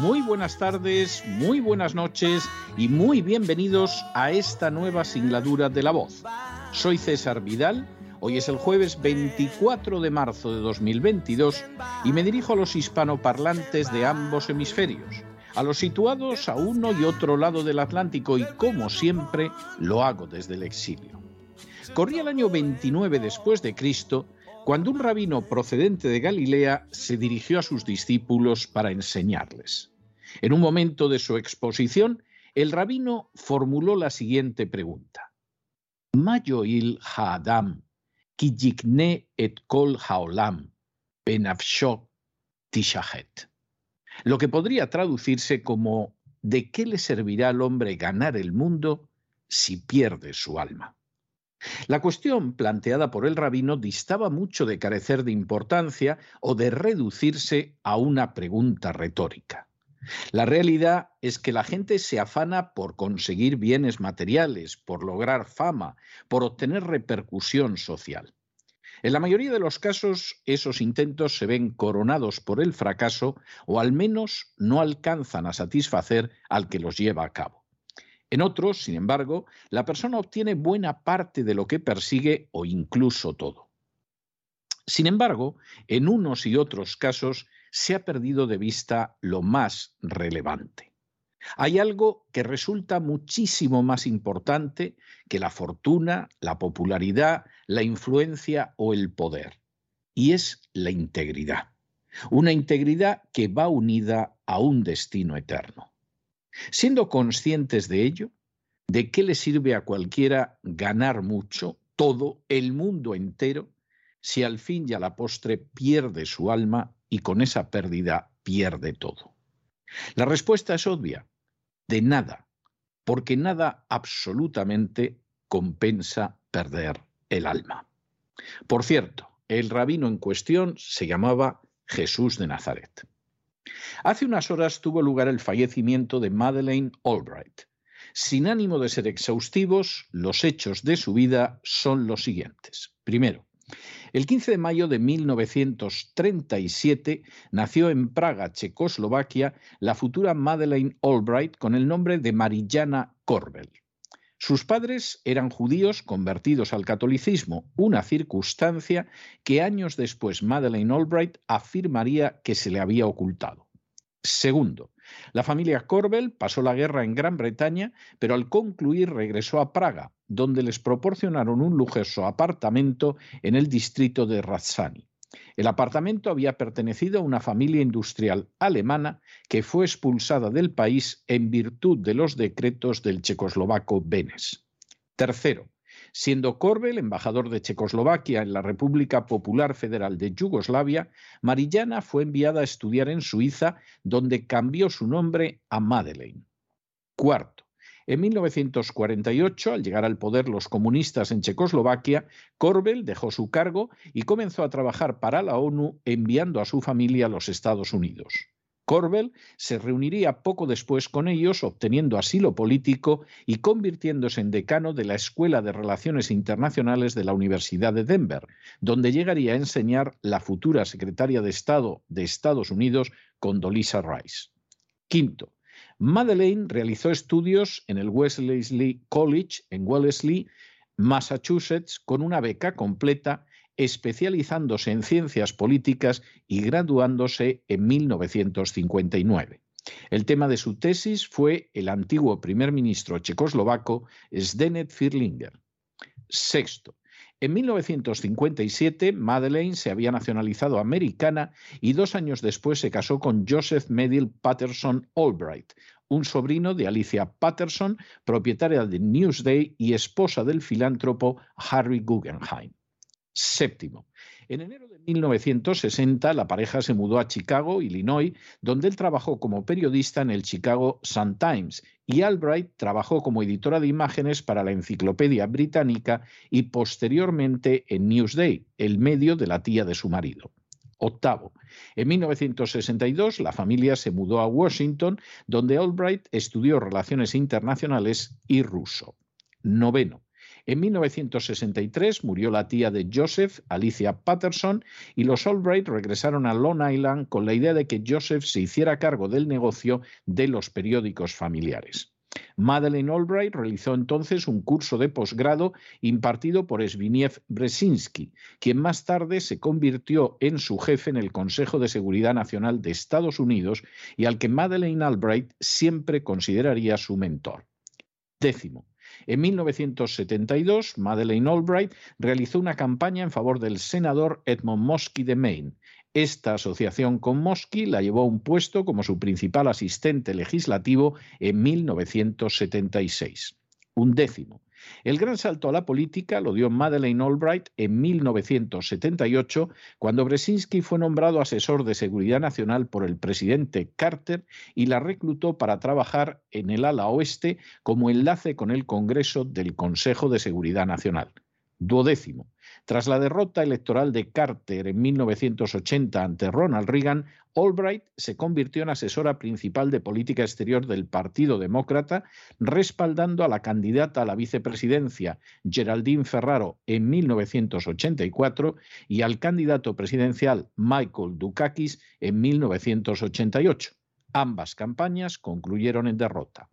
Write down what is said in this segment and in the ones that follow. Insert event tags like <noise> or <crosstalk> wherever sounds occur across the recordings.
muy buenas tardes, muy buenas noches y muy bienvenidos a esta nueva singladura de La Voz. Soy César Vidal, hoy es el jueves 24 de marzo de 2022 y me dirijo a los hispanoparlantes de ambos hemisferios, a los situados a uno y otro lado del Atlántico y como siempre lo hago desde el exilio. Corría el año 29 después de Cristo cuando un rabino procedente de Galilea se dirigió a sus discípulos para enseñarles. En un momento de su exposición, el rabino formuló la siguiente pregunta. Mayoil haadam, ki et kol haolam, benafshot tishahet. Lo que podría traducirse como ¿de qué le servirá al hombre ganar el mundo si pierde su alma? La cuestión planteada por el rabino distaba mucho de carecer de importancia o de reducirse a una pregunta retórica. La realidad es que la gente se afana por conseguir bienes materiales, por lograr fama, por obtener repercusión social. En la mayoría de los casos, esos intentos se ven coronados por el fracaso o al menos no alcanzan a satisfacer al que los lleva a cabo. En otros, sin embargo, la persona obtiene buena parte de lo que persigue o incluso todo. Sin embargo, en unos y otros casos se ha perdido de vista lo más relevante. Hay algo que resulta muchísimo más importante que la fortuna, la popularidad, la influencia o el poder, y es la integridad. Una integridad que va unida a un destino eterno. Siendo conscientes de ello, ¿de qué le sirve a cualquiera ganar mucho, todo, el mundo entero, si al fin y a la postre pierde su alma y con esa pérdida pierde todo? La respuesta es obvia, de nada, porque nada absolutamente compensa perder el alma. Por cierto, el rabino en cuestión se llamaba Jesús de Nazaret. Hace unas horas tuvo lugar el fallecimiento de Madeleine Albright. Sin ánimo de ser exhaustivos, los hechos de su vida son los siguientes. Primero, el 15 de mayo de 1937 nació en Praga, Checoslovaquia, la futura Madeleine Albright con el nombre de Marillana Corbel. Sus padres eran judíos convertidos al catolicismo, una circunstancia que años después Madeleine Albright afirmaría que se le había ocultado. Segundo, la familia Corbel pasó la guerra en Gran Bretaña, pero al concluir regresó a Praga, donde les proporcionaron un lujoso apartamento en el distrito de Razzani. El apartamento había pertenecido a una familia industrial alemana que fue expulsada del país en virtud de los decretos del checoslovaco Benes. Tercero, siendo Korbel embajador de Checoslovaquia en la República Popular Federal de Yugoslavia, Marillana fue enviada a estudiar en Suiza, donde cambió su nombre a Madeleine. Cuarto, en 1948, al llegar al poder los comunistas en Checoslovaquia, Korbel dejó su cargo y comenzó a trabajar para la ONU enviando a su familia a los Estados Unidos. Korbel se reuniría poco después con ellos, obteniendo asilo político y convirtiéndose en decano de la Escuela de Relaciones Internacionales de la Universidad de Denver, donde llegaría a enseñar la futura secretaria de Estado de Estados Unidos, Condoleezza Rice. Quinto, Madeleine realizó estudios en el Wellesley College en Wellesley, Massachusetts, con una beca completa, especializándose en ciencias políticas y graduándose en 1959. El tema de su tesis fue el antiguo primer ministro checoslovaco Zdeněk Firlinger. Sexto, en 1957, Madeleine se había nacionalizado americana y dos años después se casó con Joseph Medill Patterson Albright, un sobrino de Alicia Patterson, propietaria de Newsday y esposa del filántropo Harry Guggenheim. Séptimo. En enero de 1960 la pareja se mudó a Chicago, Illinois, donde él trabajó como periodista en el Chicago Sun-Times y Albright trabajó como editora de imágenes para la Enciclopedia Británica y posteriormente en Newsday, el medio de la tía de su marido. Octavo. En 1962 la familia se mudó a Washington, donde Albright estudió relaciones internacionales y ruso. Noveno. En 1963 murió la tía de Joseph, Alicia Patterson, y los Albright regresaron a Long Island con la idea de que Joseph se hiciera cargo del negocio de los periódicos familiares. Madeleine Albright realizó entonces un curso de posgrado impartido por Zbigniew Brzezinski, quien más tarde se convirtió en su jefe en el Consejo de Seguridad Nacional de Estados Unidos y al que Madeleine Albright siempre consideraría su mentor. Décimo. En 1972, Madeleine Albright realizó una campaña en favor del senador Edmund Muskie de Maine. Esta asociación con Muskie la llevó a un puesto como su principal asistente legislativo en 1976. Un décimo. El gran salto a la política lo dio Madeleine Albright en 1978, cuando Brzezinski fue nombrado asesor de seguridad nacional por el presidente Carter y la reclutó para trabajar en el ala oeste como enlace con el Congreso del Consejo de Seguridad Nacional. Duodécimo. Tras la derrota electoral de Carter en 1980 ante Ronald Reagan, Albright se convirtió en asesora principal de política exterior del Partido Demócrata, respaldando a la candidata a la vicepresidencia Geraldine Ferraro en 1984 y al candidato presidencial Michael Dukakis en 1988. Ambas campañas concluyeron en derrota.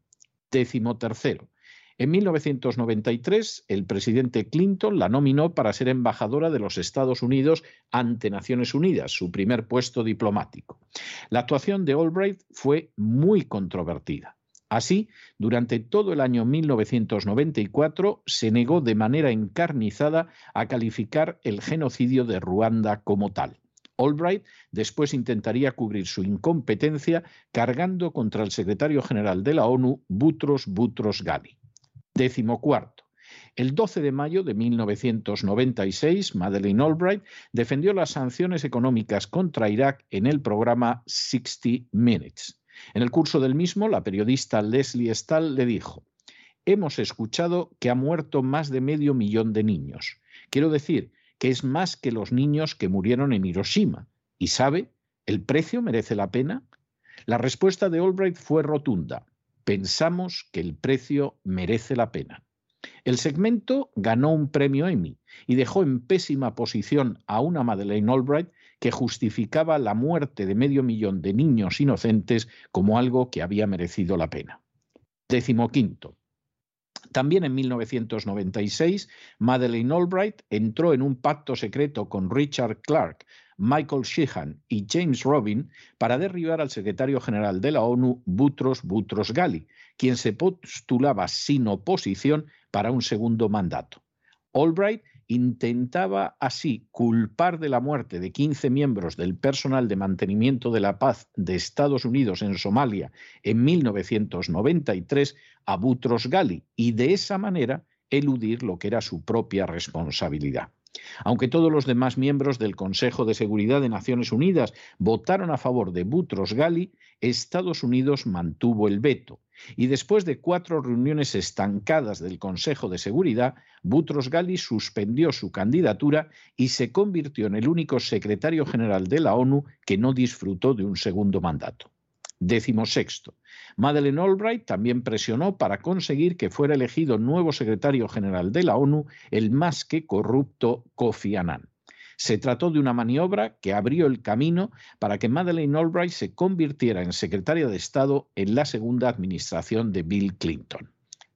Décimo tercero. En 1993, el presidente Clinton la nominó para ser embajadora de los Estados Unidos ante Naciones Unidas, su primer puesto diplomático. La actuación de Albright fue muy controvertida. Así, durante todo el año 1994 se negó de manera encarnizada a calificar el genocidio de Ruanda como tal. Albright después intentaría cubrir su incompetencia cargando contra el secretario general de la ONU, Butros Butros Ghali. Décimo cuarto. El 12 de mayo de 1996, Madeleine Albright defendió las sanciones económicas contra Irak en el programa 60 Minutes. En el curso del mismo, la periodista Leslie Stahl le dijo, Hemos escuchado que ha muerto más de medio millón de niños. Quiero decir que es más que los niños que murieron en Hiroshima. ¿Y sabe? ¿El precio merece la pena? La respuesta de Albright fue rotunda pensamos que el precio merece la pena. El segmento ganó un premio Emmy y dejó en pésima posición a una Madeleine Albright que justificaba la muerte de medio millón de niños inocentes como algo que había merecido la pena. Décimo quinto. También en 1996, Madeleine Albright entró en un pacto secreto con Richard Clark Michael Sheehan y James Robin para derribar al secretario general de la ONU, Butros Butros Ghali, quien se postulaba sin oposición para un segundo mandato. Albright intentaba así culpar de la muerte de 15 miembros del personal de mantenimiento de la paz de Estados Unidos en Somalia en 1993 a Butros Ghali y de esa manera eludir lo que era su propia responsabilidad. Aunque todos los demás miembros del Consejo de Seguridad de Naciones Unidas votaron a favor de Butros Ghali, Estados Unidos mantuvo el veto. Y después de cuatro reuniones estancadas del Consejo de Seguridad, Butros Ghali suspendió su candidatura y se convirtió en el único secretario general de la ONU que no disfrutó de un segundo mandato. Décimo sexto. Madeleine Albright también presionó para conseguir que fuera elegido nuevo secretario general de la ONU el más que corrupto Kofi Annan. Se trató de una maniobra que abrió el camino para que Madeleine Albright se convirtiera en secretaria de Estado en la segunda administración de Bill Clinton.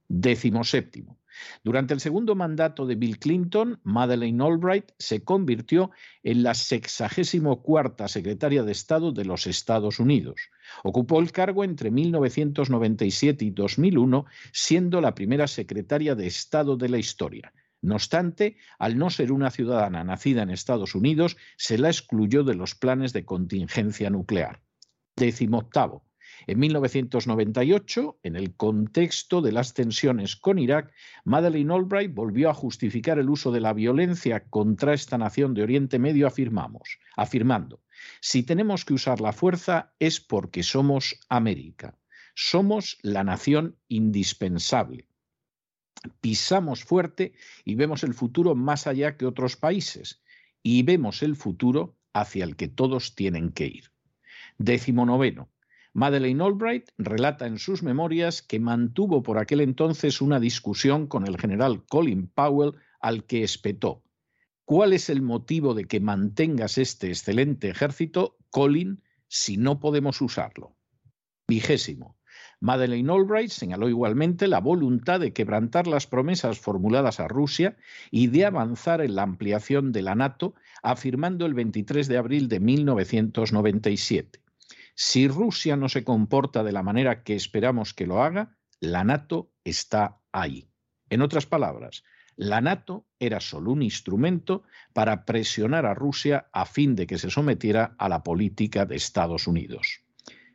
Décimo séptimo. Durante el segundo mandato de Bill Clinton, Madeleine Albright se convirtió en la sexagésimo cuarta secretaria de Estado de los Estados Unidos. Ocupó el cargo entre 1997 y 2001, siendo la primera secretaria de Estado de la historia. No obstante, al no ser una ciudadana nacida en Estados Unidos, se la excluyó de los planes de contingencia nuclear. Décimo octavo. En 1998, en el contexto de las tensiones con Irak, Madeleine Albright volvió a justificar el uso de la violencia contra esta nación de Oriente Medio, afirmamos, afirmando, si tenemos que usar la fuerza es porque somos América, somos la nación indispensable. Pisamos fuerte y vemos el futuro más allá que otros países y vemos el futuro hacia el que todos tienen que ir. Décimo noveno. Madeleine Albright relata en sus memorias que mantuvo por aquel entonces una discusión con el general Colin Powell al que espetó. ¿Cuál es el motivo de que mantengas este excelente ejército, Colin, si no podemos usarlo? Vigésimo. Madeleine Albright señaló igualmente la voluntad de quebrantar las promesas formuladas a Rusia y de avanzar en la ampliación de la NATO, afirmando el 23 de abril de 1997. Si Rusia no se comporta de la manera que esperamos que lo haga, la NATO está ahí. En otras palabras, la NATO era solo un instrumento para presionar a Rusia a fin de que se sometiera a la política de Estados Unidos.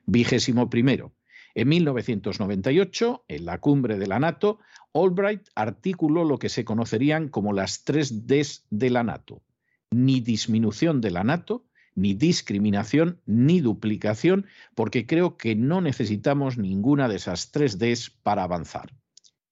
Vigésimo primero. En 1998, en la cumbre de la NATO, Albright articuló lo que se conocerían como las tres Ds de la NATO. Ni disminución de la NATO, ni discriminación, ni duplicación, porque creo que no necesitamos ninguna de esas tres Ds para avanzar.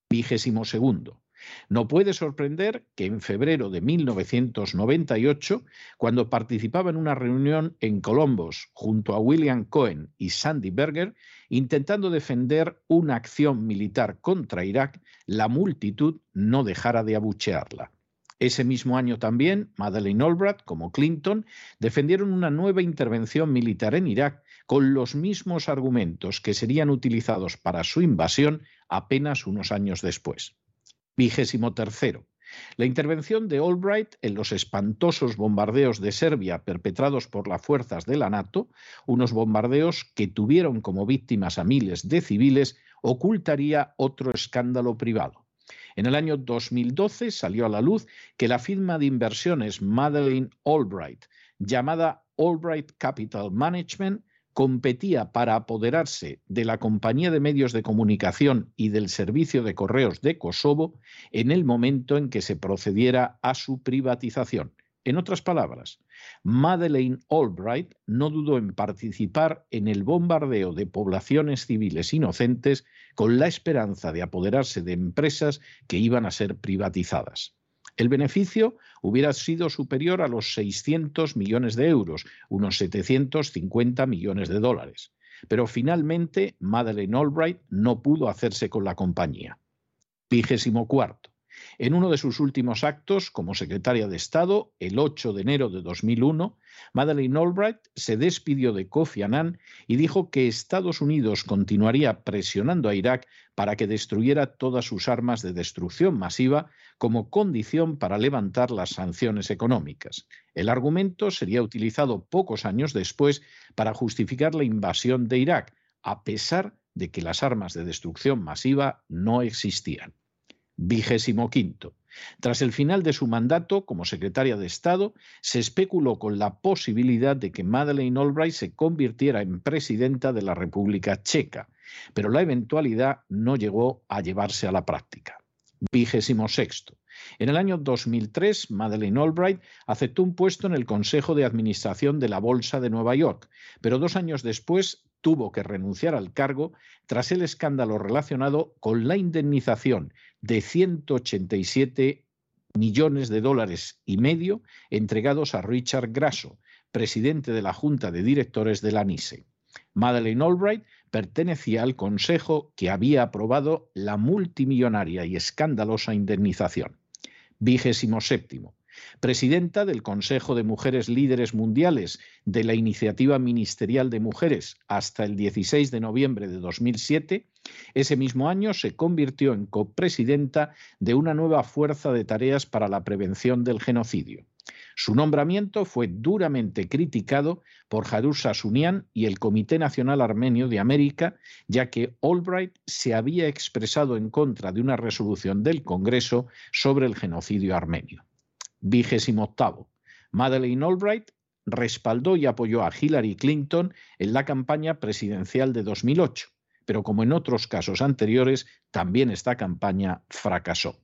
Vigésimo segundo. No puede sorprender que en febrero de 1998, cuando participaba en una reunión en Columbus junto a William Cohen y Sandy Berger, intentando defender una acción militar contra Irak, la multitud no dejara de abuchearla. Ese mismo año también, Madeleine Albright, como Clinton, defendieron una nueva intervención militar en Irak con los mismos argumentos que serían utilizados para su invasión apenas unos años después. Vigésimo tercero. La intervención de Albright en los espantosos bombardeos de Serbia perpetrados por las fuerzas de la NATO, unos bombardeos que tuvieron como víctimas a miles de civiles, ocultaría otro escándalo privado. En el año 2012 salió a la luz que la firma de inversiones Madeleine Albright, llamada Albright Capital Management, competía para apoderarse de la compañía de medios de comunicación y del servicio de correos de Kosovo en el momento en que se procediera a su privatización. En otras palabras, Madeleine Albright no dudó en participar en el bombardeo de poblaciones civiles inocentes con la esperanza de apoderarse de empresas que iban a ser privatizadas. El beneficio hubiera sido superior a los 600 millones de euros, unos 750 millones de dólares. Pero finalmente Madeleine Albright no pudo hacerse con la compañía. Vigésimo cuarto. En uno de sus últimos actos como secretaria de Estado, el 8 de enero de 2001, Madeleine Albright se despidió de Kofi Annan y dijo que Estados Unidos continuaría presionando a Irak para que destruyera todas sus armas de destrucción masiva como condición para levantar las sanciones económicas. El argumento sería utilizado pocos años después para justificar la invasión de Irak, a pesar de que las armas de destrucción masiva no existían. Vigésimo quinto. Tras el final de su mandato como secretaria de Estado, se especuló con la posibilidad de que Madeleine Albright se convirtiera en presidenta de la República Checa, pero la eventualidad no llegó a llevarse a la práctica. Vigésimo sexto. En el año 2003, Madeleine Albright aceptó un puesto en el Consejo de Administración de la Bolsa de Nueva York, pero dos años después tuvo que renunciar al cargo tras el escándalo relacionado con la indemnización de 187 millones de dólares y medio entregados a Richard Grasso, presidente de la Junta de Directores de la NISE. Madeleine Albright pertenecía al Consejo que había aprobado la multimillonaria y escandalosa indemnización. Vigésimo séptimo. Presidenta del Consejo de Mujeres Líderes Mundiales de la Iniciativa Ministerial de Mujeres hasta el 16 de noviembre de 2007, ese mismo año se convirtió en copresidenta de una nueva fuerza de tareas para la prevención del genocidio. Su nombramiento fue duramente criticado por Harur Sasunian y el Comité Nacional Armenio de América, ya que Albright se había expresado en contra de una resolución del Congreso sobre el genocidio armenio. Vigésimo octavo. Madeleine Albright respaldó y apoyó a Hillary Clinton en la campaña presidencial de 2008, pero como en otros casos anteriores, también esta campaña fracasó.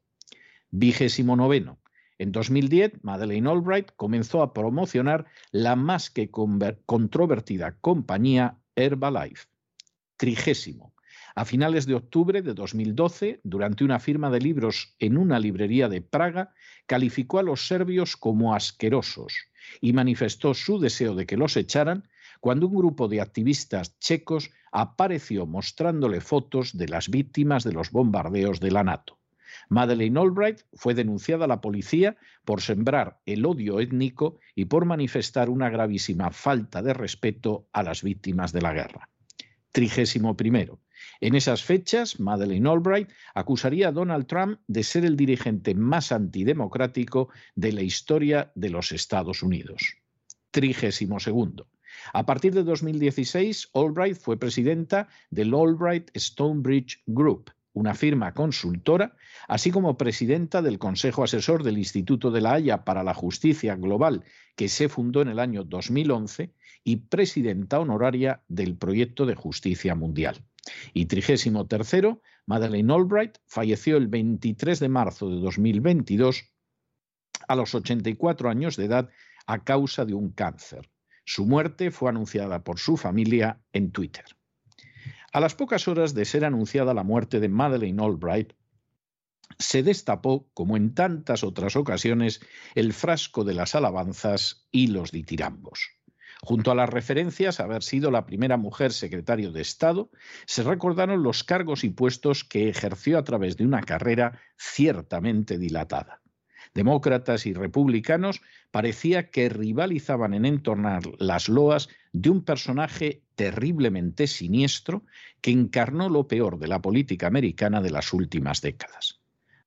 Vigésimo noveno. En 2010, Madeleine Albright comenzó a promocionar la más que controvertida compañía Herbalife. Trigésimo. A finales de octubre de 2012, durante una firma de libros en una librería de Praga, calificó a los serbios como asquerosos y manifestó su deseo de que los echaran cuando un grupo de activistas checos apareció mostrándole fotos de las víctimas de los bombardeos de la NATO. Madeleine Albright fue denunciada a la policía por sembrar el odio étnico y por manifestar una gravísima falta de respeto a las víctimas de la guerra. Trigésimo primero. En esas fechas, Madeleine Albright acusaría a Donald Trump de ser el dirigente más antidemocrático de la historia de los Estados Unidos. Trigésimo segundo. A partir de 2016, Albright fue presidenta del Albright Stonebridge Group, una firma consultora, así como presidenta del Consejo Asesor del Instituto de la Haya para la Justicia Global, que se fundó en el año 2011, y presidenta honoraria del Proyecto de Justicia Mundial. Y trigésimo tercero, Madeleine Albright falleció el 23 de marzo de 2022 a los 84 años de edad a causa de un cáncer. Su muerte fue anunciada por su familia en Twitter. A las pocas horas de ser anunciada la muerte de Madeleine Albright, se destapó, como en tantas otras ocasiones, el frasco de las alabanzas y los ditirambos. Junto a las referencias a haber sido la primera mujer secretario de Estado, se recordaron los cargos y puestos que ejerció a través de una carrera ciertamente dilatada. Demócratas y republicanos parecía que rivalizaban en entornar las loas de un personaje terriblemente siniestro que encarnó lo peor de la política americana de las últimas décadas.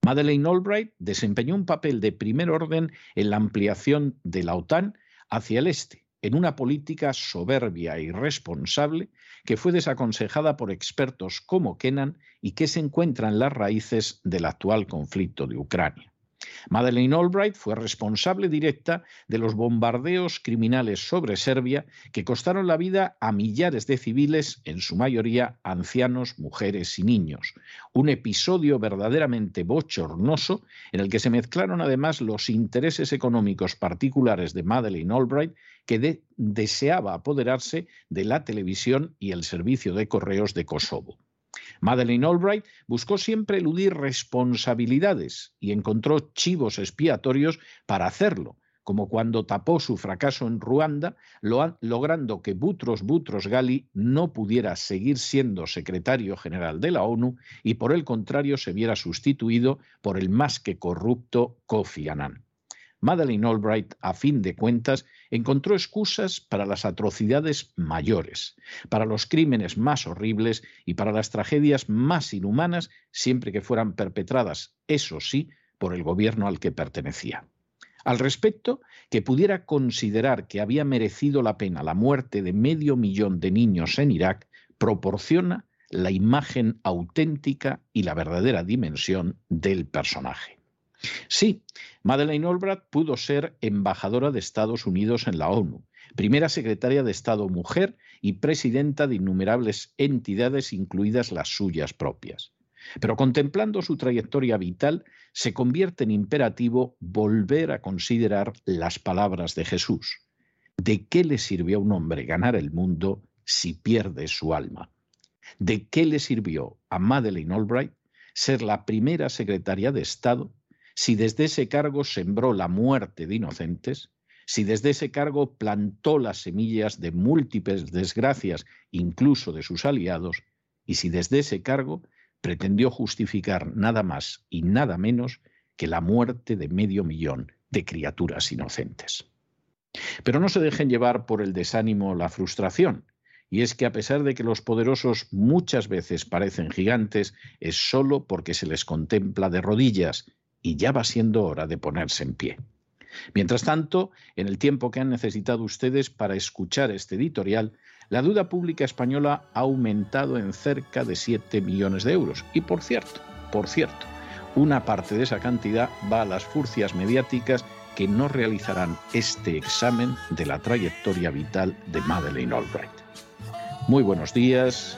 Madeleine Albright desempeñó un papel de primer orden en la ampliación de la OTAN hacia el este, en una política soberbia e irresponsable que fue desaconsejada por expertos como Kennan y que se encuentra en las raíces del actual conflicto de Ucrania. Madeleine Albright fue responsable directa de los bombardeos criminales sobre Serbia que costaron la vida a millares de civiles, en su mayoría ancianos, mujeres y niños. Un episodio verdaderamente bochornoso en el que se mezclaron además los intereses económicos particulares de Madeleine Albright que deseaba apoderarse de la televisión y el servicio de correos de Kosovo. Madeleine Albright buscó siempre eludir responsabilidades y encontró chivos expiatorios para hacerlo, como cuando tapó su fracaso en Ruanda, logrando que Butros Butros Gali no pudiera seguir siendo secretario general de la ONU y por el contrario se viera sustituido por el más que corrupto Kofi Annan. Madeleine Albright, a fin de cuentas, encontró excusas para las atrocidades mayores, para los crímenes más horribles y para las tragedias más inhumanas, siempre que fueran perpetradas, eso sí, por el gobierno al que pertenecía. Al respecto, que pudiera considerar que había merecido la pena la muerte de medio millón de niños en Irak, proporciona la imagen auténtica y la verdadera dimensión del personaje. Sí, Madeleine Albright pudo ser embajadora de Estados Unidos en la ONU, primera secretaria de Estado mujer y presidenta de innumerables entidades, incluidas las suyas propias. Pero contemplando su trayectoria vital, se convierte en imperativo volver a considerar las palabras de Jesús. ¿De qué le sirvió a un hombre ganar el mundo si pierde su alma? ¿De qué le sirvió a Madeleine Albright ser la primera secretaria de Estado si desde ese cargo sembró la muerte de inocentes, si desde ese cargo plantó las semillas de múltiples desgracias, incluso de sus aliados, y si desde ese cargo pretendió justificar nada más y nada menos que la muerte de medio millón de criaturas inocentes. Pero no se dejen llevar por el desánimo la frustración. Y es que a pesar de que los poderosos muchas veces parecen gigantes, es solo porque se les contempla de rodillas y ya va siendo hora de ponerse en pie. Mientras tanto, en el tiempo que han necesitado ustedes para escuchar este editorial, la deuda pública española ha aumentado en cerca de 7 millones de euros. Y por cierto, por cierto, una parte de esa cantidad va a las furcias mediáticas que no realizarán este examen de la trayectoria vital de Madeleine Albright. Muy buenos días,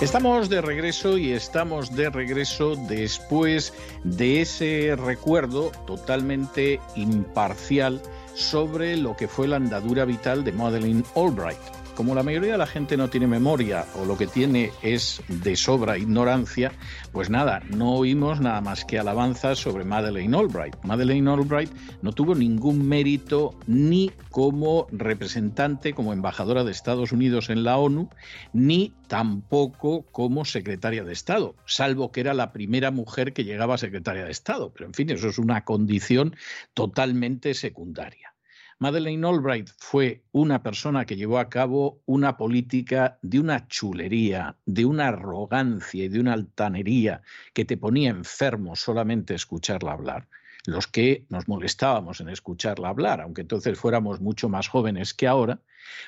Estamos de regreso y estamos de regreso después de ese recuerdo totalmente imparcial sobre lo que fue la andadura vital de Madeleine Albright. Como la mayoría de la gente no tiene memoria o lo que tiene es de sobra ignorancia, pues nada, no oímos nada más que alabanzas sobre Madeleine Albright. Madeleine Albright no tuvo ningún mérito ni como representante, como embajadora de Estados Unidos en la ONU, ni tampoco como secretaria de Estado, salvo que era la primera mujer que llegaba a secretaria de Estado. Pero en fin, eso es una condición totalmente secundaria. Madeleine Albright fue una persona que llevó a cabo una política de una chulería, de una arrogancia y de una altanería que te ponía enfermo solamente escucharla hablar. Los que nos molestábamos en escucharla hablar, aunque entonces fuéramos mucho más jóvenes que ahora,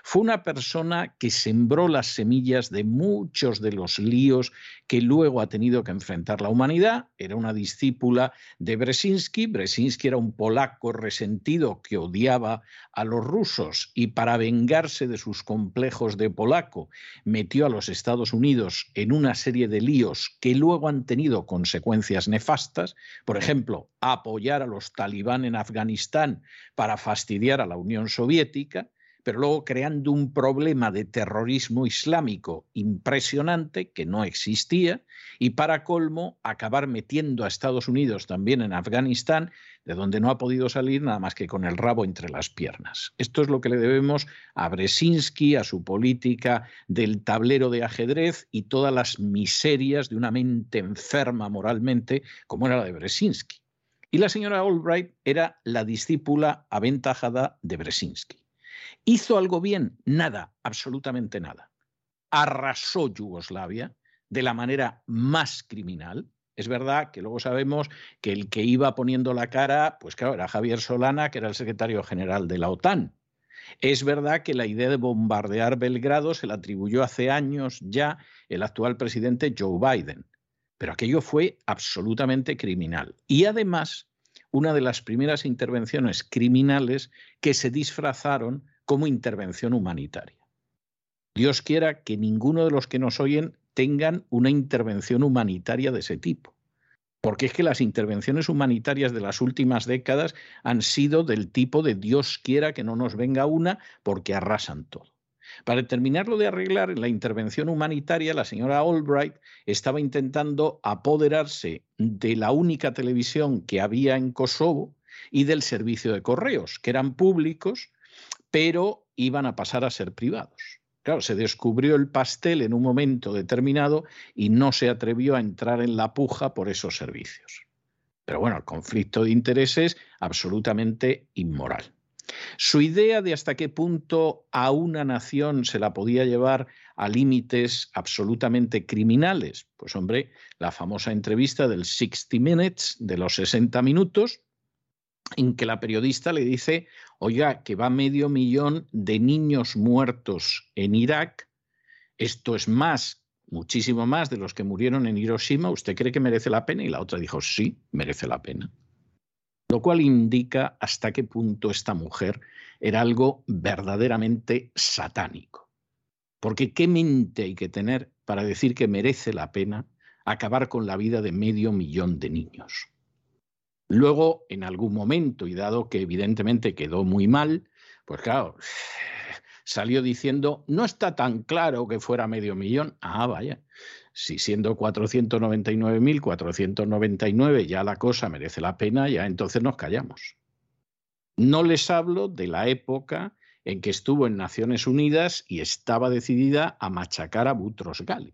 fue una persona que sembró las semillas de muchos de los líos que luego ha tenido que enfrentar la humanidad. Era una discípula de Brzezinski. Brzezinski era un polaco resentido que odiaba a los rusos y para vengarse de sus complejos de polaco metió a los Estados Unidos en una serie de líos que luego han tenido consecuencias nefastas. Por ejemplo, apoyar a los talibán en Afganistán para fastidiar a la Unión Soviética pero luego creando un problema de terrorismo islámico impresionante que no existía y para colmo acabar metiendo a Estados Unidos también en Afganistán, de donde no ha podido salir nada más que con el rabo entre las piernas. Esto es lo que le debemos a Brzezinski, a su política del tablero de ajedrez y todas las miserias de una mente enferma moralmente como era la de Brzezinski. Y la señora Albright era la discípula aventajada de Brzezinski. ¿Hizo algo bien? Nada, absolutamente nada. Arrasó Yugoslavia de la manera más criminal. Es verdad que luego sabemos que el que iba poniendo la cara, pues claro, era Javier Solana, que era el secretario general de la OTAN. Es verdad que la idea de bombardear Belgrado se la atribuyó hace años ya el actual presidente Joe Biden, pero aquello fue absolutamente criminal. Y además, una de las primeras intervenciones criminales que se disfrazaron como intervención humanitaria. Dios quiera que ninguno de los que nos oyen tengan una intervención humanitaria de ese tipo. Porque es que las intervenciones humanitarias de las últimas décadas han sido del tipo de Dios quiera que no nos venga una porque arrasan todo. Para terminarlo de arreglar, en la intervención humanitaria, la señora Albright estaba intentando apoderarse de la única televisión que había en Kosovo y del servicio de correos, que eran públicos, pero iban a pasar a ser privados. Claro, se descubrió el pastel en un momento determinado y no se atrevió a entrar en la puja por esos servicios. Pero bueno, el conflicto de intereses absolutamente inmoral. Su idea de hasta qué punto a una nación se la podía llevar a límites absolutamente criminales, pues hombre, la famosa entrevista del 60 Minutes, de los 60 minutos, en que la periodista le dice, oiga, que va medio millón de niños muertos en Irak, esto es más muchísimo más de los que murieron en Hiroshima, ¿usted cree que merece la pena? Y la otra dijo, sí, merece la pena. Lo cual indica hasta qué punto esta mujer era algo verdaderamente satánico. Porque qué mente hay que tener para decir que merece la pena acabar con la vida de medio millón de niños. Luego, en algún momento, y dado que evidentemente quedó muy mal, pues claro, <sighs> salió diciendo, no está tan claro que fuera medio millón. Ah, vaya, si siendo 499.499 ya la cosa merece la pena, ya entonces nos callamos. No les hablo de la época en que estuvo en Naciones Unidas y estaba decidida a machacar a Butros Gali.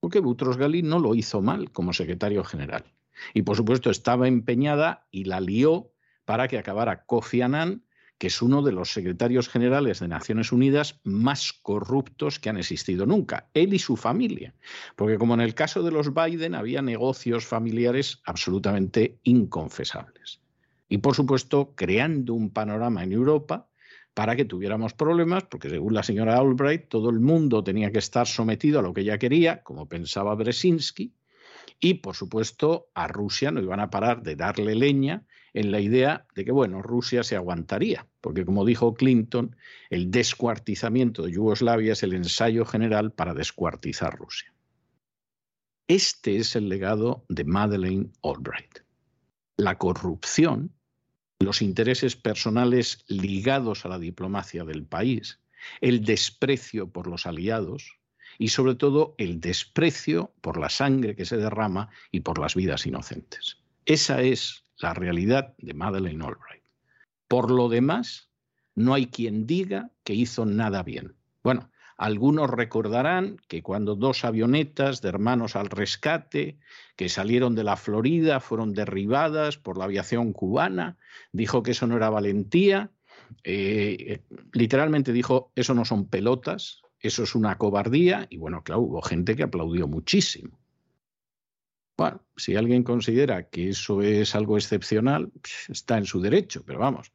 Porque Butros Gali no lo hizo mal como secretario general. Y por supuesto estaba empeñada y la lió para que acabara Kofi Annan que es uno de los secretarios generales de Naciones Unidas más corruptos que han existido nunca, él y su familia. Porque como en el caso de los Biden había negocios familiares absolutamente inconfesables. Y por supuesto, creando un panorama en Europa para que tuviéramos problemas, porque según la señora Albright, todo el mundo tenía que estar sometido a lo que ella quería, como pensaba Brzezinski, y por supuesto a Rusia no iban a parar de darle leña en la idea de que, bueno, Rusia se aguantaría, porque como dijo Clinton, el descuartizamiento de Yugoslavia es el ensayo general para descuartizar Rusia. Este es el legado de Madeleine Albright. La corrupción, los intereses personales ligados a la diplomacia del país, el desprecio por los aliados y sobre todo el desprecio por la sangre que se derrama y por las vidas inocentes. Esa es la realidad de Madeleine Albright. Por lo demás, no hay quien diga que hizo nada bien. Bueno, algunos recordarán que cuando dos avionetas de hermanos al rescate que salieron de la Florida fueron derribadas por la aviación cubana, dijo que eso no era valentía, eh, literalmente dijo, eso no son pelotas, eso es una cobardía, y bueno, claro, hubo gente que aplaudió muchísimo. Bueno, si alguien considera que eso es algo excepcional, está en su derecho, pero vamos,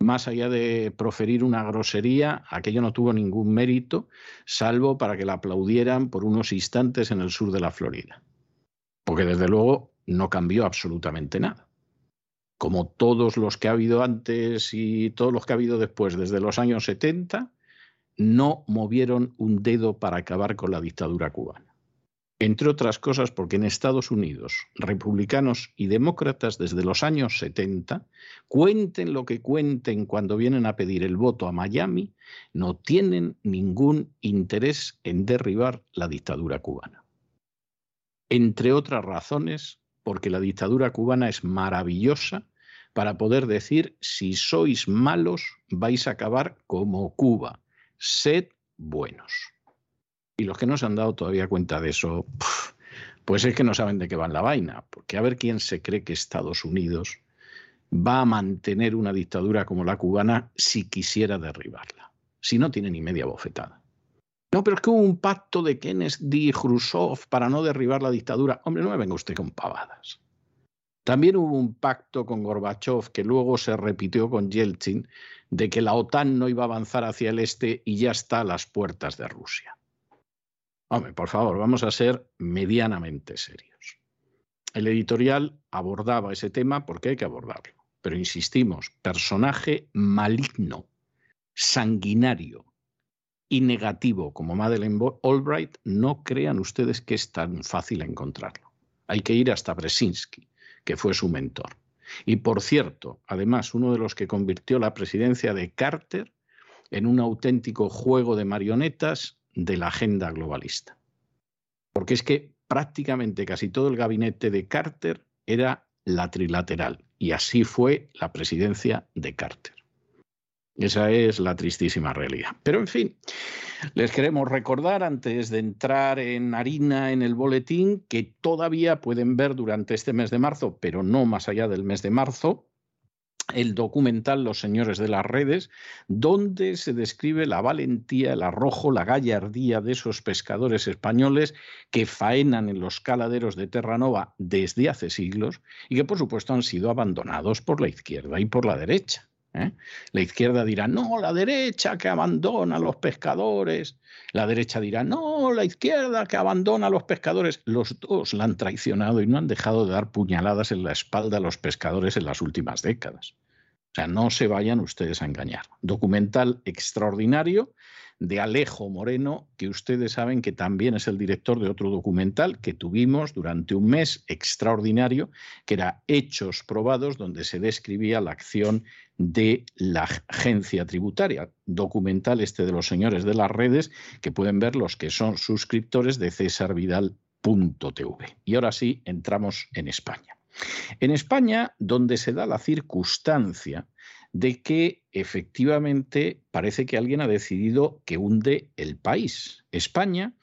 más allá de proferir una grosería, aquello no tuvo ningún mérito, salvo para que la aplaudieran por unos instantes en el sur de la Florida. Porque desde luego no cambió absolutamente nada. Como todos los que ha habido antes y todos los que ha habido después, desde los años 70, no movieron un dedo para acabar con la dictadura cubana entre otras cosas porque en Estados Unidos, republicanos y demócratas desde los años 70, cuenten lo que cuenten cuando vienen a pedir el voto a Miami, no tienen ningún interés en derribar la dictadura cubana. Entre otras razones, porque la dictadura cubana es maravillosa para poder decir, si sois malos, vais a acabar como Cuba, sed buenos. Y los que no se han dado todavía cuenta de eso, pues es que no saben de qué va la vaina. Porque a ver quién se cree que Estados Unidos va a mantener una dictadura como la cubana si quisiera derribarla. Si no tiene ni media bofetada. No, pero es que hubo un pacto de Kennedy y Khrushchev para no derribar la dictadura. Hombre, no me venga usted con pavadas. También hubo un pacto con Gorbachev que luego se repitió con Yeltsin de que la OTAN no iba a avanzar hacia el este y ya está a las puertas de Rusia. Hombre, por favor, vamos a ser medianamente serios. El editorial abordaba ese tema porque hay que abordarlo. Pero insistimos, personaje maligno, sanguinario y negativo como Madeleine Albright, no crean ustedes que es tan fácil encontrarlo. Hay que ir hasta Brzezinski, que fue su mentor. Y por cierto, además, uno de los que convirtió la presidencia de Carter en un auténtico juego de marionetas de la agenda globalista. Porque es que prácticamente casi todo el gabinete de Carter era la trilateral y así fue la presidencia de Carter. Esa es la tristísima realidad. Pero en fin, les queremos recordar antes de entrar en harina en el boletín que todavía pueden ver durante este mes de marzo, pero no más allá del mes de marzo, el documental Los Señores de las Redes, donde se describe la valentía, el arrojo, la gallardía de esos pescadores españoles que faenan en los caladeros de Terranova desde hace siglos y que por supuesto han sido abandonados por la izquierda y por la derecha. ¿Eh? La izquierda dirá, no, la derecha que abandona a los pescadores. La derecha dirá, no, la izquierda que abandona a los pescadores. Los dos la han traicionado y no han dejado de dar puñaladas en la espalda a los pescadores en las últimas décadas. O sea, no se vayan ustedes a engañar. Documental extraordinario de Alejo Moreno, que ustedes saben que también es el director de otro documental que tuvimos durante un mes extraordinario, que era Hechos Probados, donde se describía la acción de la agencia tributaria. Documental este de los señores de las redes, que pueden ver los que son suscriptores de cesarvidal.tv. Y ahora sí, entramos en España. En España, donde se da la circunstancia de que efectivamente parece que alguien ha decidido que hunde el país. España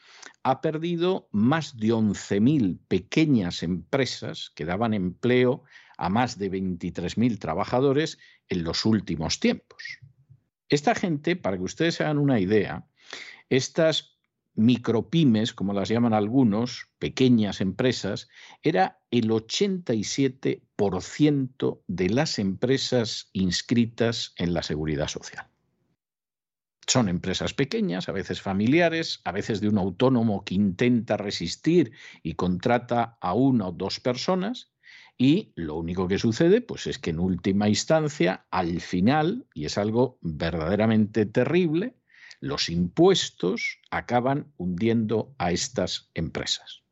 ha perdido más de 11.000 pequeñas empresas que daban empleo a más de 23.000 trabajadores en los últimos tiempos. Esta gente, para que ustedes hagan una idea, estas micropymes, como las llaman algunos, pequeñas empresas, era el 87% de las empresas inscritas en la seguridad social. Son empresas pequeñas, a veces familiares, a veces de un autónomo que intenta resistir y contrata a una o dos personas, y lo único que sucede, pues es que en última instancia, al final, y es algo verdaderamente terrible, los impuestos acaban hundiendo a estas empresas.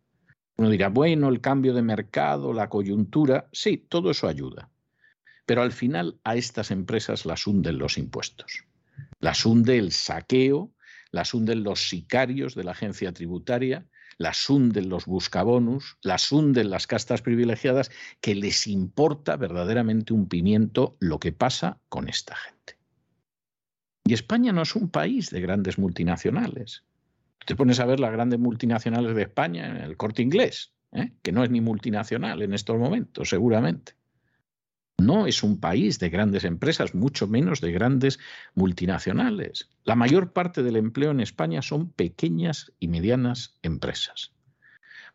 Uno dirá, bueno, el cambio de mercado, la coyuntura, sí, todo eso ayuda. Pero al final a estas empresas las hunden los impuestos. Las hunde el saqueo, las hunden los sicarios de la agencia tributaria, las hunden los buscabonus, las hunden las castas privilegiadas, que les importa verdaderamente un pimiento lo que pasa con esta gente. Y España no es un país de grandes multinacionales. Te pones a ver las grandes multinacionales de España en el corte inglés, ¿eh? que no es ni multinacional en estos momentos, seguramente. No es un país de grandes empresas, mucho menos de grandes multinacionales. La mayor parte del empleo en España son pequeñas y medianas empresas.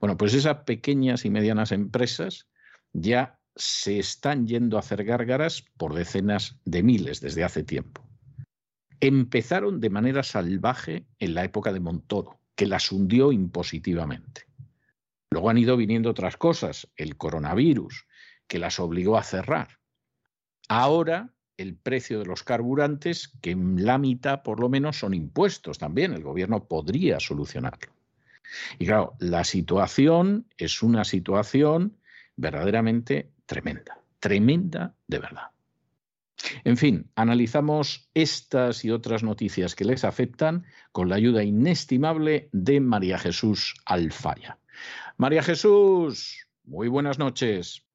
Bueno, pues esas pequeñas y medianas empresas ya se están yendo a hacer gárgaras por decenas de miles desde hace tiempo empezaron de manera salvaje en la época de Montoro, que las hundió impositivamente. Luego han ido viniendo otras cosas, el coronavirus, que las obligó a cerrar. Ahora el precio de los carburantes, que en la mitad por lo menos son impuestos también, el gobierno podría solucionarlo. Y claro, la situación es una situación verdaderamente tremenda, tremenda de verdad. En fin, analizamos estas y otras noticias que les afectan con la ayuda inestimable de María Jesús Alfaya. María Jesús, muy buenas noches.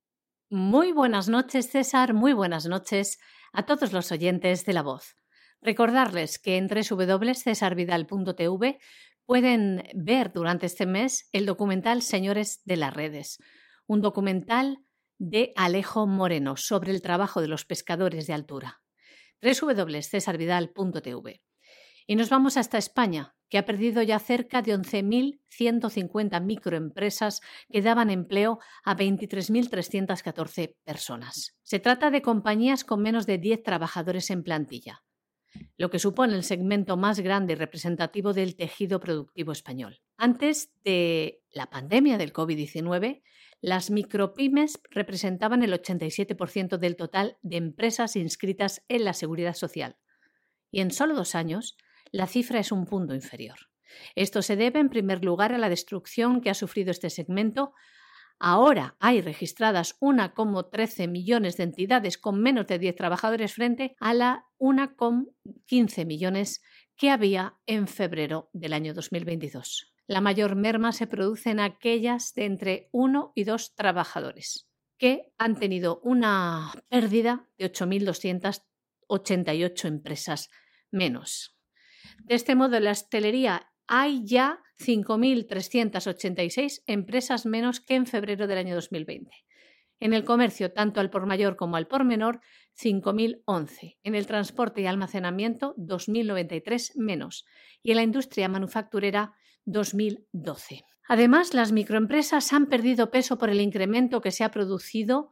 Muy buenas noches, César. Muy buenas noches a todos los oyentes de La Voz. Recordarles que en www.cesarvidal.tv pueden ver durante este mes el documental Señores de las Redes, un documental de Alejo Moreno sobre el trabajo de los pescadores de altura. www.cesarvidal.tv. Y nos vamos hasta España, que ha perdido ya cerca de 11.150 microempresas que daban empleo a 23.314 personas. Se trata de compañías con menos de 10 trabajadores en plantilla, lo que supone el segmento más grande y representativo del tejido productivo español. Antes de la pandemia del COVID-19, las micropymes representaban el 87% del total de empresas inscritas en la seguridad social. Y en solo dos años, la cifra es un punto inferior. Esto se debe, en primer lugar, a la destrucción que ha sufrido este segmento. Ahora hay registradas 1,13 millones de entidades con menos de 10 trabajadores frente a la 1,15 millones que había en febrero del año 2022. La mayor merma se produce en aquellas de entre uno y dos trabajadores, que han tenido una pérdida de 8.288 empresas menos. De este modo, en la hostelería hay ya 5.386 empresas menos que en febrero del año 2020. En el comercio, tanto al por mayor como al por menor, 5.011. En el transporte y almacenamiento, 2.093 menos. Y en la industria manufacturera, 2012. Además, las microempresas han perdido peso por el incremento que se ha producido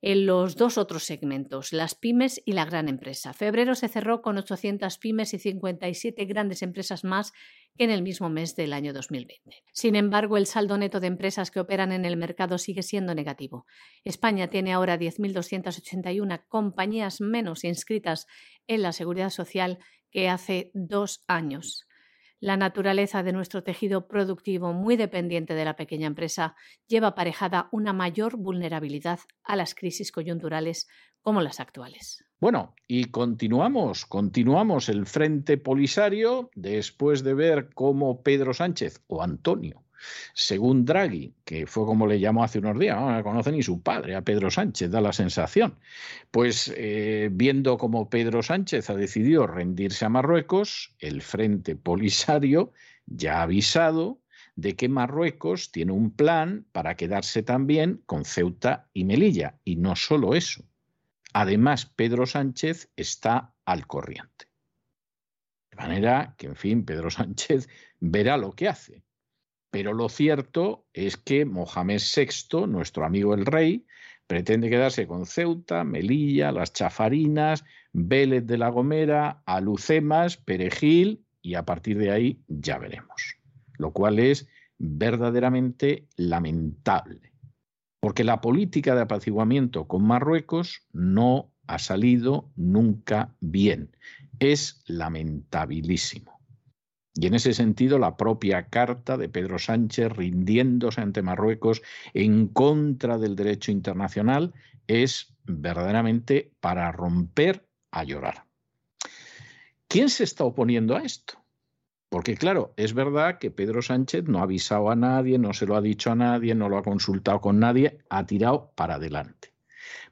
en los dos otros segmentos, las pymes y la gran empresa. Febrero se cerró con 800 pymes y 57 grandes empresas más que en el mismo mes del año 2020. Sin embargo, el saldo neto de empresas que operan en el mercado sigue siendo negativo. España tiene ahora 10.281 compañías menos inscritas en la seguridad social que hace dos años. La naturaleza de nuestro tejido productivo, muy dependiente de la pequeña empresa, lleva aparejada una mayor vulnerabilidad a las crisis coyunturales como las actuales. Bueno, y continuamos, continuamos el Frente Polisario después de ver cómo Pedro Sánchez o Antonio según Draghi, que fue como le llamó hace unos días, no conoce ni su padre, a Pedro Sánchez, da la sensación. Pues eh, viendo cómo Pedro Sánchez ha decidido rendirse a Marruecos, el Frente Polisario ya ha avisado de que Marruecos tiene un plan para quedarse también con Ceuta y Melilla. Y no solo eso. Además, Pedro Sánchez está al corriente. De manera que, en fin, Pedro Sánchez verá lo que hace. Pero lo cierto es que Mohamed VI, nuestro amigo el rey, pretende quedarse con Ceuta, Melilla, las Chafarinas, Vélez de la Gomera, Alucemas, Perejil y a partir de ahí ya veremos. Lo cual es verdaderamente lamentable. Porque la política de apaciguamiento con Marruecos no ha salido nunca bien. Es lamentabilísimo. Y en ese sentido, la propia carta de Pedro Sánchez rindiéndose ante Marruecos en contra del derecho internacional es verdaderamente para romper a llorar. ¿Quién se está oponiendo a esto? Porque claro, es verdad que Pedro Sánchez no ha avisado a nadie, no se lo ha dicho a nadie, no lo ha consultado con nadie, ha tirado para adelante.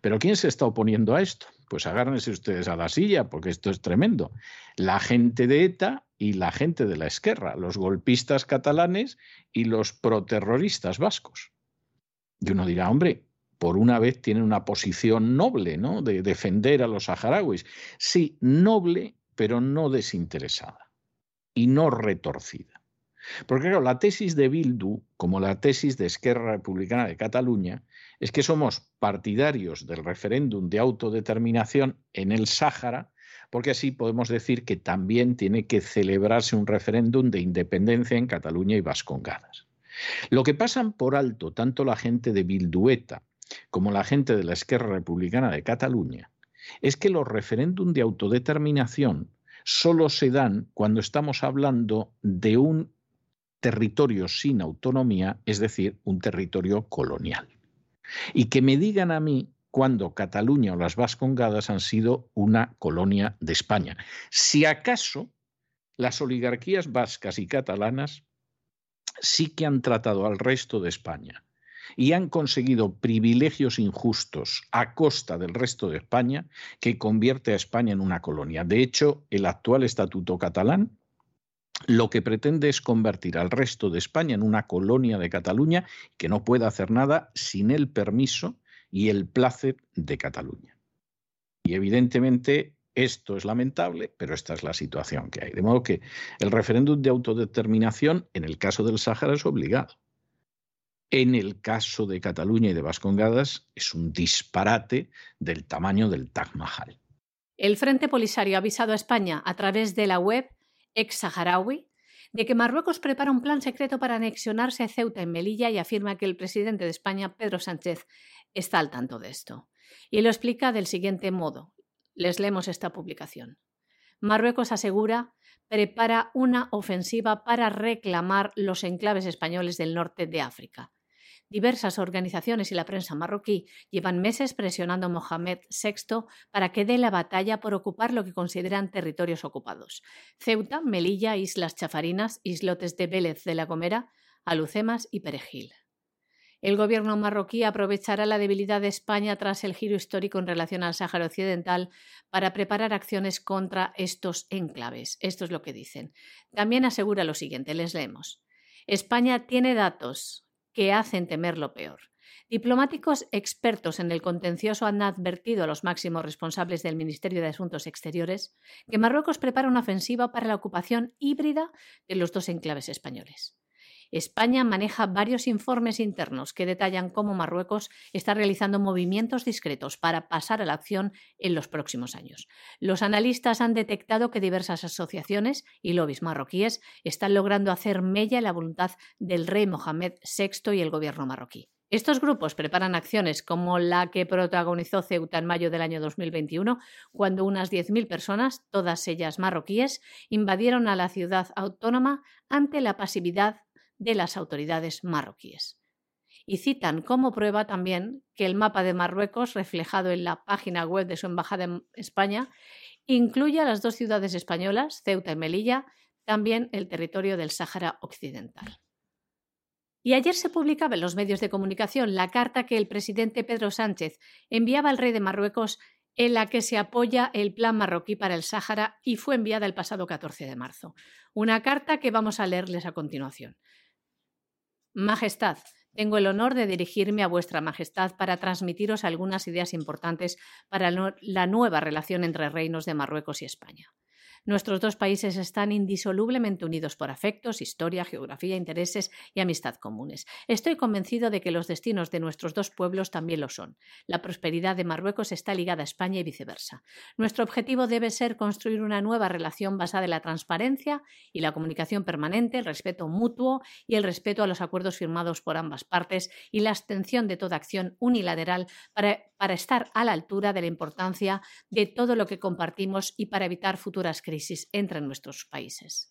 Pero ¿quién se está oponiendo a esto? Pues agárrense ustedes a la silla, porque esto es tremendo. La gente de ETA y la gente de la esquerra, los golpistas catalanes y los proterroristas vascos. Y uno dirá, hombre, por una vez tienen una posición noble, ¿no? De defender a los saharauis. Sí, noble, pero no desinteresada y no retorcida. Porque claro, la tesis de Bildu, como la tesis de Esquerra Republicana de Cataluña, es que somos partidarios del referéndum de autodeterminación en el Sáhara porque así podemos decir que también tiene que celebrarse un referéndum de independencia en Cataluña y Vascongadas. Lo que pasan por alto tanto la gente de Bildueta como la gente de la Esquerra Republicana de Cataluña es que los referéndums de autodeterminación solo se dan cuando estamos hablando de un territorio sin autonomía, es decir, un territorio colonial. Y que me digan a mí cuando Cataluña o las Vascongadas han sido una colonia de España. Si acaso las oligarquías vascas y catalanas sí que han tratado al resto de España y han conseguido privilegios injustos a costa del resto de España que convierte a España en una colonia. De hecho, el actual estatuto catalán lo que pretende es convertir al resto de España en una colonia de Cataluña que no puede hacer nada sin el permiso y el placer de Cataluña. Y evidentemente esto es lamentable, pero esta es la situación que hay. De modo que el referéndum de autodeterminación en el caso del Sáhara es obligado. En el caso de Cataluña y de Vascongadas es un disparate del tamaño del Taj Mahal. El Frente Polisario ha avisado a España a través de la web ex saharaui de que Marruecos prepara un plan secreto para anexionarse a Ceuta en Melilla y afirma que el presidente de España, Pedro Sánchez, está al tanto de esto. Y lo explica del siguiente modo. Les leemos esta publicación. Marruecos asegura prepara una ofensiva para reclamar los enclaves españoles del norte de África. Diversas organizaciones y la prensa marroquí llevan meses presionando a Mohamed VI para que dé la batalla por ocupar lo que consideran territorios ocupados. Ceuta, Melilla, Islas Chafarinas, islotes de Vélez de la Gomera, Alucemas y Perejil. El gobierno marroquí aprovechará la debilidad de España tras el giro histórico en relación al Sáhara Occidental para preparar acciones contra estos enclaves. Esto es lo que dicen. También asegura lo siguiente, les leemos. España tiene datos que hacen temer lo peor. Diplomáticos expertos en el contencioso han advertido a los máximos responsables del Ministerio de Asuntos Exteriores que Marruecos prepara una ofensiva para la ocupación híbrida de los dos enclaves españoles. España maneja varios informes internos que detallan cómo Marruecos está realizando movimientos discretos para pasar a la acción en los próximos años. Los analistas han detectado que diversas asociaciones y lobbies marroquíes están logrando hacer mella la voluntad del rey Mohamed VI y el gobierno marroquí. Estos grupos preparan acciones como la que protagonizó Ceuta en mayo del año 2021, cuando unas 10.000 personas, todas ellas marroquíes, invadieron a la ciudad autónoma ante la pasividad de las autoridades marroquíes. Y citan como prueba también que el mapa de Marruecos, reflejado en la página web de su embajada en España, incluye a las dos ciudades españolas, Ceuta y Melilla, también el territorio del Sáhara Occidental. Y ayer se publicaba en los medios de comunicación la carta que el presidente Pedro Sánchez enviaba al rey de Marruecos en la que se apoya el plan marroquí para el Sáhara y fue enviada el pasado 14 de marzo. Una carta que vamos a leerles a continuación. Majestad, tengo el honor de dirigirme a vuestra Majestad para transmitiros algunas ideas importantes para la nueva relación entre reinos de Marruecos y España. Nuestros dos países están indisolublemente unidos por afectos, historia, geografía, intereses y amistad comunes. Estoy convencido de que los destinos de nuestros dos pueblos también lo son. La prosperidad de Marruecos está ligada a España y viceversa. Nuestro objetivo debe ser construir una nueva relación basada en la transparencia y la comunicación permanente, el respeto mutuo y el respeto a los acuerdos firmados por ambas partes y la abstención de toda acción unilateral para, para estar a la altura de la importancia de todo lo que compartimos y para evitar futuras crisis entre nuestros países.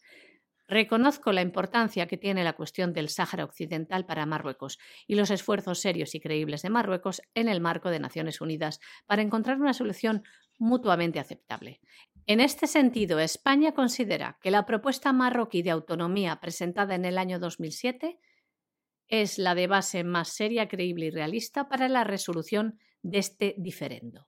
Reconozco la importancia que tiene la cuestión del Sáhara Occidental para Marruecos y los esfuerzos serios y creíbles de Marruecos en el marco de Naciones Unidas para encontrar una solución mutuamente aceptable. En este sentido, España considera que la propuesta marroquí de autonomía presentada en el año 2007 es la de base más seria, creíble y realista para la resolución de este diferendo.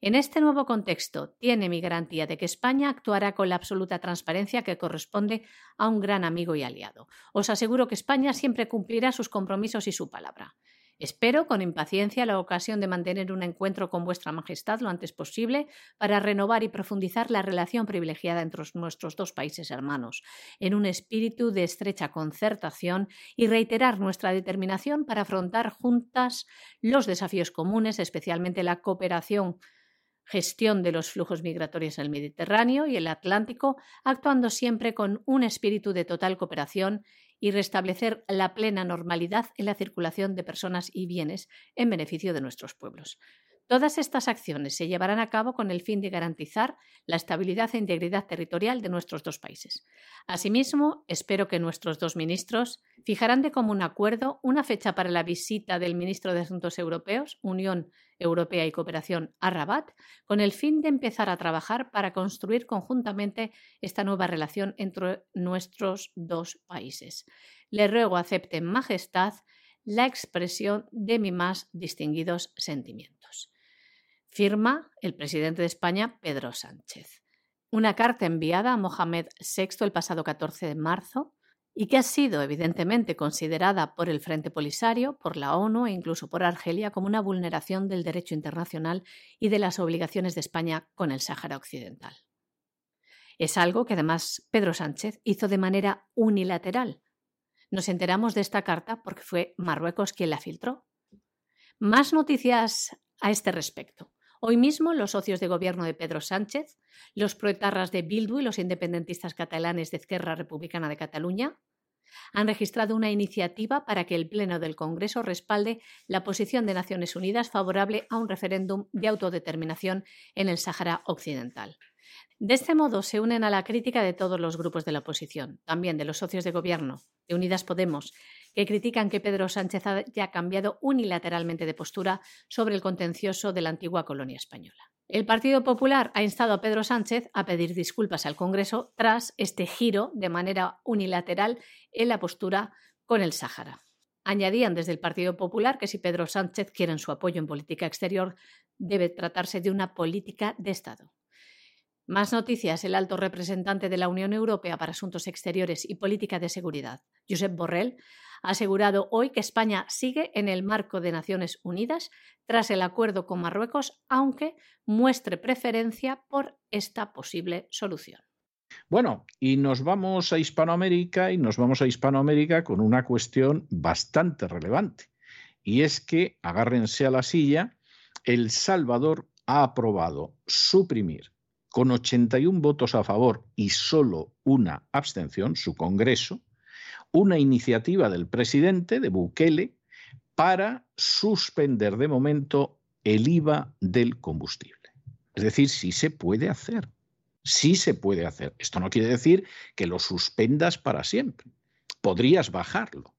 En este nuevo contexto, tiene mi garantía de que España actuará con la absoluta transparencia que corresponde a un gran amigo y aliado. Os aseguro que España siempre cumplirá sus compromisos y su palabra. Espero con impaciencia la ocasión de mantener un encuentro con vuestra Majestad lo antes posible para renovar y profundizar la relación privilegiada entre nuestros dos países hermanos, en un espíritu de estrecha concertación y reiterar nuestra determinación para afrontar juntas los desafíos comunes, especialmente la cooperación gestión de los flujos migratorios en el Mediterráneo y el Atlántico, actuando siempre con un espíritu de total cooperación y restablecer la plena normalidad en la circulación de personas y bienes en beneficio de nuestros pueblos. Todas estas acciones se llevarán a cabo con el fin de garantizar la estabilidad e integridad territorial de nuestros dos países. Asimismo, espero que nuestros dos ministros fijarán de común acuerdo una fecha para la visita del ministro de Asuntos Europeos, Unión Europea y Cooperación a Rabat, con el fin de empezar a trabajar para construir conjuntamente esta nueva relación entre nuestros dos países. Le ruego acepten, Majestad, la expresión de mis más distinguidos sentimientos. Firma el presidente de España, Pedro Sánchez. Una carta enviada a Mohamed VI el pasado 14 de marzo y que ha sido evidentemente considerada por el Frente Polisario, por la ONU e incluso por Argelia como una vulneración del derecho internacional y de las obligaciones de España con el Sáhara Occidental. Es algo que además Pedro Sánchez hizo de manera unilateral. Nos enteramos de esta carta porque fue Marruecos quien la filtró. Más noticias a este respecto. Hoy mismo los socios de gobierno de Pedro Sánchez, los proetarras de Bildu y los independentistas catalanes de Esquerra Republicana de Cataluña han registrado una iniciativa para que el Pleno del Congreso respalde la posición de Naciones Unidas favorable a un referéndum de autodeterminación en el Sáhara Occidental. De este modo se unen a la crítica de todos los grupos de la oposición, también de los socios de gobierno, de Unidas Podemos, que critican que Pedro Sánchez haya cambiado unilateralmente de postura sobre el contencioso de la antigua colonia española. El Partido Popular ha instado a Pedro Sánchez a pedir disculpas al Congreso tras este giro de manera unilateral en la postura con el Sáhara. Añadían desde el Partido Popular que si Pedro Sánchez quiere su apoyo en política exterior, debe tratarse de una política de Estado. Más noticias. El alto representante de la Unión Europea para Asuntos Exteriores y Política de Seguridad, Josep Borrell, ha asegurado hoy que España sigue en el marco de Naciones Unidas tras el acuerdo con Marruecos, aunque muestre preferencia por esta posible solución. Bueno, y nos vamos a Hispanoamérica y nos vamos a Hispanoamérica con una cuestión bastante relevante. Y es que, agárrense a la silla, El Salvador ha aprobado suprimir con 81 votos a favor y solo una abstención, su Congreso, una iniciativa del presidente de Bukele para suspender de momento el IVA del combustible. Es decir, sí se puede hacer, sí se puede hacer. Esto no quiere decir que lo suspendas para siempre. Podrías bajarlo,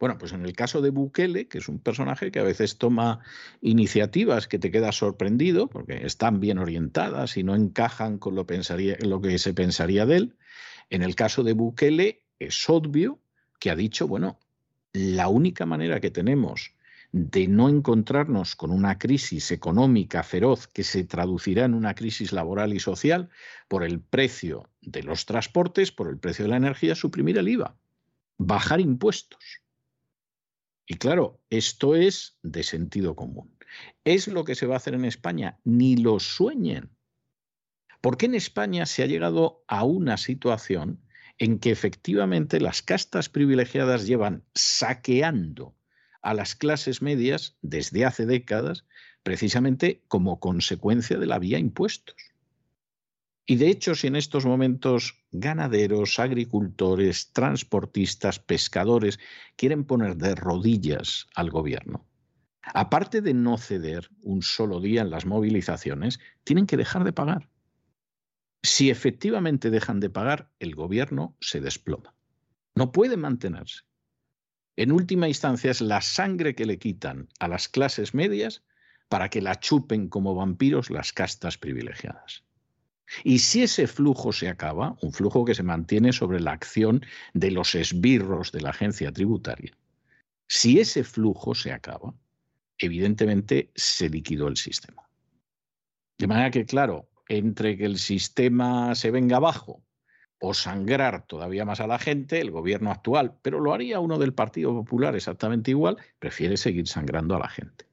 bueno, pues en el caso de Bukele, que es un personaje que a veces toma iniciativas que te quedas sorprendido, porque están bien orientadas y no encajan con lo, pensaría, lo que se pensaría de él, en el caso de Bukele es obvio que ha dicho, bueno, la única manera que tenemos de no encontrarnos con una crisis económica feroz que se traducirá en una crisis laboral y social por el precio de los transportes, por el precio de la energía, suprimir el IVA, bajar impuestos. Y claro, esto es de sentido común. ¿Es lo que se va a hacer en España? Ni lo sueñen. Porque en España se ha llegado a una situación en que efectivamente las castas privilegiadas llevan saqueando a las clases medias desde hace décadas, precisamente como consecuencia de la vía impuestos. Y de hecho, si en estos momentos ganaderos, agricultores, transportistas, pescadores quieren poner de rodillas al gobierno, aparte de no ceder un solo día en las movilizaciones, tienen que dejar de pagar. Si efectivamente dejan de pagar, el gobierno se desploma. No puede mantenerse. En última instancia es la sangre que le quitan a las clases medias para que la chupen como vampiros las castas privilegiadas. Y si ese flujo se acaba, un flujo que se mantiene sobre la acción de los esbirros de la agencia tributaria, si ese flujo se acaba, evidentemente se liquidó el sistema. De manera que, claro, entre que el sistema se venga abajo o sangrar todavía más a la gente, el gobierno actual, pero lo haría uno del Partido Popular exactamente igual, prefiere seguir sangrando a la gente.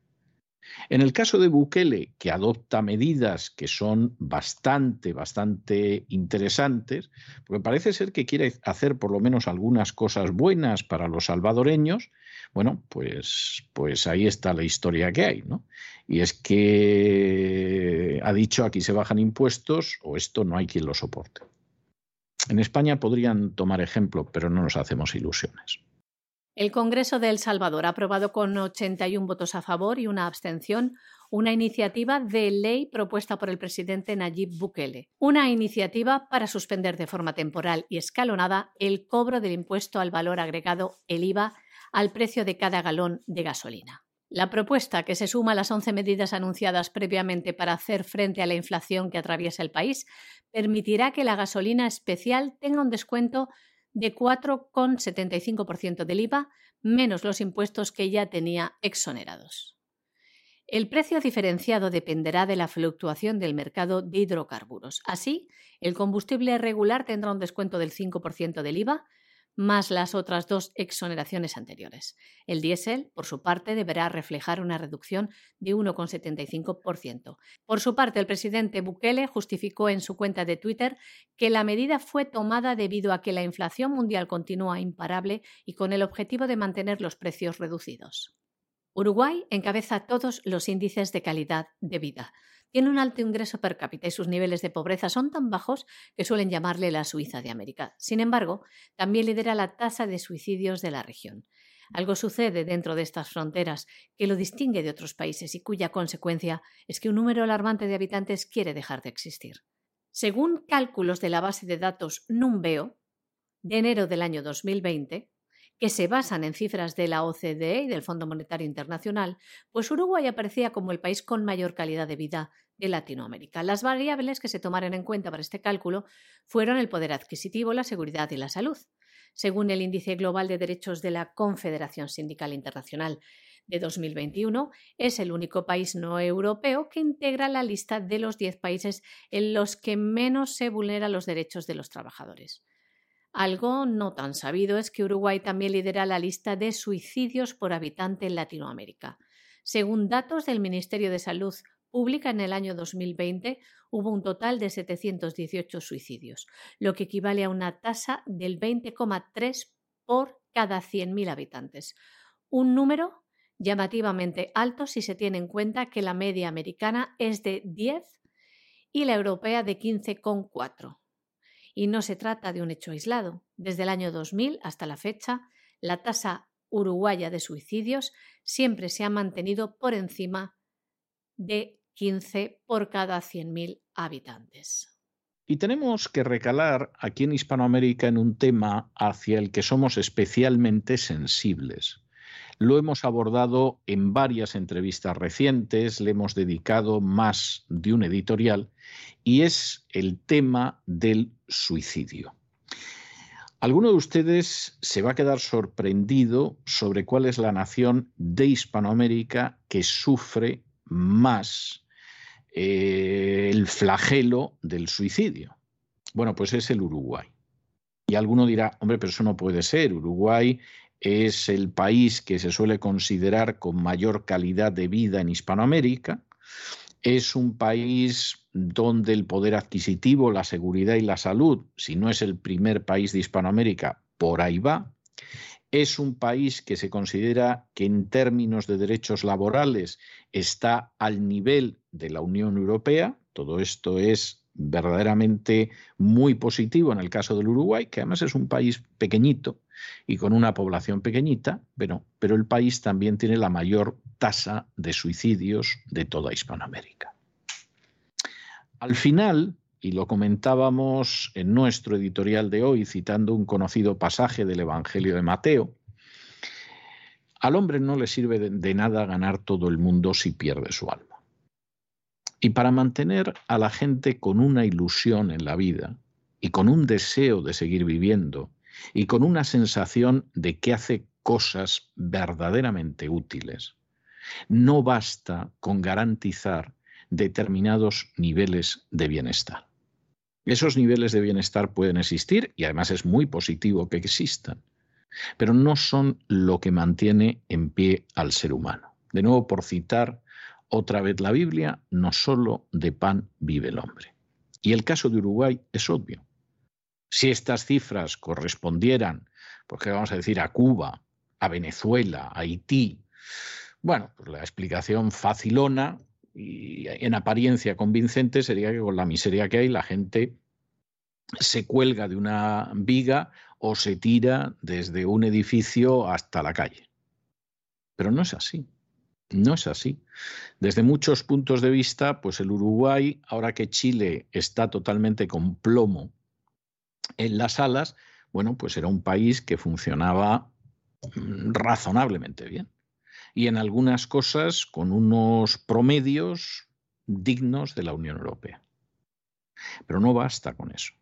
En el caso de Bukele, que adopta medidas que son bastante, bastante interesantes, porque parece ser que quiere hacer por lo menos algunas cosas buenas para los salvadoreños, bueno, pues, pues ahí está la historia que hay, ¿no? Y es que ha dicho aquí se bajan impuestos o esto no hay quien lo soporte. En España podrían tomar ejemplo, pero no nos hacemos ilusiones. El Congreso de El Salvador ha aprobado con 81 votos a favor y una abstención una iniciativa de ley propuesta por el presidente Nayib Bukele, una iniciativa para suspender de forma temporal y escalonada el cobro del impuesto al valor agregado, el IVA, al precio de cada galón de gasolina. La propuesta, que se suma a las 11 medidas anunciadas previamente para hacer frente a la inflación que atraviesa el país, permitirá que la gasolina especial tenga un descuento de 4,75% del IVA, menos los impuestos que ya tenía exonerados. El precio diferenciado dependerá de la fluctuación del mercado de hidrocarburos. Así, el combustible regular tendrá un descuento del 5% del IVA, más las otras dos exoneraciones anteriores. El diésel, por su parte, deberá reflejar una reducción de 1,75%. Por su parte, el presidente Bukele justificó en su cuenta de Twitter que la medida fue tomada debido a que la inflación mundial continúa imparable y con el objetivo de mantener los precios reducidos. Uruguay encabeza todos los índices de calidad de vida tiene un alto ingreso per cápita y sus niveles de pobreza son tan bajos que suelen llamarle la Suiza de América. Sin embargo, también lidera la tasa de suicidios de la región. Algo sucede dentro de estas fronteras que lo distingue de otros países y cuya consecuencia es que un número alarmante de habitantes quiere dejar de existir. Según cálculos de la base de datos Numbeo, de enero del año 2020, que se basan en cifras de la OCDE y del Fondo Monetario Internacional, pues Uruguay aparecía como el país con mayor calidad de vida de Latinoamérica. Las variables que se tomaron en cuenta para este cálculo fueron el poder adquisitivo, la seguridad y la salud. Según el Índice Global de Derechos de la Confederación Sindical Internacional de 2021, es el único país no europeo que integra la lista de los 10 países en los que menos se vulneran los derechos de los trabajadores. Algo no tan sabido es que Uruguay también lidera la lista de suicidios por habitante en Latinoamérica. Según datos del Ministerio de Salud pública en el año 2020 hubo un total de 718 suicidios, lo que equivale a una tasa del 20,3 por cada 100.000 habitantes. Un número llamativamente alto si se tiene en cuenta que la media americana es de 10 y la europea de 15,4. Y no se trata de un hecho aislado. Desde el año 2000 hasta la fecha, la tasa uruguaya de suicidios siempre se ha mantenido por encima de 15 por cada 100.000 habitantes. Y tenemos que recalar aquí en Hispanoamérica en un tema hacia el que somos especialmente sensibles. Lo hemos abordado en varias entrevistas recientes, le hemos dedicado más de un editorial, y es el tema del suicidio. Alguno de ustedes se va a quedar sorprendido sobre cuál es la nación de Hispanoamérica que sufre más eh, el flagelo del suicidio. Bueno, pues es el Uruguay. Y alguno dirá, hombre, pero eso no puede ser. Uruguay es el país que se suele considerar con mayor calidad de vida en Hispanoamérica. Es un país donde el poder adquisitivo, la seguridad y la salud, si no es el primer país de Hispanoamérica, por ahí va es un país que se considera que en términos de derechos laborales está al nivel de la Unión Europea. Todo esto es verdaderamente muy positivo en el caso del Uruguay, que además es un país pequeñito y con una población pequeñita, pero, el país también tiene la mayor tasa de suicidios de toda Hispanoamérica. Al final, y lo comentábamos en nuestro editorial de hoy citando un conocido pasaje del Evangelio de Mateo, al hombre no le sirve de, nada ganar todo el mundo si pierde su alma. Y para mantener a la gente con una ilusión en la vida y con un deseo de seguir viviendo y con una sensación de que hace cosas verdaderamente útiles, no basta con garantizar determinados niveles de bienestar. Esos niveles de bienestar pueden existir y además es muy positivo que existan, pero no son lo que mantiene en pie al ser humano. De nuevo, por citar otra vez la Biblia, no solo de pan vive el hombre. Y el caso de Uruguay es obvio. Si estas cifras correspondieran, porque vamos a decir, a Cuba, a Venezuela, a Haití, bueno, pues la explicación facilona y en apariencia convincente sería que con la miseria que hay la gente se cuelga de una viga o se tira desde un edificio hasta la calle. Pero no es así. No es así. Desde muchos puntos de vista, pues el Uruguay, ahora que Chile está totalmente con plomo en las alas, bueno, pues era un país que funcionaba mm, razonablemente bien y en algunas cosas con unos promedios dignos de la Unión Europea. Pero no basta con eso.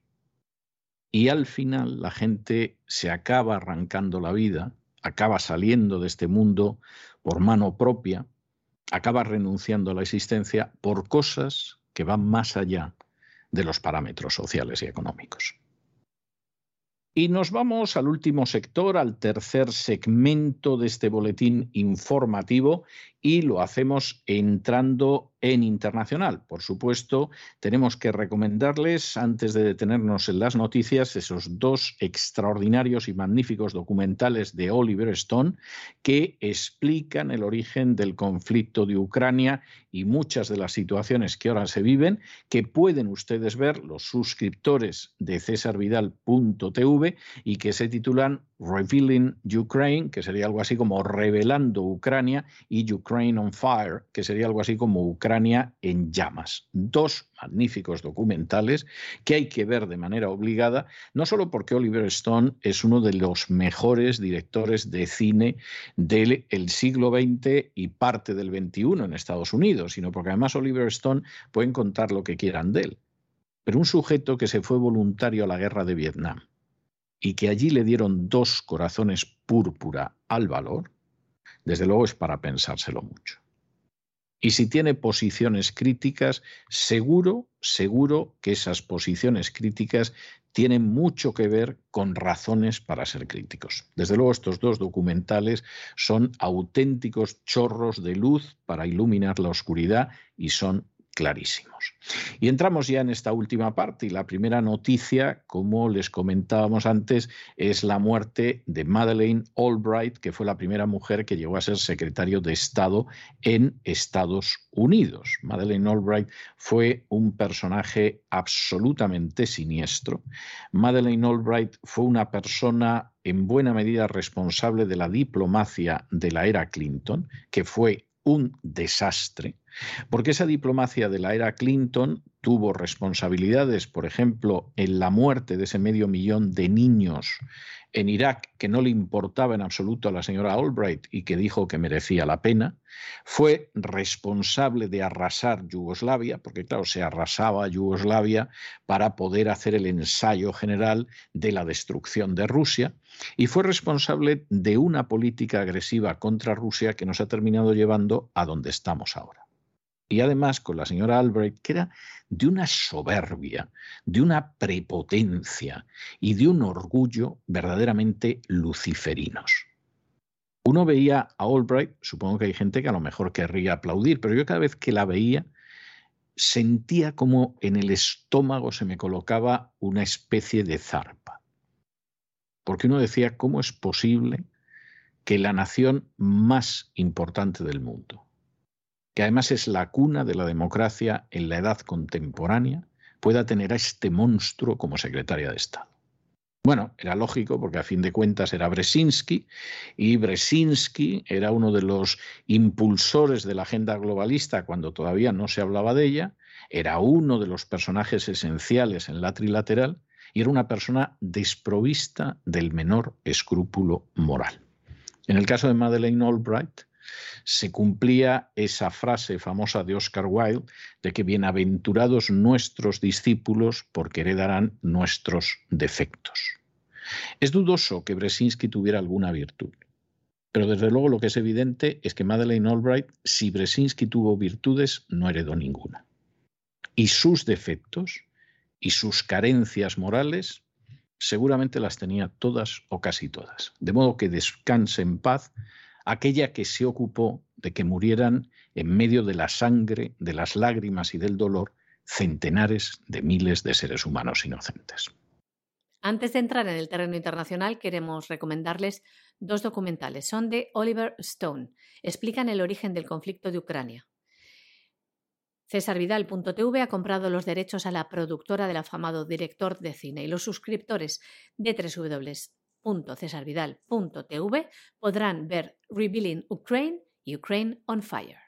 Y al final la gente se acaba arrancando la vida, acaba saliendo de este mundo por mano propia, acaba renunciando a la existencia por cosas que van más allá de los parámetros sociales y económicos. Y nos vamos al último sector, al tercer segmento de este boletín informativo y lo hacemos entrando en internacional. Por supuesto, tenemos que recomendarles, antes de detenernos en las noticias, esos dos extraordinarios y magníficos documentales de Oliver Stone que explican el origen del conflicto de Ucrania y muchas de las situaciones que ahora se viven, que pueden ustedes ver los suscriptores de cesarvidal.tv y que se titulan Revealing Ukraine, que sería algo así como revelando Ucrania, y Ukraine on Fire, que sería algo así como Ucrania en llamas. Dos magníficos documentales que hay que ver de manera obligada, no solo porque Oliver Stone es uno de los mejores directores de cine del siglo XX y parte del XXI en Estados Unidos, sino porque además Oliver Stone pueden contar lo que quieran de él. Pero un sujeto que se fue voluntario a la guerra de Vietnam y que allí le dieron dos corazones púrpura al valor, desde luego es para pensárselo mucho. Y si tiene posiciones críticas, seguro, seguro que esas posiciones críticas tienen mucho que ver con razones para ser críticos. Desde luego, estos dos documentales son auténticos chorros de luz para iluminar la oscuridad y son clarísimos. Y entramos ya en esta última parte y la primera noticia, como les comentábamos antes, es la muerte de Madeleine Albright, que fue la primera mujer que llegó a ser secretario de Estado en Estados Unidos. Madeleine Albright fue un personaje absolutamente siniestro. Madeleine Albright fue una persona en buena medida responsable de la diplomacia de la era Clinton, que fue un desastre, porque esa diplomacia de la era Clinton tuvo responsabilidades, por ejemplo, en la muerte de ese medio millón de niños en Irak que no le importaba en absoluto a la señora Albright y que dijo que merecía la pena, fue responsable de arrasar Yugoslavia, porque claro, se arrasaba Yugoslavia para poder hacer el ensayo general de la destrucción de Rusia, y fue responsable de una política agresiva contra Rusia que nos ha terminado llevando a donde estamos ahora y además con la señora Albright, que era de una soberbia, de una prepotencia y de un orgullo verdaderamente luciferinos. Uno veía a Albright, supongo que hay gente que a lo mejor querría aplaudir, pero yo cada vez que la veía sentía como en el estómago se me colocaba una especie de zarpa. Porque uno decía, ¿cómo es posible que la nación más importante del mundo, que además es la cuna de la democracia en la edad contemporánea, pueda tener a este monstruo como secretaria de Estado. Bueno, era lógico porque a fin de cuentas era Brzezinski y Brzezinski era uno de los impulsores de la agenda globalista cuando todavía no se hablaba de ella, era uno de los personajes esenciales en la trilateral y era una persona desprovista del menor escrúpulo moral. En el caso de Madeleine Albright, se cumplía esa frase famosa de Oscar Wilde de que bienaventurados nuestros discípulos porque heredarán nuestros defectos. Es dudoso que Bresinski tuviera alguna virtud, pero desde luego lo que es evidente es que Madeleine Albright, si Bresinski tuvo virtudes, no heredó ninguna. Y sus defectos y sus carencias morales seguramente las tenía todas o casi todas. De modo que descanse en paz aquella que se ocupó de que murieran en medio de la sangre, de las lágrimas y del dolor centenares de miles de seres humanos inocentes. Antes de entrar en el terreno internacional, queremos recomendarles dos documentales. Son de Oliver Stone. Explican el origen del conflicto de Ucrania. Cesarvidal.tv ha comprado los derechos a la productora del afamado director de cine y los suscriptores de www.cesarvidal.tv podrán ver Revealing Ukraine y Ukraine on Fire.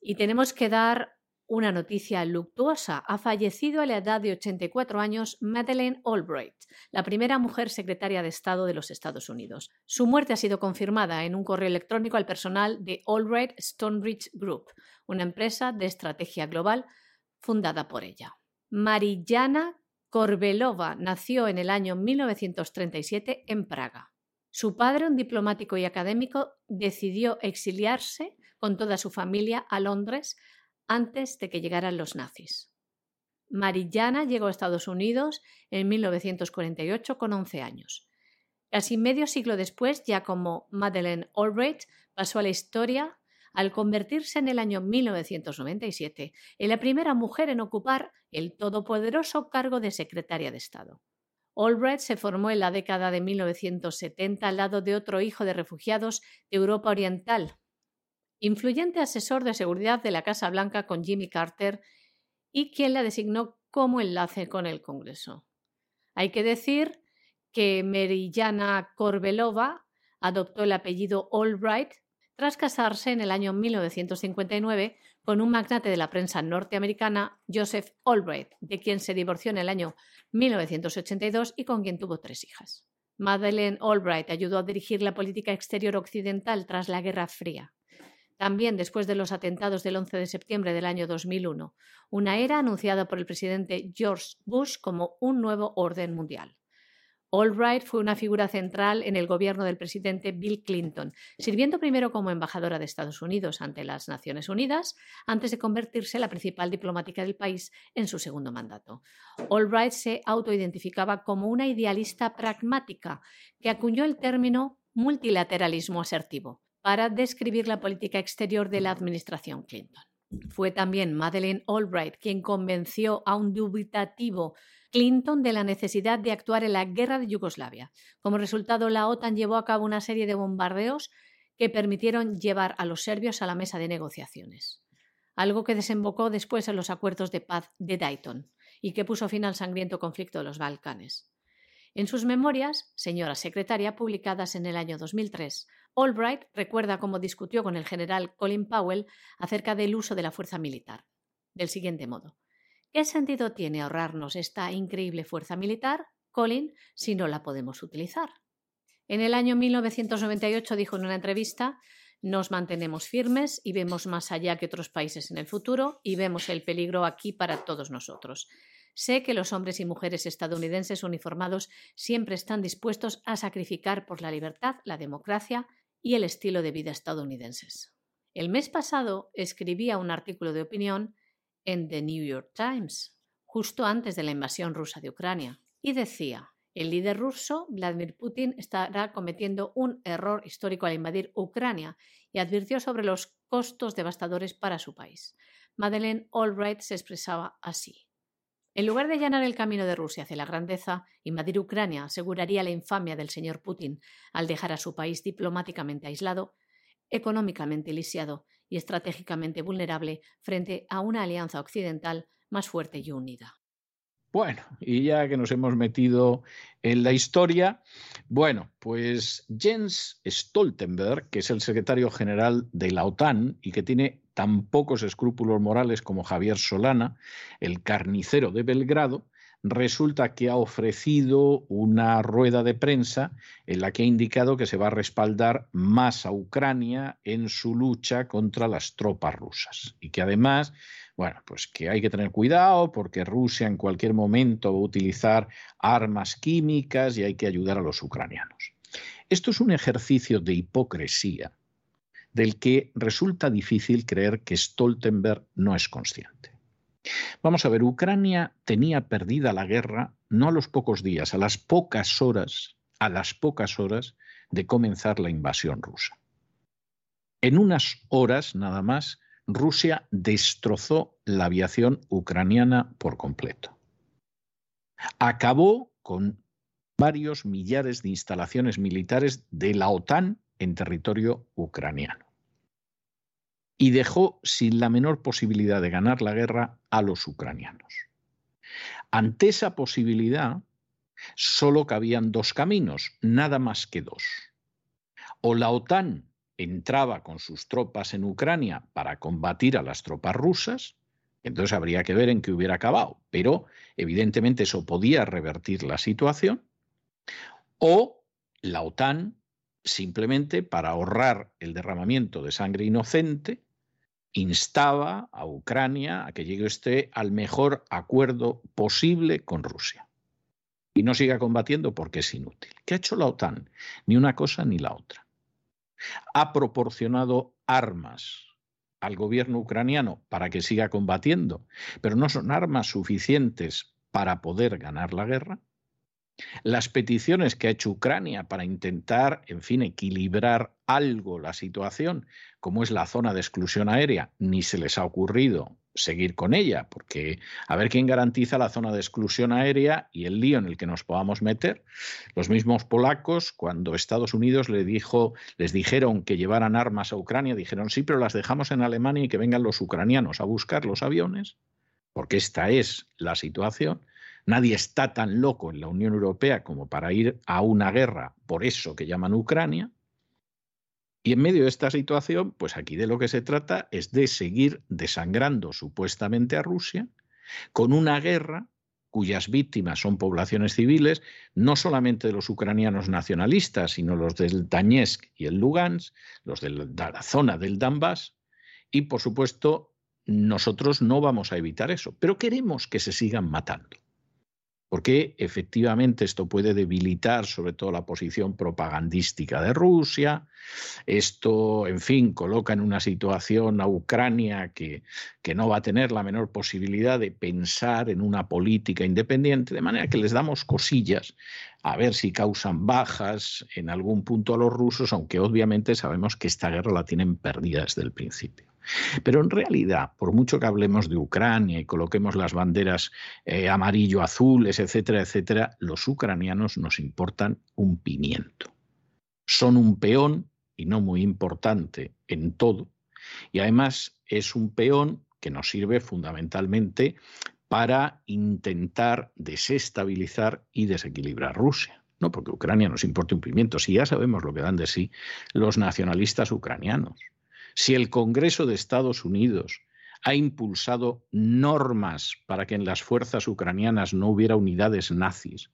Y tenemos que dar una noticia luctuosa. Ha fallecido a la edad de 84 años Madeleine Albright, la primera mujer secretaria de Estado de los Estados Unidos. Su muerte ha sido confirmada en un correo electrónico al personal de Albright Stonebridge Group, una empresa de estrategia global fundada por ella. Marillana Korbelova nació en el año 1937 en Praga. Su padre, un diplomático y académico, decidió exiliarse con toda su familia a Londres antes de que llegaran los nazis. Marillana llegó a Estados Unidos en 1948 con 11 años. Casi medio siglo después, ya como Madeleine Albright, pasó a la historia al convertirse en el año 1997 en la primera mujer en ocupar el todopoderoso cargo de secretaria de Estado. Albright se formó en la década de 1970 al lado de otro hijo de refugiados de Europa Oriental, influyente asesor de seguridad de la Casa Blanca con Jimmy Carter y quien la designó como enlace con el Congreso. Hay que decir que Merillana Korbelova adoptó el apellido Albright tras casarse en el año 1959 con un magnate de la prensa norteamericana, Joseph Albright, de quien se divorció en el año 1982 y con quien tuvo tres hijas. Madeleine Albright ayudó a dirigir la política exterior occidental tras la Guerra Fría. También después de los atentados del 11 de septiembre del año 2001, una era anunciada por el presidente George Bush como un nuevo orden mundial. Albright fue una figura central en el gobierno del presidente Bill Clinton, sirviendo primero como embajadora de Estados Unidos ante las Naciones Unidas, antes de convertirse en la principal diplomática del país en su segundo mandato. Albright se autoidentificaba como una idealista pragmática que acuñó el término multilateralismo asertivo para describir la política exterior de la administración Clinton. Fue también Madeleine Albright quien convenció a un dubitativo Clinton de la necesidad de actuar en la guerra de Yugoslavia. Como resultado, la OTAN llevó a cabo una serie de bombardeos que permitieron llevar a los serbios a la mesa de negociaciones, algo que desembocó después en los acuerdos de paz de Dayton y que puso fin al sangriento conflicto de los Balcanes. En sus memorias, señora secretaria, publicadas en el año 2003, Albright recuerda cómo discutió con el general Colin Powell acerca del uso de la fuerza militar, del siguiente modo. ¿Qué sentido tiene ahorrarnos esta increíble fuerza militar, Colin, si no la podemos utilizar? En el año 1998 dijo en una entrevista nos mantenemos firmes y vemos más allá que otros países en el futuro y vemos el peligro aquí para todos nosotros. Sé que los hombres y mujeres estadounidenses uniformados siempre están dispuestos a sacrificar por la libertad, la democracia y el estilo de vida estadounidenses. El mes pasado escribía un artículo de opinión en The New York Times, justo antes de la invasión rusa de Ucrania, y decía, el líder ruso, Vladimir Putin, estará cometiendo un error histórico al invadir Ucrania y advirtió sobre los costos devastadores para su país. Madeleine Albright se expresaba así. En lugar de allanar el camino de Rusia hacia la grandeza, invadir Ucrania aseguraría la infamia del señor Putin al dejar a su país diplomáticamente aislado, económicamente lisiado y estratégicamente vulnerable frente a una alianza occidental más fuerte y unida. Bueno, y ya que nos hemos metido en la historia, bueno, pues Jens Stoltenberg, que es el secretario general de la OTAN y que tiene tan pocos escrúpulos morales como Javier Solana, el carnicero de Belgrado, resulta que ha ofrecido una rueda de prensa en la que ha indicado que se va a respaldar más a Ucrania en su lucha contra las tropas rusas y que además, bueno, pues que hay que tener cuidado porque Rusia en cualquier momento va a utilizar armas químicas y hay que ayudar a los ucranianos. Esto es un ejercicio de hipocresía del que resulta difícil creer que Stoltenberg no es consciente. Vamos a ver, Ucrania tenía perdida la guerra no a los pocos días, a las pocas horas, a las pocas horas de comenzar la invasión rusa. En unas horas nada más, Rusia destrozó la aviación ucraniana por completo. Acabó con varios millares de instalaciones militares de la OTAN en territorio ucraniano y dejó sin la menor posibilidad de ganar la guerra a los ucranianos. Ante esa posibilidad, solo cabían dos caminos, nada más que dos. O la OTAN entraba con sus tropas en Ucrania para combatir a las tropas rusas, entonces habría que ver en qué hubiera acabado, pero evidentemente eso podía revertir la situación, o la OTAN simplemente para ahorrar el derramamiento de sangre inocente, instaba a Ucrania a que llegue este al mejor acuerdo posible con Rusia y no siga combatiendo porque es inútil. ¿Qué ha hecho la OTAN? Ni una cosa ni la otra. Ha proporcionado armas al gobierno ucraniano para que siga combatiendo, pero no son armas suficientes para poder ganar la guerra. Las peticiones que ha hecho Ucrania para intentar, en fin, equilibrar algo la situación, como es la zona de exclusión aérea, ni se les ha ocurrido seguir con ella, porque a ver quién garantiza la zona de exclusión aérea y el lío en el que nos podamos meter. Los mismos polacos, cuando Estados Unidos les dijo, les dijeron que llevaran armas a Ucrania, dijeron sí, pero las dejamos en Alemania y que vengan los ucranianos a buscar los aviones, porque esta es la situación. Nadie está tan loco en la Unión Europea como para ir a una guerra por eso que llaman Ucrania. Y en medio de esta situación, pues aquí de lo que se trata es de seguir desangrando supuestamente a Rusia con una guerra cuyas víctimas son poblaciones civiles, no solamente de los ucranianos nacionalistas, sino los del Donetsk y el Lugansk, los de la zona del Donbass, y por supuesto nosotros no vamos a evitar eso, pero queremos que se sigan matando. Porque efectivamente esto puede debilitar sobre todo la posición propagandística de Rusia. Esto, en fin, coloca en una situación a Ucrania que, que, no va a tener la menor posibilidad de pensar en una política independiente, de manera que les damos cosillas a ver si causan bajas en algún punto a los rusos, aunque obviamente sabemos que esta guerra la tienen perdida desde el principio. Pero en realidad, por mucho que hablemos de Ucrania y coloquemos las banderas eh, amarillo-azules, etcétera, etcétera, los ucranianos nos importan un pimiento. Son un peón, y no muy importante, en todo. Y además es un peón que nos sirve fundamentalmente para intentar desestabilizar y desequilibrar Rusia. No porque Ucrania nos importe un pimiento, si ya sabemos lo que dan de sí los nacionalistas ucranianos. Si el Congreso de Estados Unidos ha impulsado normas para que en las fuerzas ucranianas no hubiera unidades nazis,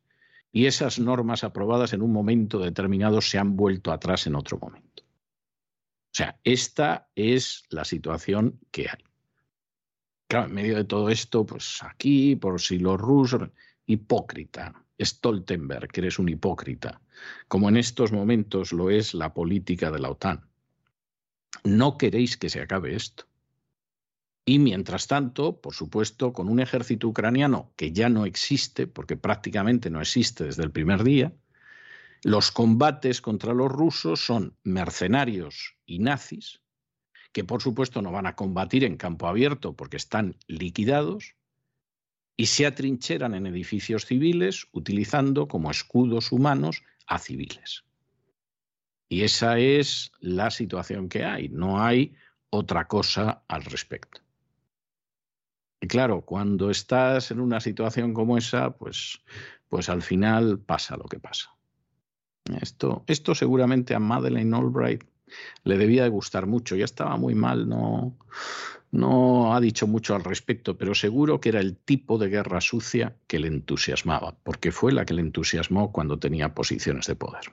y esas normas aprobadas en un momento determinado se han vuelto atrás en otro momento. O sea, esta es la situación que hay. Claro, en medio de todo esto, pues aquí, por si los rusos, hipócrita, Stoltenberg, que eres un hipócrita, como en estos momentos lo es la política de la OTAN. No queréis que se acabe esto. Y mientras tanto, por supuesto, con un ejército ucraniano que ya no existe, porque prácticamente no existe desde el primer día, los combates contra los rusos son mercenarios y nazis, que por supuesto no van a combatir en campo abierto porque están liquidados, y se atrincheran en edificios civiles utilizando como escudos humanos a civiles. Y esa es la situación que hay. No hay otra cosa al respecto. Y claro, cuando estás en una situación como esa, pues, pues al final pasa lo que pasa. Esto, esto seguramente a Madeleine Albright le debía de gustar mucho. Ya estaba muy mal, no, no ha dicho mucho al respecto, pero seguro que era el tipo de guerra sucia que le entusiasmaba, porque fue la que le entusiasmó cuando tenía posiciones de poder.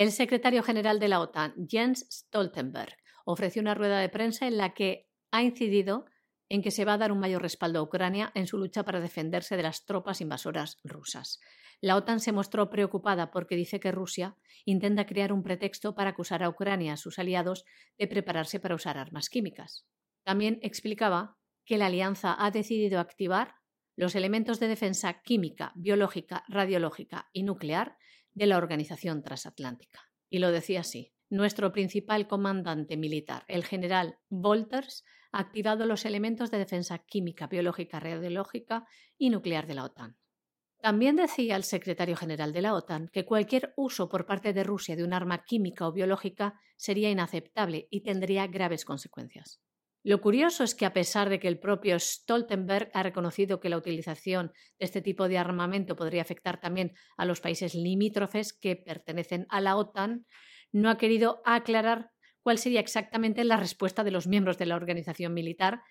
El secretario general de la OTAN, Jens Stoltenberg, ofreció una rueda de prensa en la que ha incidido en que se va a dar un mayor respaldo a Ucrania en su lucha para defenderse de las tropas invasoras rusas. La OTAN se mostró preocupada porque dice que Rusia intenta crear un pretexto para acusar a Ucrania a sus aliados de prepararse para usar armas químicas. También explicaba que la alianza ha decidido activar los elementos de defensa química, biológica, radiológica y nuclear de la Organización Transatlántica. Y lo decía así. Nuestro principal comandante militar, el general Wolters, ha activado los elementos de defensa química, biológica, radiológica y nuclear de la OTAN. También decía el secretario general de la OTAN que cualquier uso por parte de Rusia de un arma química o biológica sería inaceptable y tendría graves consecuencias. Lo curioso es que a pesar de que el propio Stoltenberg ha reconocido que la utilización de este tipo de armamento podría afectar también a los países limítrofes que pertenecen a la OTAN, no ha querido aclarar cuál sería exactamente la respuesta de los miembros de la organización militar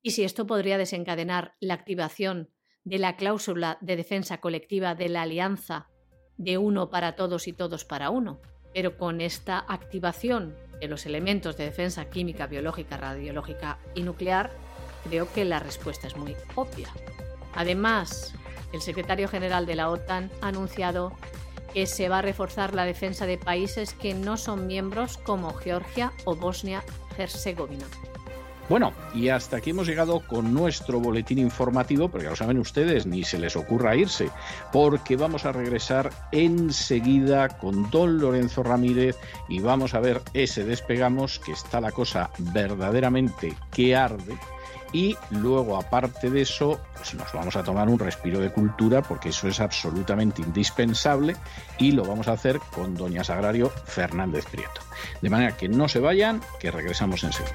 y si esto podría desencadenar la activación de la cláusula de defensa colectiva de la alianza de uno para todos y todos para uno. Pero con esta activación de los elementos de defensa química, biológica, radiológica y nuclear, creo que la respuesta es muy obvia. Además, el secretario general de la OTAN ha anunciado que se va a reforzar la defensa de países que no son miembros como Georgia o Bosnia-Herzegovina. Bueno, y hasta aquí hemos llegado con nuestro boletín informativo, porque ya lo saben ustedes, ni se les ocurra irse, porque vamos a regresar enseguida con don Lorenzo Ramírez y vamos a ver ese despegamos, que está la cosa verdaderamente que arde. Y luego, aparte de eso, pues nos vamos a tomar un respiro de cultura, porque eso es absolutamente indispensable, y lo vamos a hacer con doña Sagrario Fernández Prieto. De manera que no se vayan, que regresamos enseguida.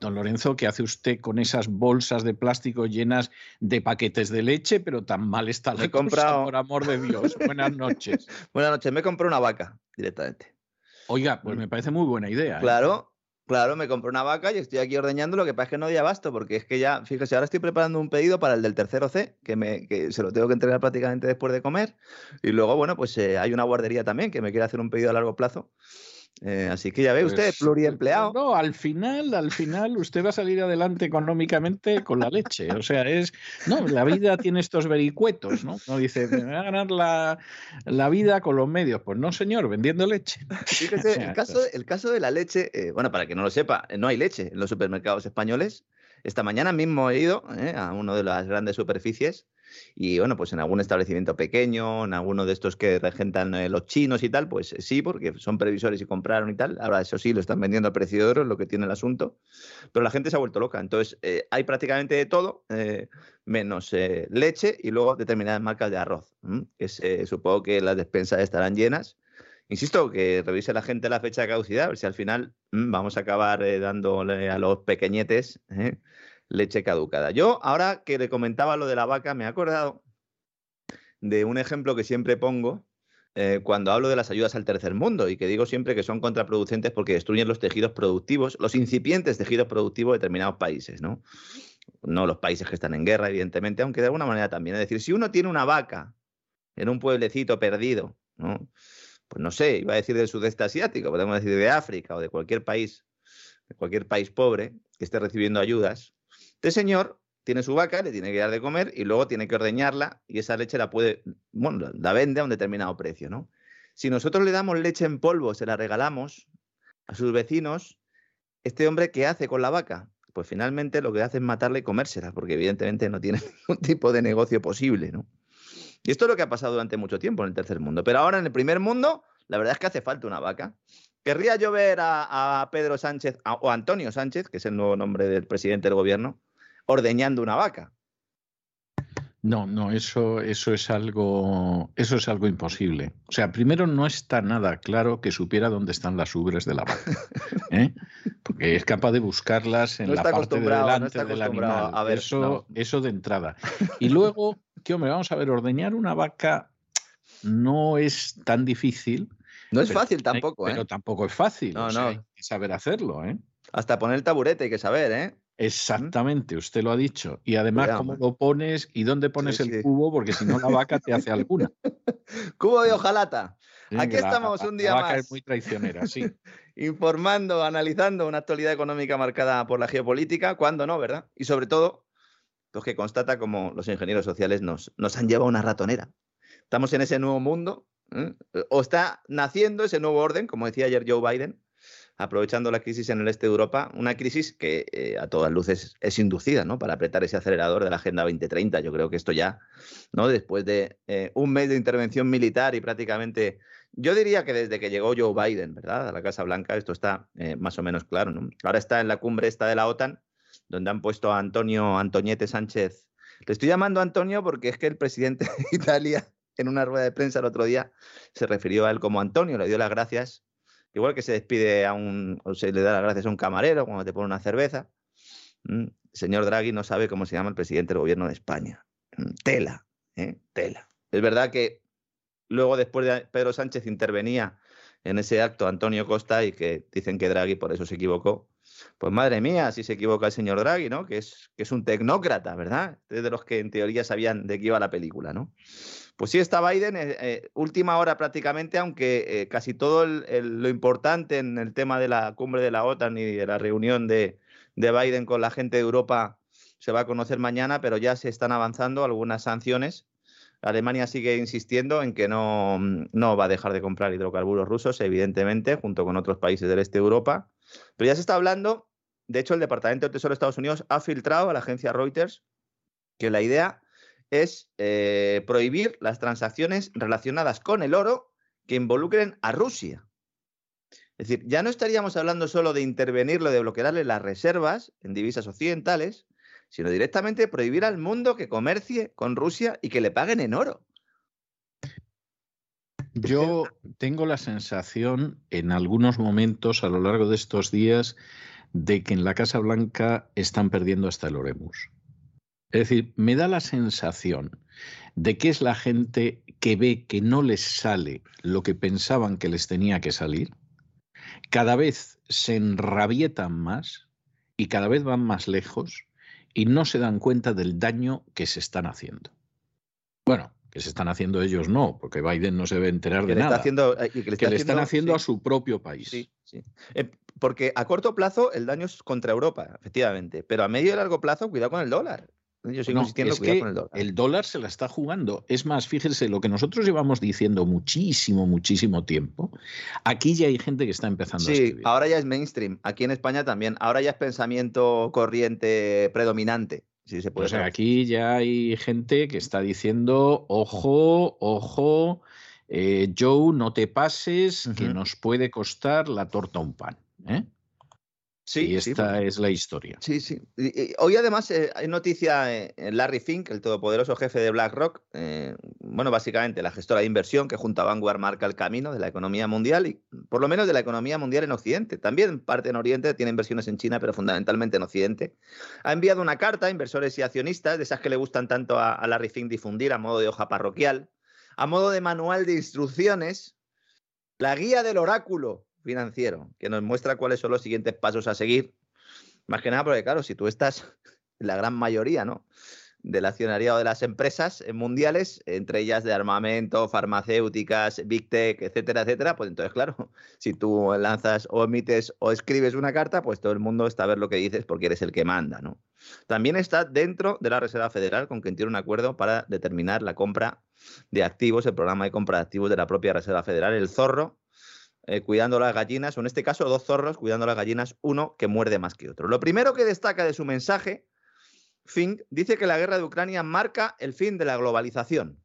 Don Lorenzo, ¿qué hace usted con esas bolsas de plástico llenas de paquetes de leche? Pero tan mal está la he comprado... por amor de Dios. Buenas noches. <laughs> Buenas noches, me compré una vaca directamente. Oiga, pues me parece muy buena idea. ¿eh? Claro, claro, me compré una vaca y estoy aquí ordeñando, lo que pasa es que no doy abasto, porque es que ya, fíjese, ahora estoy preparando un pedido para el del tercero C, que, me, que se lo tengo que entregar prácticamente después de comer, y luego, bueno, pues eh, hay una guardería también que me quiere hacer un pedido a largo plazo, eh, así que ya ve usted, pues, pluriempleado. No, al final, al final usted va a salir adelante económicamente con la leche. O sea, es. No, la vida tiene estos vericuetos, ¿no? No dice, me va a ganar la, la, vida con los medios. Pues no, señor, vendiendo leche. Fíjese, <laughs> el, caso, el caso de la leche, eh, bueno, para que no lo sepa, no hay leche en los supermercados españoles. Esta mañana mismo he ido eh, a una de las grandes superficies y bueno, pues en algún establecimiento pequeño, en alguno de estos que regentan eh, los chinos y tal, pues eh, sí, porque son previsores y compraron y tal. Ahora, eso sí, lo están vendiendo a precio de oro, lo que tiene el asunto. Pero la gente se ha vuelto loca. Entonces, eh, hay prácticamente de todo, menos leche y luego determinadas marcas de arroz. que supongo que las despensas estarán llenas. Insisto, que revise la gente la fecha de caducidad, a ver si al final vamos a acabar dándole a los pequeñetes leche caducada. Yo, ahora que le comentaba lo de la vaca, me he acordado de un ejemplo que siempre pongo eh, cuando hablo de las ayudas al tercer mundo y que digo siempre que son contraproducentes porque destruyen los tejidos productivos, los incipientes tejidos productivos de determinados países, ¿no? No los países que están en guerra, evidentemente, aunque de alguna manera también. Es decir, si uno tiene una vaca en un pueblecito perdido, ¿no? Pues no sé, iba a decir del sudeste asiático, podemos decir de África o de cualquier país, de cualquier país pobre que esté recibiendo ayudas, este señor tiene su vaca, le tiene que dar de comer y luego tiene que ordeñarla y esa leche la puede, bueno, la vende a un determinado precio, ¿no? Si nosotros le damos leche en polvo, se la regalamos a sus vecinos, ¿este hombre qué hace con la vaca? Pues finalmente lo que hace es matarla y comérsela, porque evidentemente no tiene <laughs> ningún tipo de negocio posible, ¿no? Y esto es lo que ha pasado durante mucho tiempo en el tercer mundo. Pero ahora en el primer mundo, la verdad es que hace falta una vaca. ¿Querría yo ver a, Pedro Sánchez o Antonio Sánchez, que es el nuevo nombre del presidente del gobierno, ordeñando una vaca. No, no, eso, eso es algo, eso es algo imposible. O sea, primero no está nada claro que supiera dónde están las ubres de la vaca, <laughs> ¿eh? porque es capaz de buscarlas en la parte de delante del animal. A ver, eso, eso de entrada. Y luego, <laughs> ¿qué hombre? Vamos a ver, ordeñar una vaca no es tan difícil. No es fácil tampoco, ¿eh? Pero tampoco es fácil. No, no. Hay que saber hacerlo, ¿eh? Hasta poner el taburete hay que saber, ¿eh? Exactamente, usted lo ha dicho. Y además, cómo lo pones y dónde pones el cubo, porque si no la vaca te hace alguna. <laughs> Cubo de hojalata. Aquí estamos un día la vaca es muy traicionera, sí. <laughs> Informando, analizando una actualidad económica marcada por la geopolítica, cuando no, ¿verdad? Y sobre todo, pues que constata como los ingenieros sociales nos, nos han llevado una ratonera. Estamos en ese nuevo mundo, ¿eh? o está naciendo ese nuevo orden, como decía ayer Joe Biden, aprovechando la crisis en el este de Europa, una crisis que eh, a todas luces es inducida, ¿no? Para apretar ese acelerador de la Agenda 2030. Yo creo que esto ya, ¿no? Después de eh, un mes de intervención militar y prácticamente, yo diría que desde que llegó Joe Biden, ¿verdad? A la Casa Blanca, esto está eh, más o menos claro, ¿no? Ahora está en la cumbre esta de la OTAN, donde han puesto a Antonio Antoñete Sánchez. Le estoy llamando Antonio porque es que el presidente <laughs> de Italia, en una rueda de prensa el otro día, se refirió a él como Antonio, le dio las gracias Igual que se despide a un, o se le da las gracias a un camarero cuando te pone una cerveza. El señor Draghi no sabe cómo se llama el presidente del gobierno de España. Tela, ¿eh? tela. Es verdad que luego, después de Pedro Sánchez, intervenía en ese acto Antonio Costa y que dicen que Draghi por eso se equivocó. Pues madre mía, si se equivoca el señor Draghi, ¿no? Que es, que es un tecnócrata, ¿verdad? Es de los que en teoría sabían de qué iba la película, ¿no? Pues sí está Biden, eh, eh, última hora prácticamente, aunque eh, casi todo lo importante en el tema de la cumbre de la OTAN y de la reunión de, Biden con la gente de Europa se va a conocer mañana, pero ya se están avanzando algunas sanciones. Alemania sigue insistiendo en que no, no va a dejar de comprar hidrocarburos rusos, evidentemente, junto con otros países del este de Europa. Pero ya se está hablando de hecho, el Departamento de Tesoro de Estados Unidos ha filtrado a la agencia Reuters que la idea es eh, prohibir las transacciones relacionadas con el oro que involucren a Rusia. Es decir, ya no estaríamos hablando solo de intervenirlo, de bloquearle las reservas en divisas occidentales, sino directamente prohibir al mundo que comercie con Rusia y que le paguen en oro. Yo tengo la sensación en algunos momentos a lo largo de estos días de que en la Casa Blanca están perdiendo hasta el Oremus. Es decir, me da la sensación de que es la gente que ve que no les sale lo que pensaban que les tenía que salir, cada vez se enrabietan más y cada vez van más lejos y no se dan cuenta del daño que se están haciendo. Bueno, que se están haciendo ellos no, porque Biden no se debe enterar de nada. Haciendo, eh, que le, están haciendo a su propio país. Sí, sí. Eh, porque a corto plazo el daño es contra Europa, efectivamente, pero a medio y largo plazo cuidado con el dólar. Yo sigo insistiendo, es que el dólar. se la está jugando. Es más, fíjense, lo que nosotros llevamos diciendo muchísimo, muchísimo tiempo, aquí ya hay gente que está empezando a escribir. ahora ya es mainstream. Aquí en España también. Ahora ya es pensamiento corriente predominante. Si se puede o sea, aquí ya hay gente que está diciendo, ojo, ojo, eh, Joe, no te pases, que nos puede costar la torta un pan. ¿eh? Sí, y esta es la historia. Sí, sí. hoy además eh, hay noticia en Larry Fink, el todopoderoso jefe de BlackRock, eh, bueno, básicamente la gestora de inversión que junto a Vanguard marca el camino de la economía mundial y por lo menos de la economía mundial en Occidente. También parte en Oriente, tiene inversiones en China, pero fundamentalmente en Occidente. Ha enviado una carta a inversores y accionistas, de esas que le gustan tanto a, a Larry Fink difundir a modo de hoja parroquial, a modo de manual de instrucciones, la guía del oráculo financiero, que nos muestra cuáles son los siguientes pasos a seguir. Más que nada porque, claro, si tú estás <laughs> la gran mayoría, ¿no? del accionariado de las empresas mundiales, entre ellas de armamento, farmacéuticas, big tech, etcétera, etcétera, pues entonces, claro, <laughs> si tú lanzas o emites o escribes una carta, pues todo el mundo está a ver lo que dices porque eres el que manda, ¿no? También está dentro de la Reserva Federal con quien tiene un acuerdo para determinar la compra de activos, el programa de compra de activos de la propia Reserva Federal, el zorro, eh, cuidando las gallinas, o en este caso dos zorros cuidando las gallinas, uno que muerde más que otro. Lo primero que destaca de su mensaje, Fink, dice que la guerra de Ucrania marca el fin de la globalización.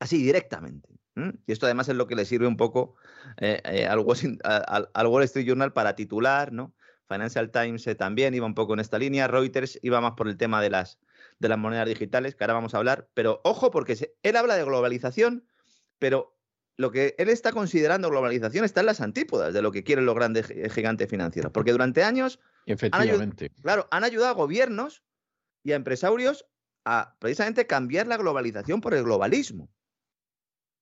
Así, directamente. Y esto además es lo que le sirve un poco eh, eh, al, Wall, Street Journal para titular, ¿no? Financial Times también iba un poco en esta línea, Reuters iba más por el tema de las, de las monedas digitales, que ahora vamos a hablar, pero ojo porque él habla de globalización, pero lo que él está considerando globalización está en las antípodas de lo que quieren los grandes gigantes financieros. Porque durante años. Efectivamente. claro, han ayudado a gobiernos y a empresarios a precisamente cambiar la globalización por el globalismo.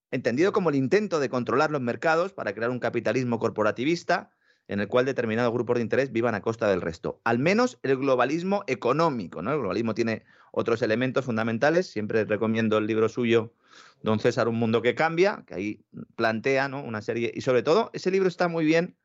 Entendido como el intento de controlar los mercados para crear un capitalismo corporativista en el cual determinados grupos de interés vivan a costa del resto. Al menos el globalismo económico, ¿no? El globalismo tiene otros elementos fundamentales. Siempre recomiendo el libro suyo Don César, Un Mundo que Cambia, que ahí plantea una serie, y sobre todo ese libro está muy bien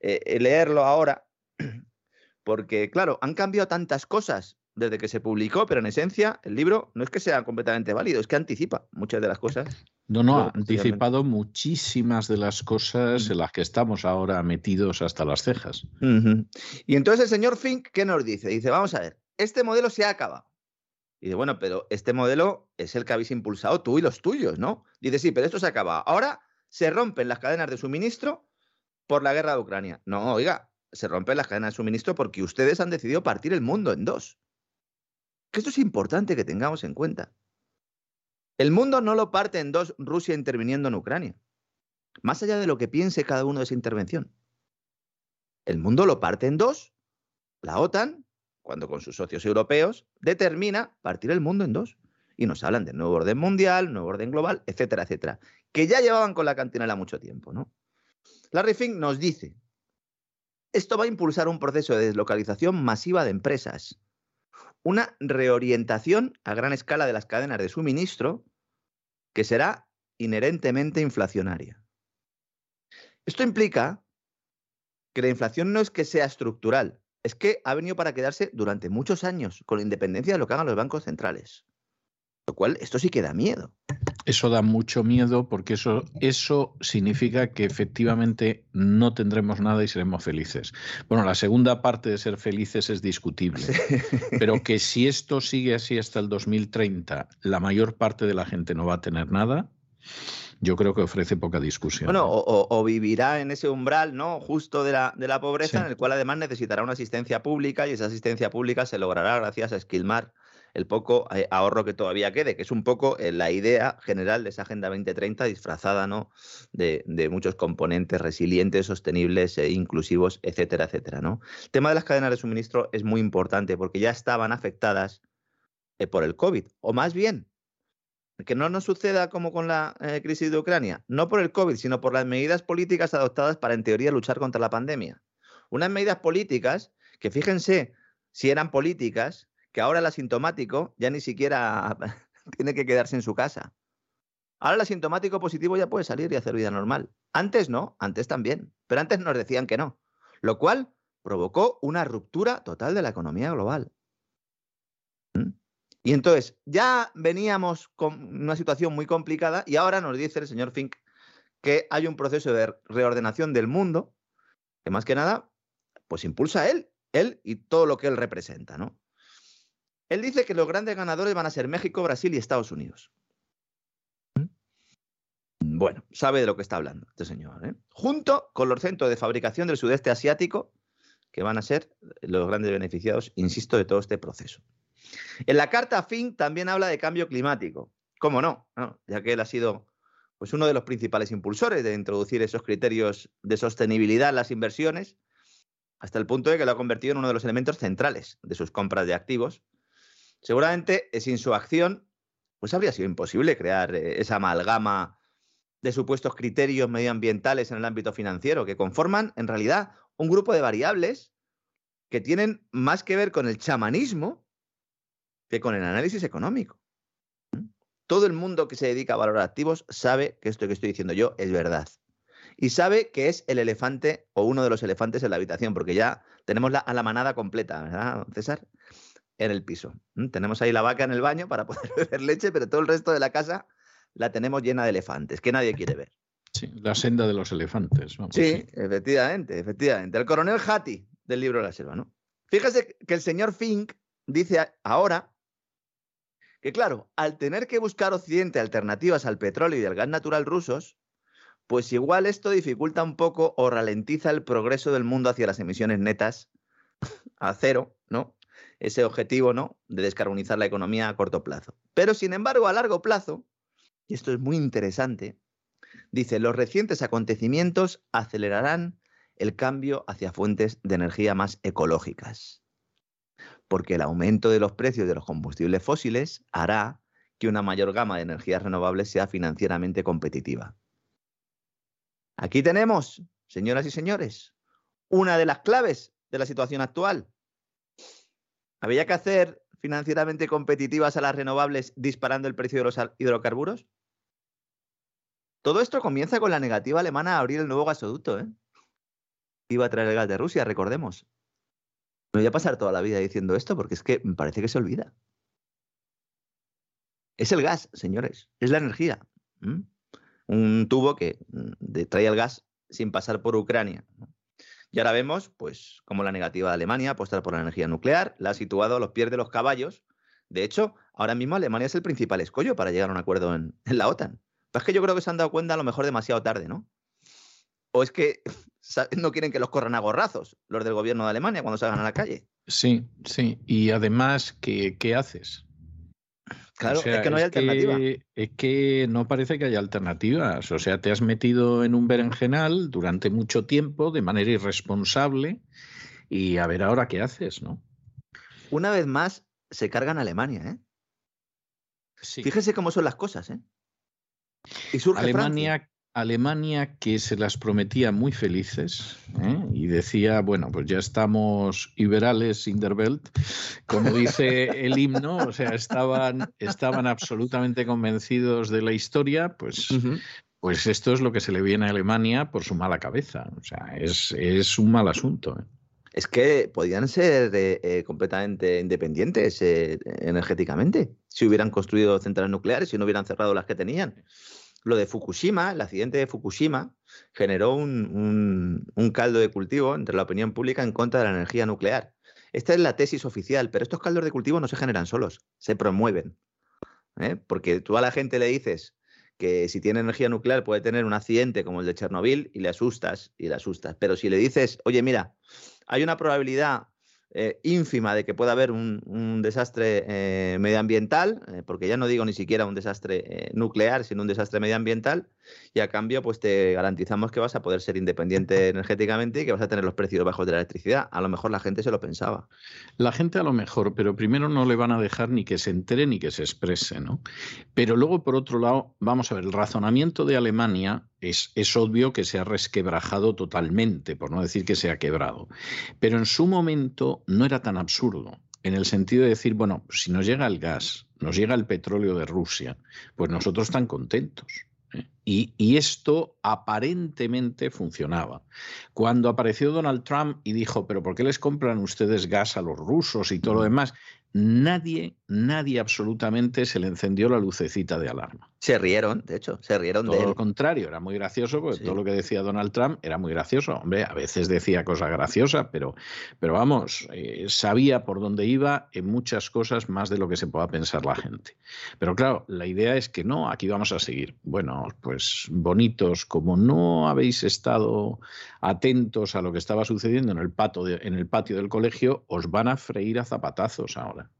eh, eh, leerlo ahora, <clears throat> porque claro, han cambiado tantas cosas desde que se publicó, pero en esencia el libro no es que sea completamente válido, es que anticipa muchas de las cosas. No, no, ha anticipado muchísimas de las cosas en las que estamos ahora metidos hasta las cejas. Y entonces el señor Fink, ¿qué nos dice? Dice, vamos a ver, este modelo se ha acabado. Y dice, bueno, pero este modelo es el que habéis impulsado tú y los tuyos, ¿no? Dice, sí, pero esto se acaba. Ahora se rompen las cadenas de suministro por la guerra de Ucrania. No, oiga, se rompen las cadenas de suministro porque ustedes han decidido partir el mundo en dos. Que esto es importante que tengamos en cuenta. El mundo no lo parte en dos Rusia interviniendo en Ucrania. Más allá de lo que piense cada uno de esa intervención. El mundo lo parte en dos. La OTAN cuando con sus socios europeos determina partir el mundo en dos. Y nos hablan de nuevo orden mundial, nuevo orden global, etcétera, etcétera. Que ya llevaban con la cantinela mucho tiempo, ¿no? Larry Fink nos dice, esto va a impulsar un proceso de deslocalización masiva de empresas, una reorientación a gran escala de las cadenas de suministro que será inherentemente inflacionaria. Esto implica que la inflación no es que sea estructural, es que ha venido para quedarse durante muchos años, con independencia de lo que hagan los bancos centrales. Lo cual, esto sí que da miedo. Eso da mucho miedo porque eso, eso significa que efectivamente no tendremos nada y seremos felices. Bueno, la segunda parte de ser felices es discutible, <laughs> pero que si esto sigue así hasta el 2030, la mayor parte de la gente no va a tener nada, yo creo que ofrece poca discusión. Bueno, o, vivirá en ese umbral, ¿no? Justo de la, de la pobreza, en el cual además necesitará una asistencia pública y esa asistencia pública se logrará gracias a esquilmar el poco eh, ahorro que todavía quede, que es un poco eh, la idea general de esa Agenda 2030 disfrazada ¿no? de, muchos componentes resilientes, sostenibles, e inclusivos, etcétera, etcétera. ¿no? El tema de las cadenas de suministro es muy importante porque ya estaban afectadas eh, por el COVID, o más bien, que no nos suceda como con la crisis de Ucrania, no por el COVID, sino por las medidas políticas adoptadas para, en teoría, luchar contra la pandemia. Unas medidas políticas que, fíjense, si eran políticas, que ahora el asintomático ya ni siquiera <laughs> tiene que quedarse en su casa. Ahora el asintomático positivo ya puede salir y hacer vida normal. Antes no, antes también, pero antes nos decían que no, lo cual provocó una ruptura total de la economía global. Y entonces ya veníamos con una situación muy complicada y ahora nos dice el señor Fink que hay un proceso de reordenación del mundo que más que nada pues impulsa él, él y todo lo que él representa, ¿no? Él dice que los grandes ganadores van a ser México, Brasil y Estados Unidos. ¿Mm? Bueno, sabe de lo que está hablando este señor. ¿eh? Junto con los centros de fabricación del sudeste asiático, que van a ser los grandes beneficiados, insisto, de todo este proceso. En la carta FIN también habla de cambio climático. ¿Cómo no? Ya que él ha sido pues, uno de los principales impulsores de introducir esos criterios de sostenibilidad en las inversiones, hasta el punto de que lo ha convertido en uno de los elementos centrales de sus compras de activos Seguramente sin su acción, pues habría sido imposible crear eh, esa amalgama de supuestos criterios medioambientales en el ámbito financiero, que conforman en realidad un grupo de variables que tienen más que ver con el chamanismo que con el análisis económico. ¿Mm? Todo el mundo que se dedica a valorar activos sabe que esto que estoy diciendo yo es verdad. Y sabe que es el elefante o uno de los elefantes en la habitación, porque ya tenemos la, a la manada completa, ¿verdad, César? en el piso. Tenemos ahí la vaca en el baño para <laughs> poder beber leche, pero todo el resto de la casa la tenemos llena de elefantes, que nadie quiere ver. Sí, la senda de los elefantes. sí, efectivamente, efectivamente. El coronel Hattie del libro de la selva, ¿no? Fíjese que el señor Fink dice ahora que, claro, al tener que buscar Occidente alternativas al petróleo y al gas natural rusos, pues igual esto dificulta un poco o ralentiza el progreso del mundo hacia las emisiones netas a cero, ¿no? ese objetivo ¿no? de descarbonizar la economía a corto plazo. Pero, sin embargo, a largo plazo, y esto es muy interesante, dice, los recientes acontecimientos acelerarán el cambio hacia fuentes de energía más ecológicas, porque el aumento de los precios de los combustibles fósiles hará que una mayor gama de energías renovables sea financieramente competitiva. Aquí tenemos, señoras y señores, una de las claves de la situación actual. ¿Había que hacer financieramente competitivas a las renovables disparando el precio de los hidrocarburos? Todo esto comienza con la negativa alemana a abrir el nuevo gasoducto, ¿eh? Iba a traer el gas de Rusia, recordemos. Me voy a pasar toda la vida diciendo esto porque es que parece que se olvida. Es el gas, señores, es la energía. Un tubo que mm, trae el gas sin pasar por Ucrania. Y ahora vemos, pues, cómo la negativa de Alemania apostar por la energía nuclear la ha situado a los pies de los caballos. De hecho, ahora mismo Alemania es el principal escollo para llegar a un acuerdo en, la OTAN. Pero es que yo creo que se han dado cuenta a lo mejor demasiado tarde, ¿no? O es que no quieren que los corran a gorrazos los del gobierno de Alemania cuando salgan a la calle. Sí, sí. Y además, ¿qué, qué haces? Claro, es que no hay alternativa. es que no parece que haya alternativas. O sea, te has metido en un berenjenal durante mucho tiempo de manera irresponsable y a ver ahora qué haces, ¿no? Una vez más se cargan a Alemania, ¿eh? Fíjese cómo son las cosas, ¿eh? Y surge Alemania, Alemania que se las prometía muy felices ¿eh? y decía, bueno, pues ya estamos liberales in der Welt, como dice <laughs> el himno, o sea, estaban, estaban absolutamente convencidos de la historia, pues, pues esto es lo que se le viene a Alemania por su mala cabeza, o sea, es, un mal asunto. ¿eh? Es que podían ser eh, completamente independientes energéticamente. si hubieran construido centrales nucleares, si no hubieran cerrado las que tenían. Lo de Fukushima, el accidente de Fukushima, generó un, caldo de cultivo entre la opinión pública en contra de la energía nuclear. Esta es la tesis oficial, pero estos caldos de cultivo no se generan solos, se promueven. ¿eh? Porque tú a la gente le dices que si tiene energía nuclear puede tener un accidente como el de Chernobyl y le asustas y le asustas. Pero si le dices, oye, mira, hay una probabilidad eh, ínfima de que pueda haber un, desastre eh, medioambiental, eh, porque ya no digo ni siquiera un desastre nuclear, sino un desastre medioambiental, y a cambio pues te garantizamos que vas a poder ser independiente energéticamente y que vas a tener los precios bajos de la electricidad. A lo mejor la gente se lo pensaba. La gente a lo mejor, pero primero no le van a dejar ni que se entere ni que se exprese, ¿no? Pero luego, por otro lado, vamos a ver, el razonamiento de Alemania es, obvio que se ha resquebrajado totalmente, por no decir que se ha quebrado. Pero en su momento no era tan absurdo, en el sentido de decir, bueno, si nos llega el gas, nos llega el petróleo de Rusia, pues nosotros tan contentos. ¿eh? Y, y, esto aparentemente funcionaba. Cuando apareció Donald Trump y dijo, pero ¿por qué les compran ustedes gas a los rusos y todo lo demás? nadie, nadie absolutamente se le encendió la lucecita de alarma. Se rieron, de hecho, se rieron todo de lo contrario, era muy gracioso, porque todo lo que decía Donald Trump era muy gracioso. Hombre, a veces decía cosas graciosas, pero, pero vamos, eh, sabía por dónde iba en muchas cosas más de lo que se pueda pensar la gente. Pero claro, la idea es que no, aquí vamos a seguir. Bueno, pues bonitos, como no habéis estado atentos a lo que estaba sucediendo en el, en el patio del colegio, os van a freír a zapatazos ahora.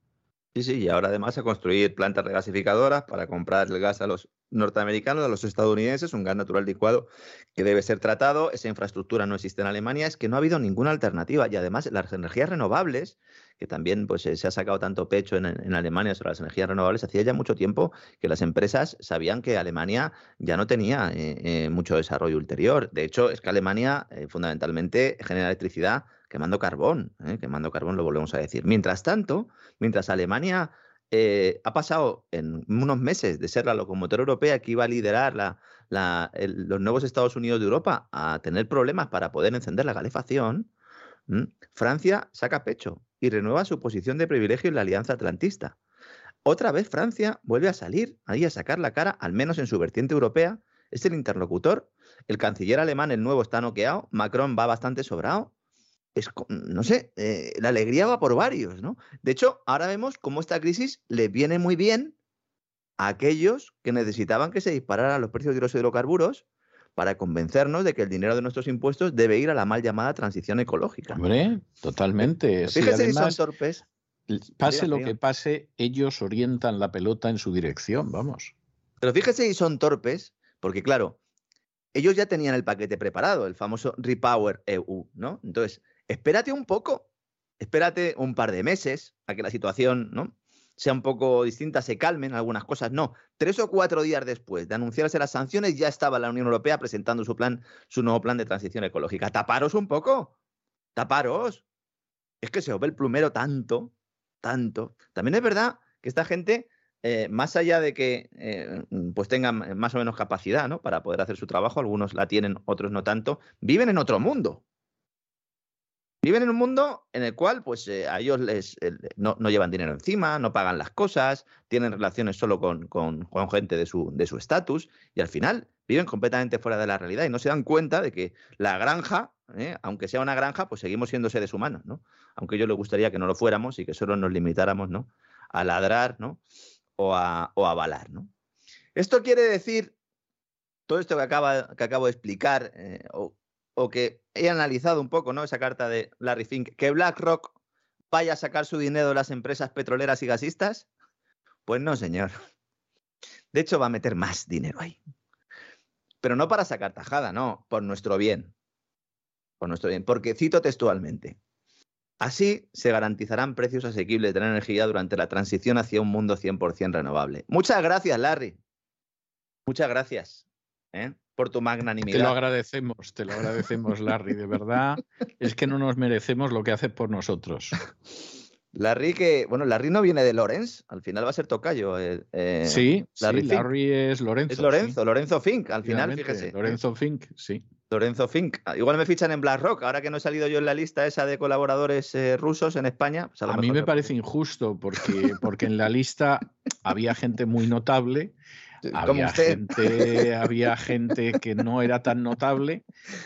Sí, sí, y ahora además a construir plantas regasificadoras para comprar el gas a los norteamericanos, a los estadounidenses, un gas natural licuado que debe ser tratado. Esa infraestructura no existe en Alemania, es que no ha habido ninguna alternativa. Y además las energías renovables, que también pues, se ha sacado tanto pecho en, Alemania sobre las energías renovables, hacía ya mucho tiempo que las empresas sabían que Alemania ya no tenía eh, eh, mucho desarrollo ulterior. De hecho, es que Alemania eh, fundamentalmente genera electricidad quemando carbón, ¿eh? quemando carbón lo volvemos a decir. Mientras tanto, mientras Alemania eh, ha pasado en unos meses de ser la locomotora europea que iba a liderar los nuevos Estados Unidos de Europa a tener problemas para poder encender la calefacción, Francia saca pecho y renueva su posición de privilegio en la Alianza Atlantista. Otra vez Francia vuelve a salir ahí a sacar la cara, al menos en su vertiente europea. Es el interlocutor. El canciller alemán, el nuevo, está noqueado. Macron va bastante sobrado es, no sé, eh, la alegría va por varios, ¿no? De hecho, ahora vemos cómo esta crisis le viene muy bien a aquellos que necesitaban que se dispararan los precios de los hidrocarburos para convencernos de que el dinero de nuestros impuestos debe ir a la mal llamada transición ecológica. Hombre, totalmente. Fíjese si son torpes. Pase lo que pase, ellos orientan la pelota en su dirección, vamos. Pero fíjese si son torpes, porque claro, ellos ya tenían el paquete preparado, el famoso Repower EU, ¿no? Entonces, espérate un poco, espérate un par de meses a que la situación ¿no? Sea un poco distinta, se calmen algunas cosas. No, tres o cuatro días después de anunciarse las sanciones ya estaba la Unión Europea presentando su plan, su nuevo plan de transición ecológica. Taparos un poco, taparos. Es que se os ve el plumero tanto, tanto. También es verdad que esta gente, eh, más allá de que eh, pues tengan más o menos capacidad ¿no? para poder hacer su trabajo, algunos la tienen, otros no tanto, viven en otro mundo. Viven en un mundo en el cual, pues, eh, a ellos les no, llevan dinero encima, no pagan las cosas, tienen relaciones solo con, gente de su de estatus, y al final viven completamente fuera de la realidad y no se dan cuenta de que la granja, ¿eh? aunque sea una granja, pues seguimos siendo seres humanos, ¿no? Aunque a ellos les gustaría que no lo fuéramos y que solo nos limitáramos, ¿no? A ladrar, ¿no? O a, o a balar, ¿no? Esto quiere decir, todo esto que, acaba, que acabo de explicar, eh, o que he analizado un poco, ¿no? Esa carta de Larry Fink, que BlackRock vaya a sacar su dinero de las empresas petroleras y gasistas. Pues no, señor. De hecho, va a meter más dinero ahí. Pero no para sacar tajada, no, por nuestro bien. Por nuestro bien. Porque cito textualmente. Así se garantizarán precios asequibles de la energía durante la transición hacia un mundo 100% renovable. Muchas gracias, Larry. Muchas gracias. ¿eh? Por tu magnanimidad. Te lo agradecemos, te lo agradecemos, Larry, de verdad. es que no nos merecemos lo que haces por nosotros. Larry que, bueno, Larry no viene de Lorenz, al final va a ser tocayo. Eh, eh, sí, Larry, Larry, es Lorenzo. Es Lorenzo, Lorenzo Fink, al final, fíjese. Lorenzo Fink, sí. Lorenzo Fink. Ah, igual me fichan en BlackRock, ahora que no he salido yo en la lista esa de colaboradores eh, rusos en España. Pues a, mí me parece injusto porque, porque en la lista había gente muy notable había gente, había <laughs> gente que no era tan notable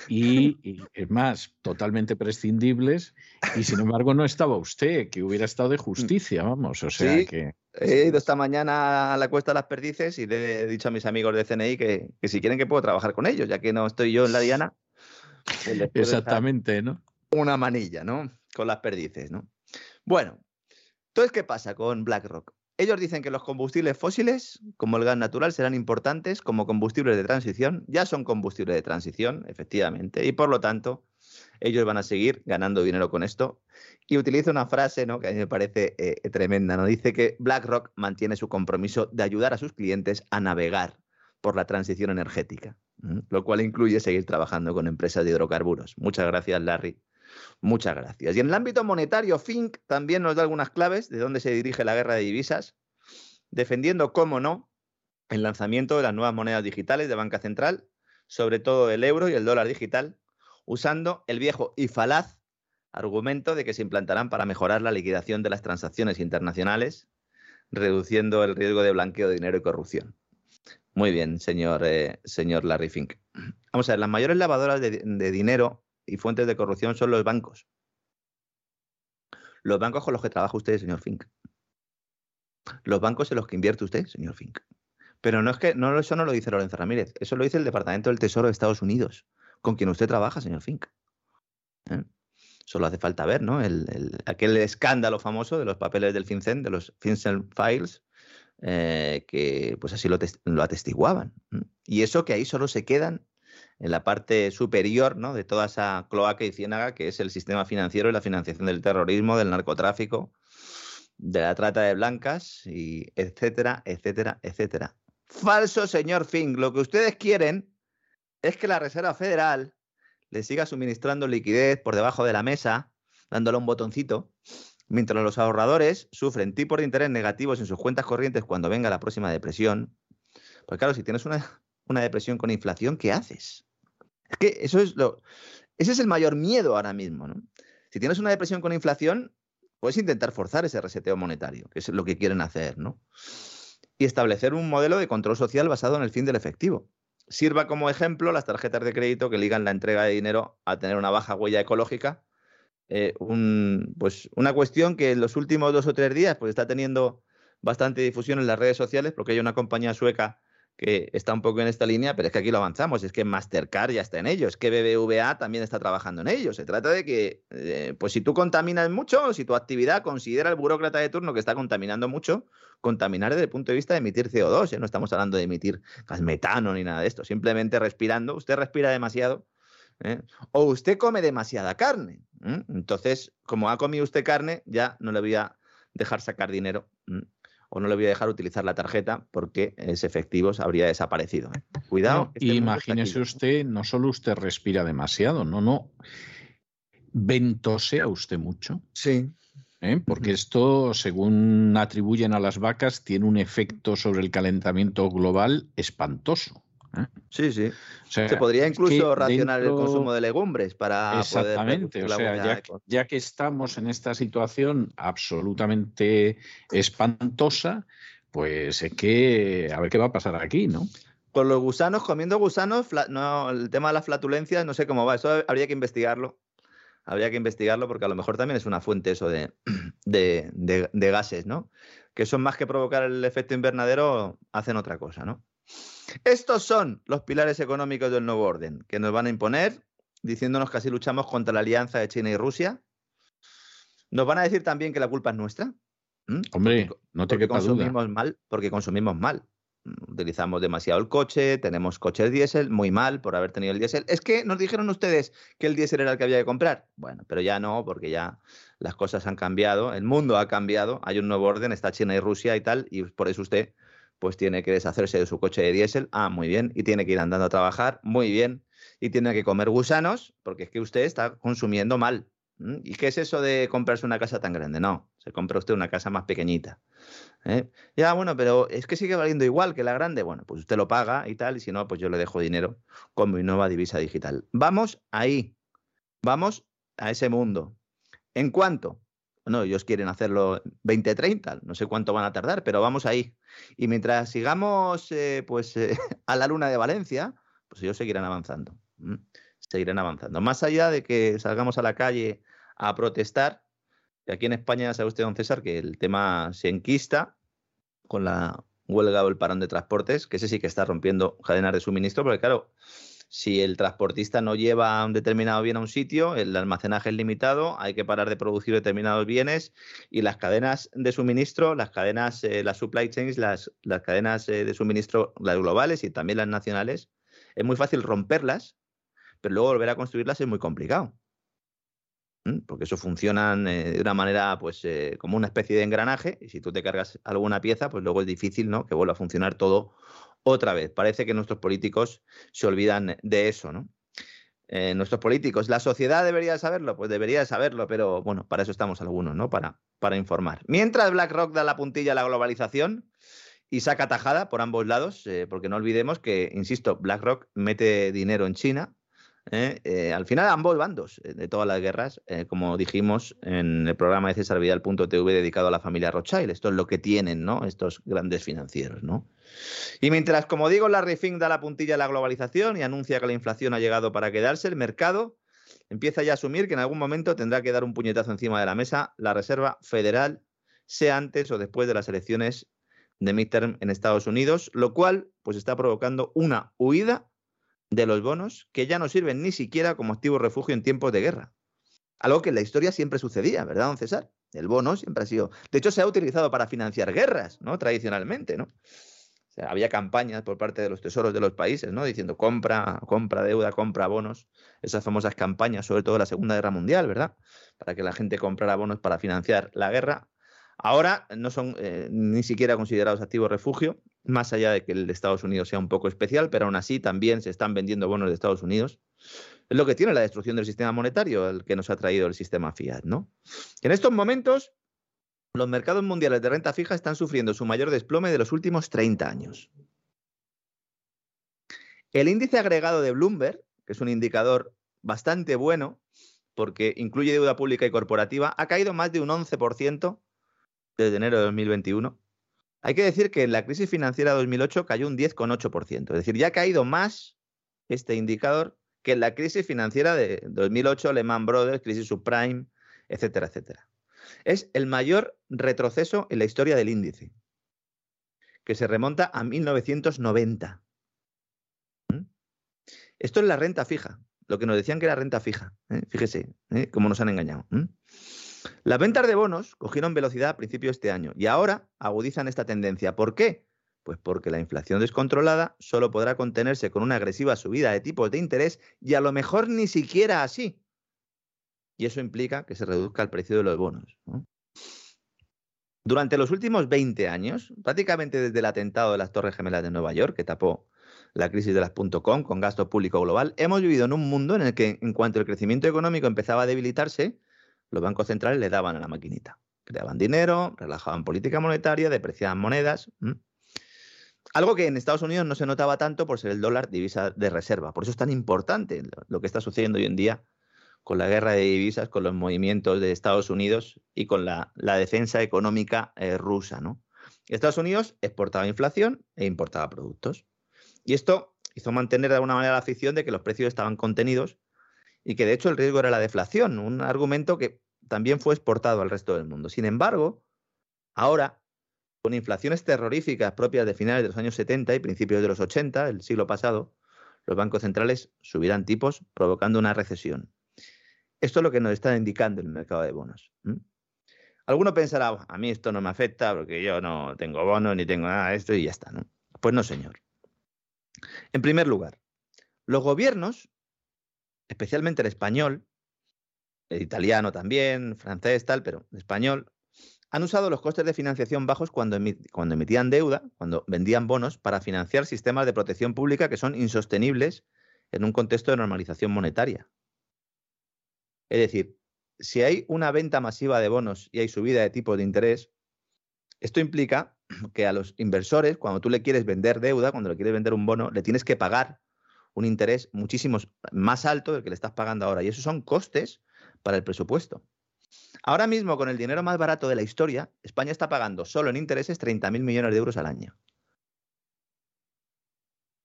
y, es más, totalmente prescindibles, y sin embargo no estaba usted, que hubiera estado de justicia, vamos, o sea que... He ido esta mañana a la Cuesta de las Perdices y le he dicho a mis amigos de CNI que, si quieren que puedo trabajar con ellos, ya que no estoy yo en la Diana. Pues Exactamente, ¿no? Una manilla, ¿no? Con las perdices, ¿no? Bueno, entonces, ¿qué pasa con BlackRock? Ellos dicen que los combustibles fósiles, como el gas natural, serán importantes como combustibles de transición. Ya son combustibles de transición, efectivamente, y por lo tanto, ellos van a seguir ganando dinero con esto. Y utiliza una frase ¿no? que a mí me parece eh, tremenda. ¿no? Dice que BlackRock mantiene su compromiso de ayudar a sus clientes a navegar por la transición energética, lo cual incluye seguir trabajando con empresas de hidrocarburos. Muchas gracias, Larry. Muchas gracias. Y en el ámbito monetario, Fink también nos da algunas claves de dónde se dirige la guerra de divisas, defendiendo, cómo no, el lanzamiento de las nuevas monedas digitales de banca central, sobre todo el euro y el dólar digital, usando el viejo y falaz argumento de que se implantarán para mejorar la liquidación de las transacciones internacionales, reduciendo el riesgo de blanqueo de dinero y corrupción. Muy bien, señor, eh, señor Larry Fink. Vamos a ver, las mayores lavadoras de, de dinero y fuentes de corrupción son los bancos. Los bancos con los que trabaja usted, señor Fink. Los bancos en los que invierte usted, señor Fink. Pero no es que eso no lo dice Lorenzo Ramírez, eso lo dice el Departamento del Tesoro de Estados Unidos, con quien usted trabaja, señor Fink. ¿Eh? Solo hace falta ver, ¿no? El, aquel escándalo famoso de los papeles del FinCEN, de los FinCEN Files, eh, que pues así lo, lo atestiguaban. Y eso que ahí solo se quedan en la parte superior ¿no? de toda esa cloaca y ciénaga que es el sistema financiero y la financiación del terrorismo, del narcotráfico, de la trata de blancas, y etcétera, etcétera, etcétera. Falso, señor Fink. Lo que ustedes quieren es que la Reserva Federal le siga suministrando liquidez por debajo de la mesa, dándole un botoncito, mientras los ahorradores sufren tipos de interés negativos en sus cuentas corrientes cuando venga la próxima depresión. Pues claro, si tienes una, una depresión con inflación, ¿qué haces? Es que eso es lo. Ese es el mayor miedo ahora mismo, ¿no? Si tienes una depresión con inflación, puedes intentar forzar ese reseteo monetario, que es lo que quieren hacer, ¿no? Y establecer un modelo de control social basado en el fin del efectivo. Sirva como ejemplo las tarjetas de crédito que ligan la entrega de dinero a tener una baja huella ecológica. Eh, pues una cuestión que en los últimos dos o tres días pues está teniendo bastante difusión en las redes sociales porque hay una compañía sueca que está un poco en esta línea, pero es que aquí lo avanzamos, es que Mastercard ya está en ello, es que BBVA también está trabajando en ello. Se trata de que, eh, pues si tú contaminas mucho, si tu actividad considera el burócrata de turno que está contaminando mucho, contaminar desde el punto de vista de emitir CO2, ¿eh? no estamos hablando de emitir gas metano ni nada de esto, simplemente respirando, usted respira demasiado. ¿eh? O usted come demasiada carne. Entonces, como ha comido usted carne, ya no le voy a dejar sacar dinero o no le voy a dejar utilizar la tarjeta porque ese efectivo habría desaparecido. ¿eh? Cuidado. Este imagínese usted, no solo usted respira demasiado, no, no. Ventosea usted mucho. Sí. ¿eh? Porque esto, según atribuyen a las vacas, tiene un efecto sobre el calentamiento global espantoso. ¿Eh? Sí, sí. Se podría incluso racionar el consumo de legumbres para Exactamente. o sea, ya, que estamos en esta situación absolutamente espantosa, pues es que a ver qué va a pasar aquí, ¿no? Con los gusanos, comiendo gusanos, no, el tema de las flatulencias, no sé cómo va. Eso habría que investigarlo. Habría que investigarlo porque a lo mejor también es una fuente eso de, <clears throat> de, de gases, ¿no? Que son más que provocar el efecto invernadero, hacen otra cosa, ¿no? Estos son los pilares económicos del nuevo orden que nos van a imponer, diciéndonos que así luchamos contra la alianza de China y Rusia. Nos van a decir también que la culpa es nuestra. Hombre, no te quepa consumimos mal, porque consumimos mal. Utilizamos demasiado el coche, tenemos coches diésel, muy mal por haber tenido el diésel. Es que nos dijeron ustedes que el diésel era el que había que comprar. Bueno, pero ya no, porque ya las cosas han cambiado, el mundo ha cambiado, hay un nuevo orden, está China y Rusia y tal, y por eso usted pues tiene que deshacerse de su coche de diésel, ah, muy bien, y tiene que ir andando a trabajar, muy bien, y tiene que comer gusanos, porque es que usted está consumiendo mal, ¿Y qué es eso de comprarse una casa tan grande? No, se compra usted una casa más pequeñita. ¿eh? Ya, bueno, pero es que sigue valiendo igual que la grande. Bueno, pues usted lo paga y tal, y si no, pues yo le dejo dinero con mi nueva divisa digital. Vamos ahí, vamos a ese mundo. ¿En cuánto? Bueno, ellos quieren hacerlo 2030, no sé cuánto van a tardar, pero vamos ahí. Y mientras sigamos eh, pues, eh, <laughs> a la luna de Valencia, pues ellos seguirán avanzando. Seguirán avanzando. Más allá de que salgamos a la calle a protestar, y aquí en España sabe usted, don César, que el tema se enquista con la huelga o el parón de transportes, que ese sí que está rompiendo cadenas de suministro, porque claro, si el transportista no lleva un determinado bien a un sitio, el almacenaje es limitado, hay que parar de producir determinados bienes y las cadenas de suministro, las cadenas, eh, las supply chains, las, cadenas eh, de suministro, las globales y también las nacionales, es muy fácil romperlas, pero luego volver a construirlas es muy complicado. Porque eso funciona eh, de una manera, pues, como una especie de engranaje, y si tú te cargas alguna pieza, pues luego es difícil, ¿no? Que vuelva a funcionar todo otra vez. Parece que nuestros políticos se olvidan de eso, ¿no? Eh, nuestros políticos, ¿la sociedad debería saberlo? Pues debería saberlo, pero bueno, para eso estamos algunos, ¿no? Para, para informar. Mientras BlackRock da la puntilla a la globalización y saca tajada por ambos lados, eh, porque no olvidemos que, insisto, BlackRock mete dinero en China, ¿eh? Al final ambos bandos de todas las guerras, como dijimos en el programa de César Vidal.tv dedicado a la familia Rothschild. Esto es lo que tienen ¿no? estos grandes financieros. ¿no? Y mientras, como digo, la Refin da la puntilla a la globalización y anuncia que la inflación ha llegado para quedarse, el mercado empieza ya a asumir que en algún momento tendrá que dar un puñetazo encima de la mesa la Reserva Federal, sea antes o después de las elecciones de midterm en Estados Unidos, lo cual pues está provocando una huida de los bonos que ya no sirven ni siquiera como activo refugio en tiempos de guerra. Algo que en la historia siempre sucedía, ¿verdad, don César? El bono siempre ha sido. De hecho, se ha utilizado para financiar guerras, ¿no? Tradicionalmente, ¿no? Había campañas por parte de los tesoros de los países, ¿no? Diciendo compra, compra deuda, compra bonos. Esas famosas campañas, sobre todo la Segunda Guerra Mundial, ¿verdad? Para que la gente comprara bonos para financiar la guerra. Ahora no son eh, ni siquiera considerados activos refugio, más allá de que el de Estados Unidos sea un poco especial, pero aún así también se están vendiendo bonos de Estados Unidos. Es lo que tiene la destrucción del sistema monetario, el que nos ha traído el sistema fiat, ¿no? En estos momentos, los mercados mundiales de renta fija están sufriendo su mayor desplome de los últimos 30 años. El índice agregado de Bloomberg, que es un indicador bastante bueno, porque incluye deuda pública y corporativa, ha caído más de un 11% desde enero de 2021. Hay que decir que en la crisis financiera de 2008 cayó un 10,8%. Es decir, ya ha caído más este indicador que en la crisis financiera de 2008, Lehman Brothers, crisis subprime, etcétera, etcétera. Es el mayor retroceso en la historia del índice, que se remonta a 1990. ¿Mm? Esto es la renta fija, lo que nos decían que era renta fija. ¿eh? Fíjese ¿eh? cómo nos han engañado. Las ventas de bonos cogieron velocidad a principios de este año y ahora agudizan esta tendencia. ¿Por qué? Pues porque la inflación descontrolada solo podrá contenerse con una agresiva subida de tipos de interés y a lo mejor ni siquiera así. Y eso implica que se reduzca el precio de los bonos. Durante los últimos 20 años, prácticamente desde el atentado de las Torres Gemelas de Nueva York, que tapó la crisis de las .com con gasto público global, hemos vivido en un mundo en el que, en cuanto el crecimiento económico empezaba a debilitarse, los bancos centrales le daban a la maquinita. Creaban dinero, relajaban política monetaria, depreciaban monedas. Algo que en Estados Unidos no se notaba tanto por ser el dólar divisa de reserva. Por eso es tan importante lo que está sucediendo hoy en día con la guerra de divisas, con los movimientos de Estados Unidos y con la, defensa económica eh, rusa. Estados Unidos exportaba inflación e importaba productos. Y esto hizo mantener de alguna manera la ficción de que los precios estaban contenidos y que de hecho el riesgo era la deflación, un argumento que también fue exportado al resto del mundo. Sin embargo, ahora, con inflaciones terroríficas propias de finales de los años 70 y principios de los 80, del siglo pasado, los bancos centrales subirán tipos provocando una recesión. Esto es lo que nos está indicando el mercado de bonos. Alguno pensará, a mí esto no me afecta porque yo no tengo bonos ni tengo nada de esto y ya está. ¿no? Pues no, señor. En primer lugar, los gobiernos especialmente el español, el italiano también, francés, tal, pero español, han usado los costes de financiación bajos cuando, cuando emitían deuda, cuando vendían bonos, para financiar sistemas de protección pública que son insostenibles en un contexto de normalización monetaria. Es decir, si hay una venta masiva de bonos y hay subida de tipo de interés, esto implica <clears throat> que a los inversores, cuando tú le quieres vender deuda, cuando le quieres vender un bono, le tienes que pagar un interés muchísimo más alto del que le estás pagando ahora. Y esos son costes para el presupuesto. Ahora mismo, con el dinero más barato de la historia, España está pagando solo en intereses 30.000 millones de euros al año.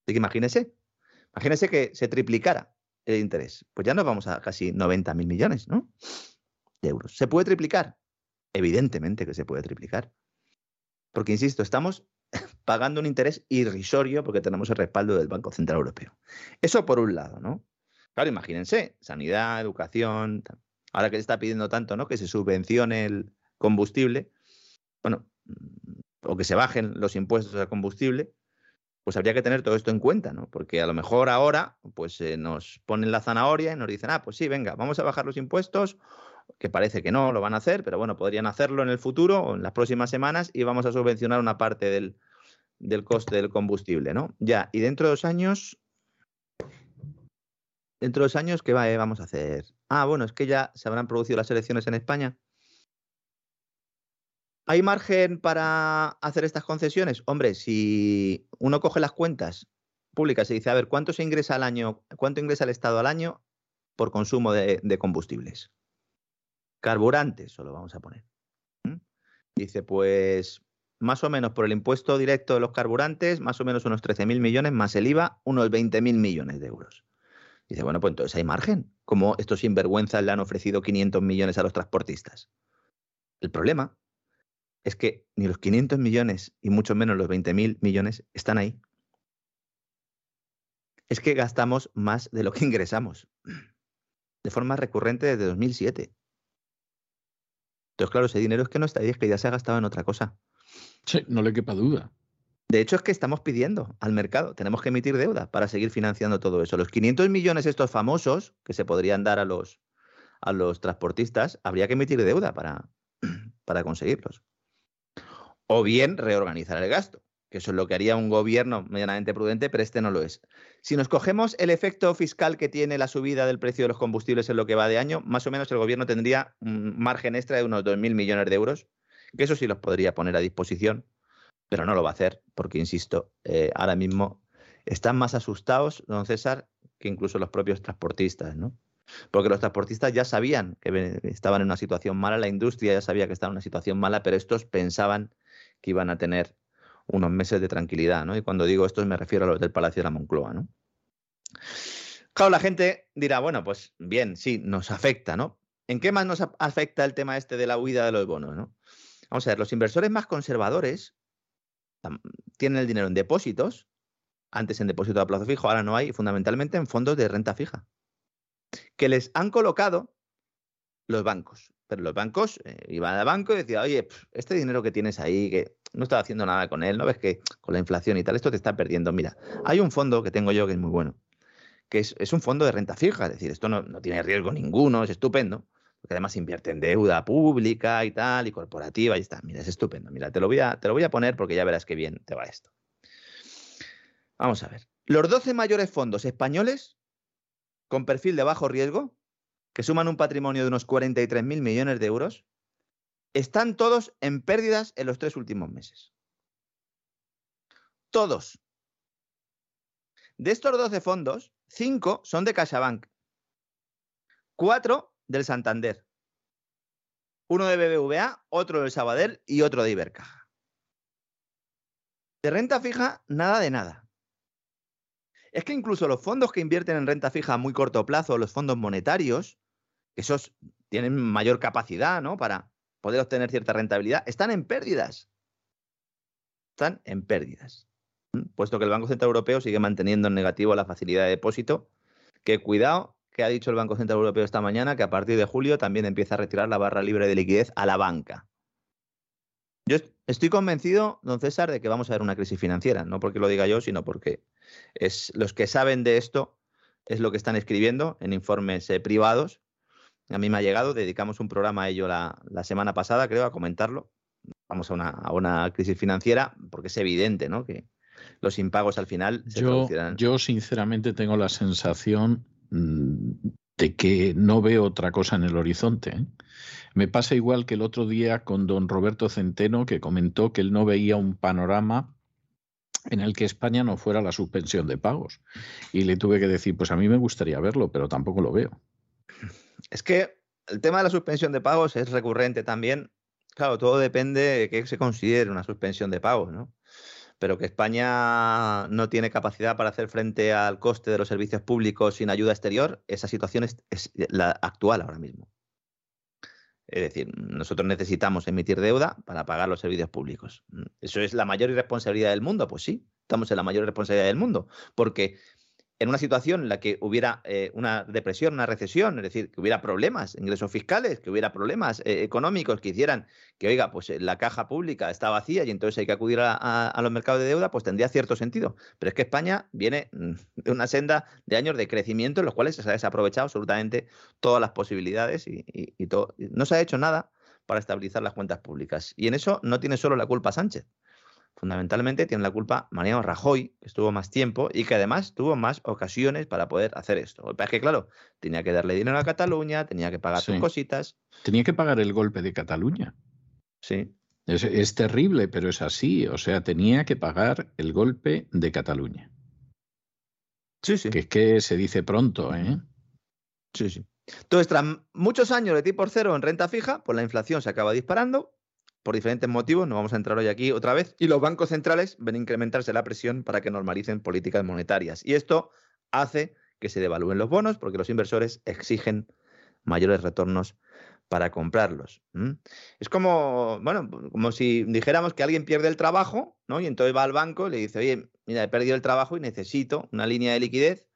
Así que imagínese, imagínese que se triplicara el interés. Pues ya nos vamos a casi 90.000 millones, ¿no? De euros. ¿Se puede triplicar? Evidentemente que se puede triplicar. Porque, insisto, estamos <laughs> pagando un interés irrisorio porque tenemos el respaldo del Banco Central Europeo. Eso por un lado, ¿no? Claro, imagínense, sanidad, educación, ahora que se está pidiendo tanto, ¿no? Que se subvencione el combustible, bueno, o que se bajen los impuestos al combustible, pues habría que tener todo esto en cuenta, ¿no? Porque a lo mejor ahora, pues eh, nos ponen la zanahoria y nos dicen, ah, pues sí, venga, vamos a bajar los impuestos, que parece que no lo van a hacer, pero bueno, podrían hacerlo en el futuro o en las próximas semanas y vamos a subvencionar una parte del, del coste del combustible, ¿no? Ya, y dentro de dos años, dentro de dos años, ¿qué eh, vamos a hacer? Ah, bueno, es que ya se habrán producido las elecciones en España. ¿Hay margen para hacer estas concesiones? Hombre, si uno coge las cuentas públicas y dice, a ver, ¿cuánto se ingresa al año, cuánto ingresa el Estado al año por consumo de, combustibles? Carburantes, solo vamos a poner. Dice, pues más o menos por el impuesto directo de los carburantes, más o menos unos 13.000 millones, más el IVA, unos 20.000 millones de euros. Dice, bueno, pues entonces hay margen. Como estos sinvergüenzas le han ofrecido 500 millones a los transportistas. El problema es que ni los 500 millones y mucho menos los 20.000 millones están ahí. Es que gastamos más de lo que <laughs> ingresamos, de forma recurrente desde 2007. Entonces, claro, ese dinero es que no está ahí, es que ya se ha gastado en otra cosa. Sí, no le quepa duda. De hecho, es que estamos pidiendo al mercado, tenemos que emitir deuda para seguir financiando todo eso. Los 500 millones estos famosos que se podrían dar a los, a los transportistas, habría que emitir deuda para, <clears throat> para conseguirlos. O bien reorganizar el gasto, que eso es lo que haría un gobierno medianamente prudente, pero este no lo es. Si nos cogemos el efecto fiscal que tiene la subida del precio de los combustibles en lo que va de año, más o menos el gobierno tendría un margen extra de unos 2.000 millones de euros que eso sí los podría poner a disposición, pero no lo va a hacer, porque, insisto, eh, ahora mismo están más asustados, don César, que incluso los propios transportistas, ¿no? Porque los transportistas ya sabían que estaban en una situación mala, la industria ya sabía que estaba en una situación mala, pero estos pensaban que iban a tener unos meses de tranquilidad, ¿no? Y cuando digo esto me refiero a los del Palacio de la Moncloa, ¿no? Claro, la gente dirá, bueno, pues bien, sí, nos afecta, ¿no? ¿En qué más nos afecta el tema este de la huida de los bonos, ¿no? Vamos a ver, los inversores más conservadores tienen el dinero en depósitos, antes en depósito a plazo fijo, ahora no hay, fundamentalmente en fondos de renta fija, que les han colocado los bancos. Pero los bancos eh, iban al banco y decían, oye, este dinero que tienes ahí, que no estás haciendo nada con él, ¿no ves que con la inflación y tal, esto te está perdiendo? Mira, hay un fondo que tengo yo que es muy bueno, que es, un fondo de renta fija, es decir, esto no, no tiene riesgo ninguno, es estupendo porque además invierte en deuda pública y tal, y corporativa, y está. Mira, es estupendo. Mira, te lo voy a, te lo voy a poner porque ya verás qué bien te va esto. Vamos a ver. Los 12 mayores fondos españoles con perfil de bajo riesgo, que suman un patrimonio de unos 43.000 millones de euros, están todos en pérdidas en los tres últimos meses. Todos. De estos 12 fondos, 5 son de CaixaBank, 4 del Santander. Uno de BBVA, otro del Sabadell y otro de Ibercaja. De renta fija, nada de nada. Es que incluso los fondos que invierten en renta fija a muy corto plazo, los fondos monetarios, esos tienen mayor capacidad, ¿no? Para poder obtener cierta rentabilidad, están en pérdidas. Están en pérdidas. Puesto que el Banco Central Europeo sigue manteniendo en negativo la facilidad de depósito, que cuidado, que ha dicho el Banco Central Europeo esta mañana que a partir de julio también empieza a retirar la barra libre de liquidez a la banca. Yo estoy convencido, don César, de que vamos a ver una crisis financiera, no porque lo diga yo, sino porque es los que saben de esto es lo que están escribiendo en informes eh, privados. A mí me ha llegado, dedicamos un programa a ello la, semana pasada, creo, a comentarlo. Vamos a una, a una, crisis financiera porque es evidente, ¿no? Que los impagos al final se yo, Yo sinceramente tengo la sensación Mm, de que no veo otra cosa en el horizonte. ¿eh? Me pasa igual que el otro día con don Roberto Centeno, que comentó que él no veía un panorama en el que España no fuera la suspensión de pagos. Y le tuve que decir, pues a mí me gustaría verlo, pero tampoco lo veo. Es que el tema de la suspensión de pagos es recurrente también. Claro, todo depende de qué se considere una suspensión de pagos, ¿no? Pero que España no tiene capacidad para hacer frente al coste de los servicios públicos sin ayuda exterior, esa situación es, es la actual ahora mismo. Es decir, nosotros necesitamos emitir deuda para pagar los servicios públicos. ¿Eso es la mayor irresponsabilidad del mundo? Pues sí, estamos en la mayor responsabilidad del mundo, porque en una situación en la que hubiera eh, una depresión, una recesión, es decir, que hubiera problemas, ingresos fiscales, que hubiera problemas eh, económicos que hicieran que, oiga, pues eh, la caja pública está vacía y entonces hay que acudir a, los mercados de deuda, pues tendría cierto sentido. Pero es que España viene mm, de una senda de años de crecimiento en los cuales se ha desaprovechado absolutamente todas las posibilidades y, todo. no se ha hecho nada para estabilizar las cuentas públicas. Y en eso no tiene solo la culpa Sánchez fundamentalmente tiene la culpa Mariano Rajoy, que estuvo más tiempo y que además tuvo más ocasiones para poder hacer esto. Lo que es que, claro, tenía que darle dinero a Cataluña, tenía que pagar sus cositas. Tenía que pagar el golpe de Cataluña. Sí. Es, terrible, pero es así. O sea, tenía que pagar el golpe de Cataluña. Sí, sí. Que es que se dice pronto, ¿eh? Sí, sí. Entonces, tras muchos años de tipo cero en renta fija, pues la inflación se acaba disparando por diferentes motivos, no vamos a entrar hoy aquí otra vez, y los bancos centrales ven incrementarse la presión para que normalicen políticas monetarias. Y esto hace que se devalúen los bonos porque los inversores exigen mayores retornos para comprarlos. Es como, bueno, como si dijéramos que alguien pierde el trabajo, ¿no? Y entonces va al banco y le dice, oye, mira, he perdido el trabajo y necesito una línea de liquidez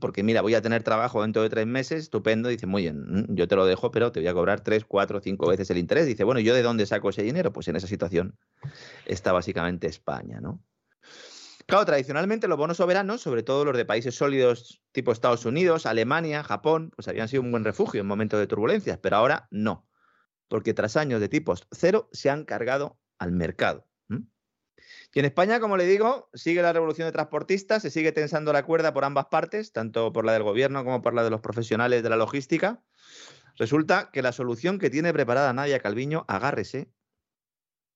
porque mira, voy a tener trabajo dentro de tres meses, estupendo, dice, muy bien, yo te lo dejo, pero te voy a cobrar tres, cuatro, cinco veces el interés. Dice, bueno, ¿yo de dónde saco ese dinero? Pues en esa situación está básicamente España, ¿no? Claro, tradicionalmente los bonos soberanos, sobre todo los de países sólidos tipo Estados Unidos, Alemania, Japón, pues habían sido un buen refugio en momentos de turbulencias, pero ahora no, porque tras años de tipos cero se han cargado al mercado. Y en España, como le digo, sigue la revolución de transportistas, se sigue tensando la cuerda por ambas partes, tanto por la del gobierno como por la de los profesionales de la logística. Resulta que la solución que tiene preparada Nadia Calviño, agárrese.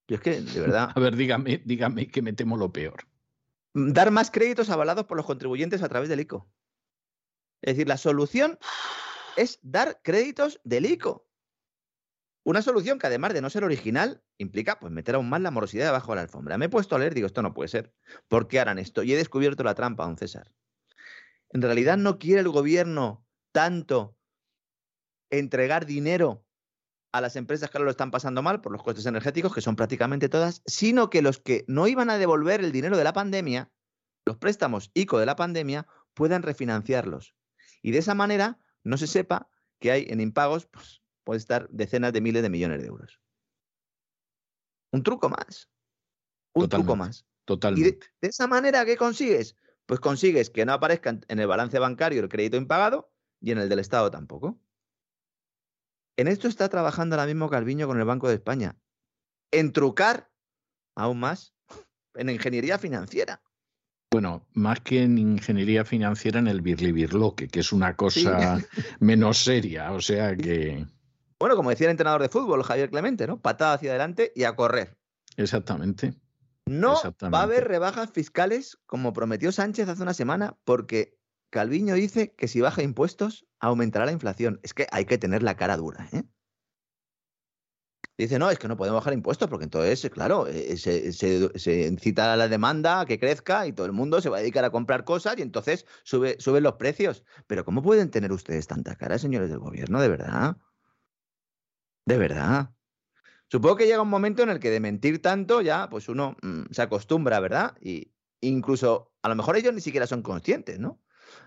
Y es que, de verdad. <laughs> A ver, dígame, dígame que me temo lo peor. Dar más créditos avalados por los contribuyentes a través del ICO. Es decir, la solución es dar créditos del ICO. Una solución que además de no ser original, implica pues meter aún más la morosidad debajo de la alfombra. Me he puesto a leer, digo, esto no puede ser. ¿Por qué harán esto? Y he descubierto la trampa, don César. En realidad no quiere el gobierno tanto entregar dinero a las empresas que lo están pasando mal por los costes energéticos, que son prácticamente todas, sino que los que no iban a devolver el dinero de la pandemia, los préstamos ICO de la pandemia, puedan refinanciarlos. Y de esa manera no se sepa que hay en impagos pues, puede estar decenas de miles de millones de euros. Un truco más. Un truco más. Totalmente. Y de, esa manera, ¿qué consigues? Pues consigues que no aparezca en el balance bancario el crédito impagado y en el del Estado tampoco. En esto está trabajando ahora mismo Calviño con el Banco de España. En trucar aún más en ingeniería financiera. Bueno, más que en ingeniería financiera, en el birlibirloque, que es una cosa <laughs> menos seria. O sea que. Bueno, como decía el entrenador de fútbol, Javier Clemente, ¿no? Patada hacia adelante y a correr. Exactamente. No va a haber rebajas fiscales como prometió Sánchez hace una semana, porque Calviño dice que si baja impuestos aumentará la inflación. Es que hay que tener la cara dura, ¿eh? Dice, no, es que no podemos bajar impuestos porque entonces, claro, eh, se, se, incita a la demanda a que crezca y todo el mundo se va a dedicar a comprar cosas y entonces sube, suben los precios. Pero ¿cómo pueden tener ustedes tanta cara, señores del gobierno, de verdad? De verdad. Supongo que llega un momento en el que de mentir tanto ya, pues uno mm, se acostumbra, ¿verdad? Y incluso, a lo mejor ellos ni siquiera son conscientes, ¿no?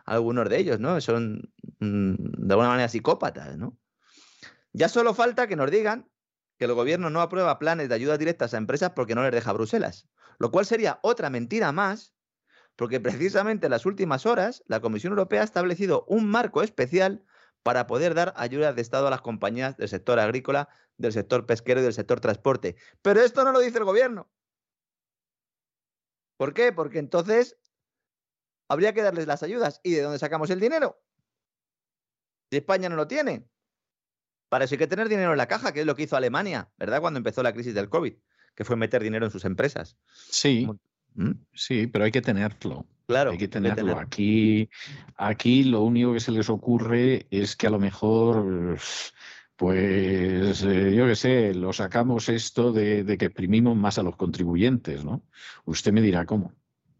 Algunos de ellos, ¿no? Son mm, de alguna manera psicópatas, ¿no? Ya solo falta que nos digan que el gobierno no aprueba planes de ayudas directas a empresas porque no les deja Bruselas, lo cual sería otra mentira más, porque precisamente en las últimas horas la Comisión Europea ha establecido un marco especial para poder dar ayudas de Estado a las compañías del sector agrícola, del sector pesquero y del sector transporte. Pero esto no lo dice el gobierno. ¿Por qué? Porque entonces habría que darles las ayudas. ¿Y de dónde sacamos el dinero? Si España no lo tiene. Para eso hay que tener dinero en la caja, que es lo que hizo Alemania, ¿verdad? Cuando empezó la crisis del COVID, que fue meter dinero en sus empresas. Sí, ¿Mm? sí, pero hay que tenerlo. Claro. Hay que tenerlo. Aquí, aquí lo único que se les ocurre es que a lo mejor pues eh, yo qué sé, lo sacamos esto de, de, que exprimimos más a los contribuyentes, ¿no? Usted me dirá cómo.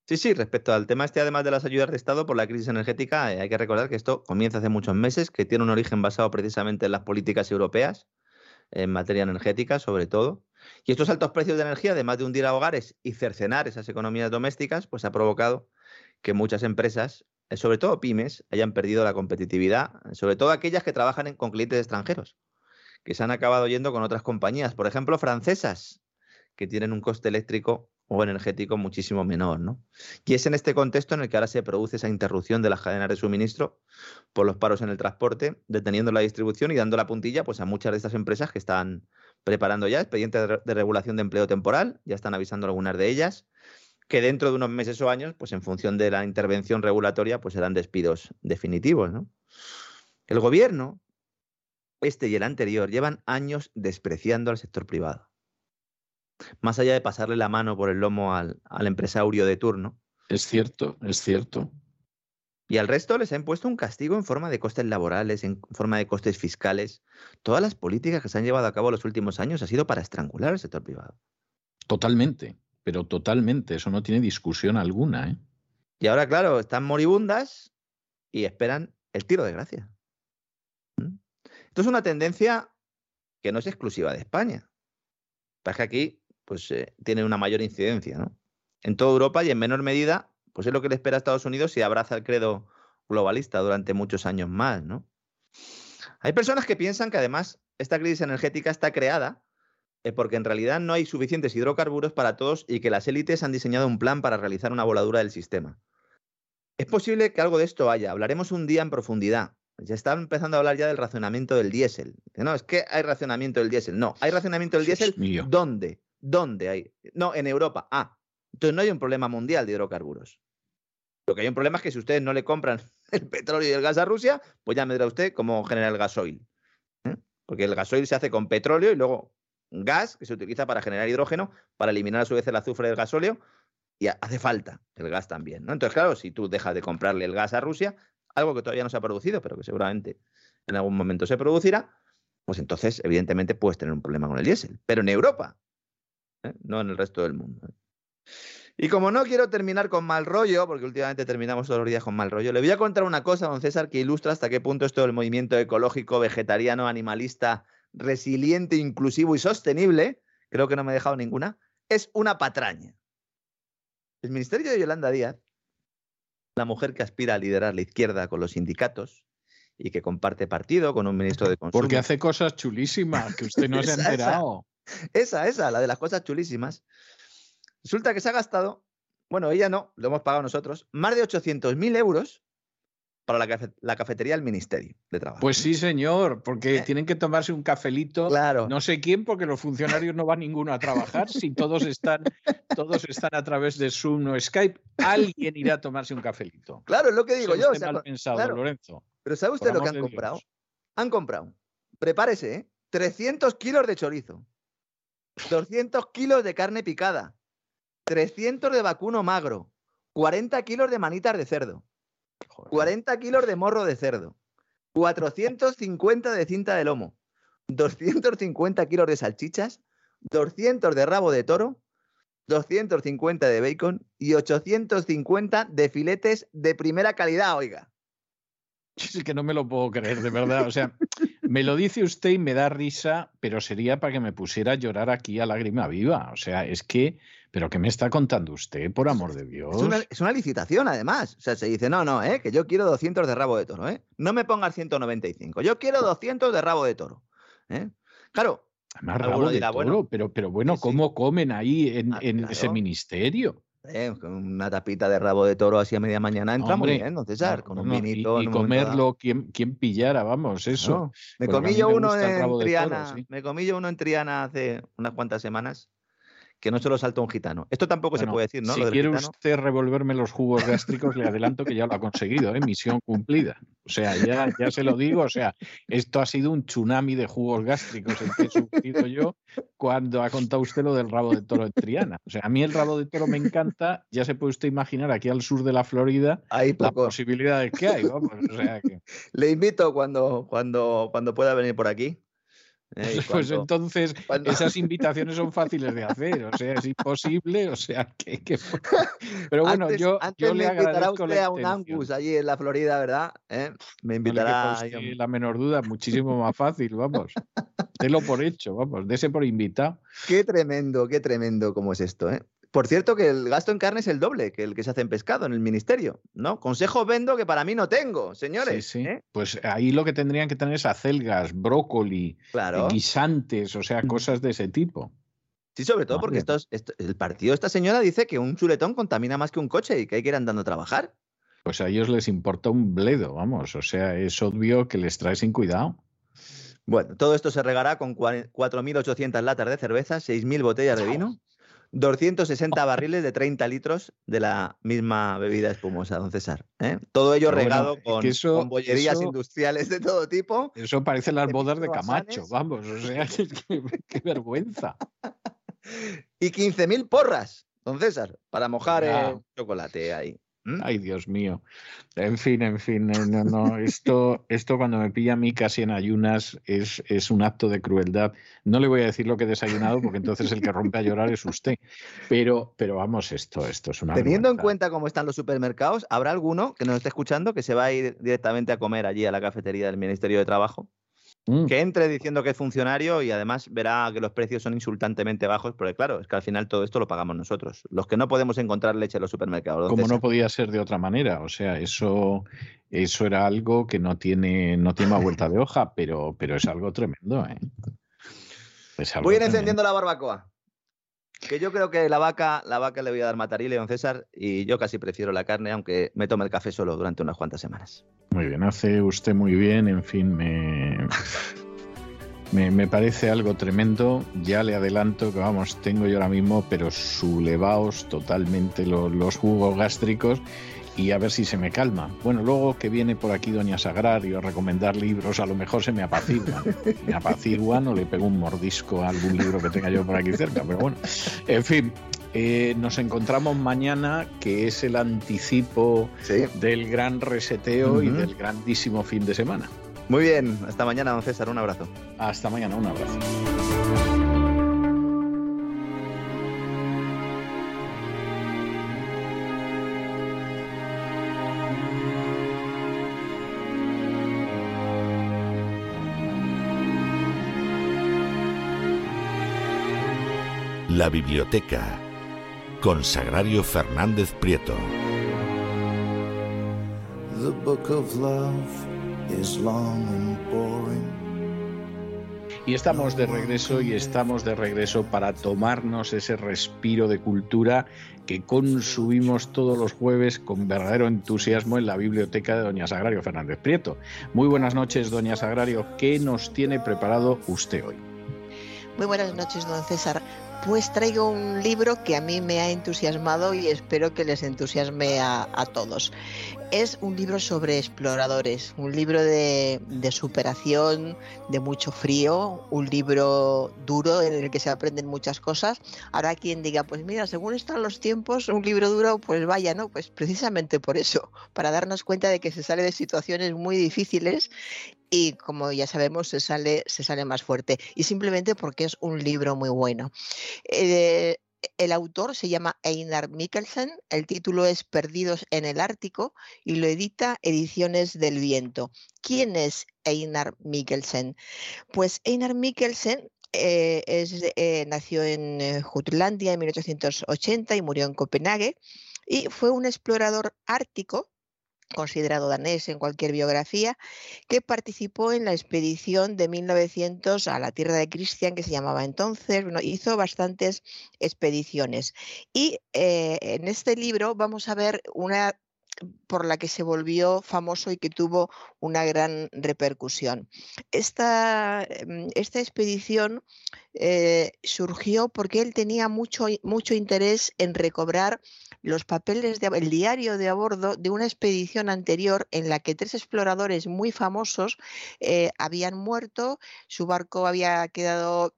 Sí, sí, respecto al tema este, además de las ayudas de Estado por la crisis energética, eh, hay que recordar que esto comienza hace muchos meses, que tiene un origen basado precisamente en las políticas europeas, en materia energética sobre todo. Y estos altos precios de energía, además de hundir a hogares y cercenar esas economías domésticas, pues ha provocado que muchas empresas, eh, sobre todo pymes, hayan perdido la competitividad, sobre todo aquellas que trabajan con clientes extranjeros, que se han acabado yendo con otras compañías, por ejemplo, francesas, que tienen un coste eléctrico o energético muchísimo menor, ¿no? Y es en este contexto en el que ahora se produce esa interrupción de las cadenas de suministro por los paros en el transporte, deteniendo la distribución y dando la puntilla pues, a muchas de estas empresas que están preparando ya expedientes de regulación de empleo temporal, ya están avisando algunas de ellas, que dentro de unos meses o años, pues en función de la intervención regulatoria, pues serán despidos definitivos, ¿no? El gobierno, este y el anterior, llevan años despreciando al sector privado más allá de pasarle la mano por el lomo al, al empresario de turno. Es cierto, es cierto. Y al resto les ha impuesto un castigo en forma de costes laborales, en forma de costes fiscales. Todas las políticas que se han llevado a cabo los últimos años ha sido para estrangular al sector privado. Totalmente, pero totalmente. Eso no tiene discusión alguna. ¿eh? Y ahora, claro, están moribundas y esperan el tiro de gracia. ¿Mm? Esto es una tendencia que no es exclusiva de España. Pasa que aquí pues eh, tiene una mayor incidencia, ¿no? En toda Europa y en menor medida, pues es lo que le espera a Estados Unidos si abraza el credo globalista durante muchos años más, ¿no? Hay personas que piensan que además esta crisis energética está creada porque en realidad no hay suficientes hidrocarburos para todos y que las élites han diseñado un plan para realizar una voladura del sistema. Es posible que algo de esto haya, hablaremos un día en profundidad. Ya está empezando a hablar ya del racionamiento del diésel. No, es que hay racionamiento del diésel. No, hay racionamiento del diésel. ¿Dónde? ¿Dónde hay? No, en Europa. Ah, entonces no hay un problema mundial de hidrocarburos. Lo que hay un problema es que si ustedes no le compran <laughs> el petróleo y el gas a Rusia, pues ya me dirá usted cómo genera el gasoil. ¿eh? Porque el gasoil se hace con petróleo y luego gas que se utiliza para generar hidrógeno, para eliminar a su vez el azufre del gasóleo, y hace falta el gas también. ¿no? Entonces, claro, si tú dejas de comprarle el gas a Rusia, algo que todavía no se ha producido, pero que seguramente en algún momento se producirá, pues entonces, evidentemente, puedes tener un problema con el diésel. Pero en Europa, ¿eh? no en el resto del mundo. ¿eh? Y como no quiero terminar con mal rollo, porque últimamente terminamos todos los días con mal rollo, le voy a contar una cosa, don César, que ilustra hasta qué punto esto del movimiento ecológico, vegetariano, animalista, resiliente, inclusivo y sostenible, creo que no me he dejado ninguna, es una patraña. El ministerio de Yolanda Díaz, la mujer que aspira a liderar la izquierda con los sindicatos, y que comparte partido con un ministro de Consumo. Porque hace cosas chulísimas que usted no se ha <laughs> enterado. Esa, esa, la de las cosas chulísimas. Resulta que se ha gastado, bueno, ella no, lo hemos pagado nosotros, más de 800.000 euros para la, cafetería del Ministerio de Trabajo. Pues sí, señor, porque eh. tienen que tomarse un cafelito. Claro. No sé quién, porque los funcionarios no van ninguno a trabajar. si todos están, todos están a través de Zoom o Skype, alguien irá a tomarse un cafelito. Claro, es lo que digo yo. mal pensado, Lorenzo. Pero ¿sabe usted lo que han comprado? Han comprado, prepárese, ¿eh? 300 kilos de chorizo, 200 kilos de carne picada, 300 de vacuno magro, 40 kilos de manitas de cerdo, 40 kilos de morro de cerdo, 450 de cinta de lomo, 250 kilos de salchichas, 200 de rabo de toro, 250 de bacon y 850 de filetes de primera calidad, oiga. Es que no me lo puedo creer, de verdad. O sea, me lo dice usted y me da risa, pero sería para que me pusiera a llorar aquí a lágrima viva. O sea, es que, ¿pero qué me está contando usted, por amor de Dios? Es una, licitación, además. O sea, se dice, no, no, ¿eh? que yo quiero 200 de rabo de toro. ¿eh? No me pongas 195, yo quiero 200 de rabo de toro. ¿eh? Claro. Además, rabo de toro, pero, pero bueno, ¿cómo comen ahí en, ah, ese ministerio? Eh, una tapita de rabo de toro así a media mañana entra muy bien, ¿no, César? Con un vinito. Y, comerlo, ¿quién, pillara? Vamos, eso. Me comí yo uno en Triana. Me comí yo uno en Triana hace unas cuantas semanas que no se lo salta un gitano. Esto tampoco se puede decir, ¿no? Si quiere usted revolverme los jugos gástricos, le adelanto que ya lo ha conseguido, ¿eh? misión cumplida. O sea, ya, ya se lo digo, o sea, esto ha sido un tsunami de jugos gástricos el que he sufrido yo cuando ha contado usted lo del rabo de toro en Triana. O sea, a mí el rabo de toro me encanta, ya se puede usted imaginar aquí al sur de la Florida hay las posibilidades que hay. Vamos, o sea que... <laughs> Le invito cuando, cuando, cuando pueda venir por aquí. ¿Eh? <laughs> Pues entonces esas invitaciones son fáciles de hacer, o sea, es imposible, o sea, que... <laughs> Pero bueno, yo, yo le agradezco usted a un Angus allí en la Florida, ¿verdad? ¿Eh? Me invitará... No la menor duda, muchísimo más fácil, vamos. Delo por hecho, vamos, dese por invitado. Qué tremendo, qué tremendo como es esto, ¿eh? Por cierto, que el gasto en carne es el doble que el que se hace en pescado en el ministerio, ¿no? Consejos vendo que para mí no tengo, señores. Sí, sí. ¿eh? Pues ahí lo que tendrían que tener es acelgas, brócoli, guisantes, o sea, cosas de ese tipo. Sí, sobre todo porque el partido de esta señora dice que un chuletón contamina más que un coche y que hay que ir andando a trabajar. Pues a ellos les importa un bledo, vamos. O sea, es obvio que les trae sin cuidado. Bueno, todo esto se regará con 4.800 latas de cerveza, 6.000 botellas de vino 260 barriles de 30 litros de la misma bebida espumosa, don César. ¿eh? Todo ello regado con, bollerías industriales de todo tipo. Eso parece las bodas de Camacho, vamos, o sea, <laughs> qué, vergüenza. Y 15.000 porras, don César, para mojar el chocolate ahí. ¿Mm? Ay, Dios mío. En fin, en fin, no, no, <laughs> esto, esto cuando me pilla a mí casi en ayunas es, es, un acto de crueldad. No le voy a decir lo que he desayunado porque entonces el que rompe a llorar es usted. Pero, pero vamos, esto, esto es una. Teniendo en cuenta cómo están los supermercados, ¿habrá alguno que nos esté escuchando que se va a ir directamente a comer allí a la cafetería del Ministerio de Trabajo? Mm. Que entre diciendo que es funcionario y además verá que los precios son insultantemente bajos, porque claro, es que al final todo esto lo pagamos nosotros, los que no podemos encontrar leche en los supermercados. Como no podía ser de otra manera, o sea, eso, eso era algo que no tiene, no tiene vuelta de hoja, pero, pero es algo tremendo. ¿eh? voy a ir encendiendo la barbacoa. Que yo creo que la vaca, la vaca le voy a dar matarile, don César, y yo casi prefiero la carne, aunque me tome el café solo durante unas cuantas semanas. Muy bien, hace usted muy bien, en fin, me, me, parece algo tremendo. Ya le adelanto que, vamos, tengo yo ahora mismo, pero sublevaos totalmente los, jugos gástricos y a ver si se me calma. Bueno, luego que viene por aquí Doña Sagrario a recomendar libros, a lo mejor se me apacigua. Me apaciguan o le pego un mordisco a algún libro que tenga yo por aquí cerca, pero bueno. En fin, eh, nos encontramos mañana, que es el anticipo del gran reseteo y del grandísimo fin de semana. Muy bien, hasta mañana, don César, un abrazo. Hasta mañana, un abrazo. La biblioteca con Sagrario Fernández Prieto. Y estamos de regreso y estamos de regreso para tomarnos ese respiro de cultura que consumimos todos los jueves con verdadero entusiasmo en la biblioteca de Doña Sagrario Fernández Prieto. Muy buenas noches, Doña Sagrario. ¿Qué nos tiene preparado usted hoy? Muy buenas noches, don César. Pues traigo un libro que a mí me ha entusiasmado y espero que les entusiasme a, todos. Es un libro sobre exploradores, un libro de, superación, de mucho frío, un libro duro en el que se aprenden muchas cosas. Ahora quien diga, pues mira, según están los tiempos, un libro duro, pues vaya, ¿no? Pues precisamente por eso, para darnos cuenta de que se sale de situaciones muy difíciles y como ya sabemos se sale, se sale más fuerte y simplemente porque es un libro muy bueno. Eh, el autor se llama Einar Mikkelsen, el título es Perdidos en el Ártico y lo edita Ediciones del Viento. ¿Quién es Einar Mikkelsen? Pues Einar Mikkelsen eh, eh, nació en Jutlandia en 1880 y murió en Copenhague y fue un explorador ártico considerado danés en cualquier biografía, que participó en la expedición de 1900 a la tierra de Cristian, que se llamaba entonces, hizo bastantes expediciones. Y eh, en este libro vamos a ver una por la que se volvió famoso y que tuvo una gran repercusión. Esta, mm, esta expedición eh, surgió porque él tenía mucho, mucho interés en recobrar los papeles del diario de a bordo de una expedición anterior en la que tres exploradores muy famosos eh, habían muerto, su barco había quedado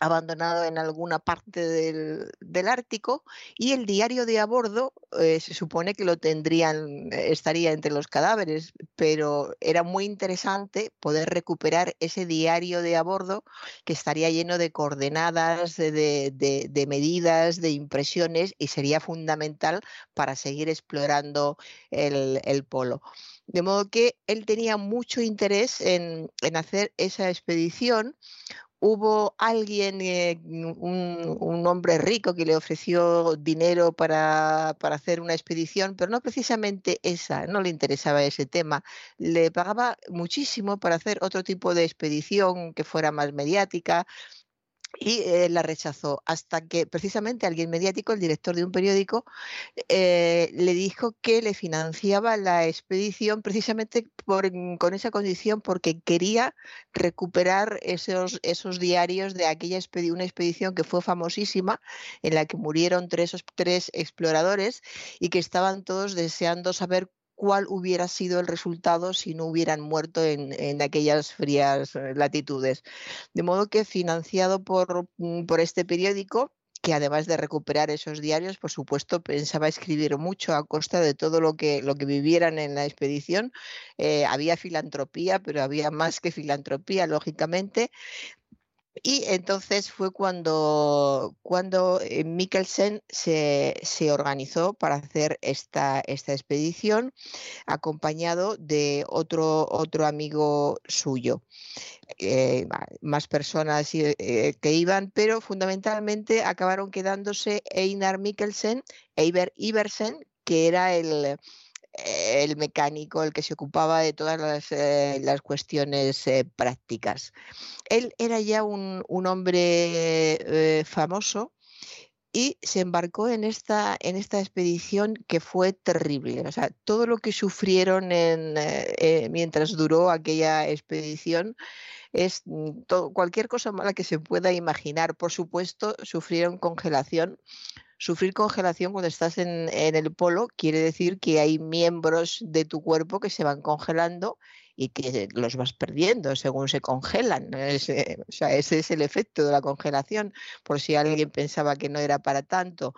abandonado en alguna parte del, Ártico y el diario de a bordo eh, se supone que lo tendrían, estaría entre los cadáveres, pero era muy interesante poder recuperar ese diario de a bordo que estaría lleno de coordenadas, de, medidas, de impresiones y sería fundamental para seguir explorando el, polo. De modo que él tenía mucho interés en, en hacer esa expedición hubo alguien, eh, un, hombre rico que le ofreció dinero para, hacer una expedición, pero no precisamente esa, no le interesaba ese tema. Le pagaba muchísimo para hacer otro tipo de expedición que fuera más mediática, y eh, la rechazó hasta que precisamente alguien mediático, el director de un periódico, eh, le dijo que le financiaba la expedición precisamente mm, con esa condición porque quería recuperar esos, esos diarios de aquella una expedición que fue famosísima, en la que murieron tres, tres exploradores y que estaban todos deseando saber cuál hubiera sido el resultado si no hubieran muerto en, aquellas frías eh, latitudes. De modo que financiado por, mm, por este periódico, que además de recuperar esos diarios, por supuesto, pensaba escribir mucho a costa de todo lo que, lo que vivieran en la expedición. Eh, había filantropía, pero había más que filantropía, lógicamente. Y entonces fue cuando, cuando eh, Mikkelsen se, organizó para hacer esta, esta expedición, acompañado de otro, otro amigo suyo. Eh, más personas eh, que iban, pero fundamentalmente acabaron quedándose Einar Mikkelsen, Eiber Iversen, que era el, el mecánico, el que se ocupaba de todas las, eh, cuestiones eh, prácticas. Él era ya un, hombre eh, famoso y se embarcó en esta, en esta expedición que fue terrible. O sea, todo lo que sufrieron en, mientras duró aquella expedición es mm, cualquier cosa mala que se pueda imaginar. Por supuesto, sufrieron congelación, Sufrir congelación cuando estás en, el polo quiere decir que hay miembros de tu cuerpo que se van congelando y que los vas perdiendo según se congelan. Ese, o sea, ese es el efecto de la congelación, por si alguien pensaba que no era para tanto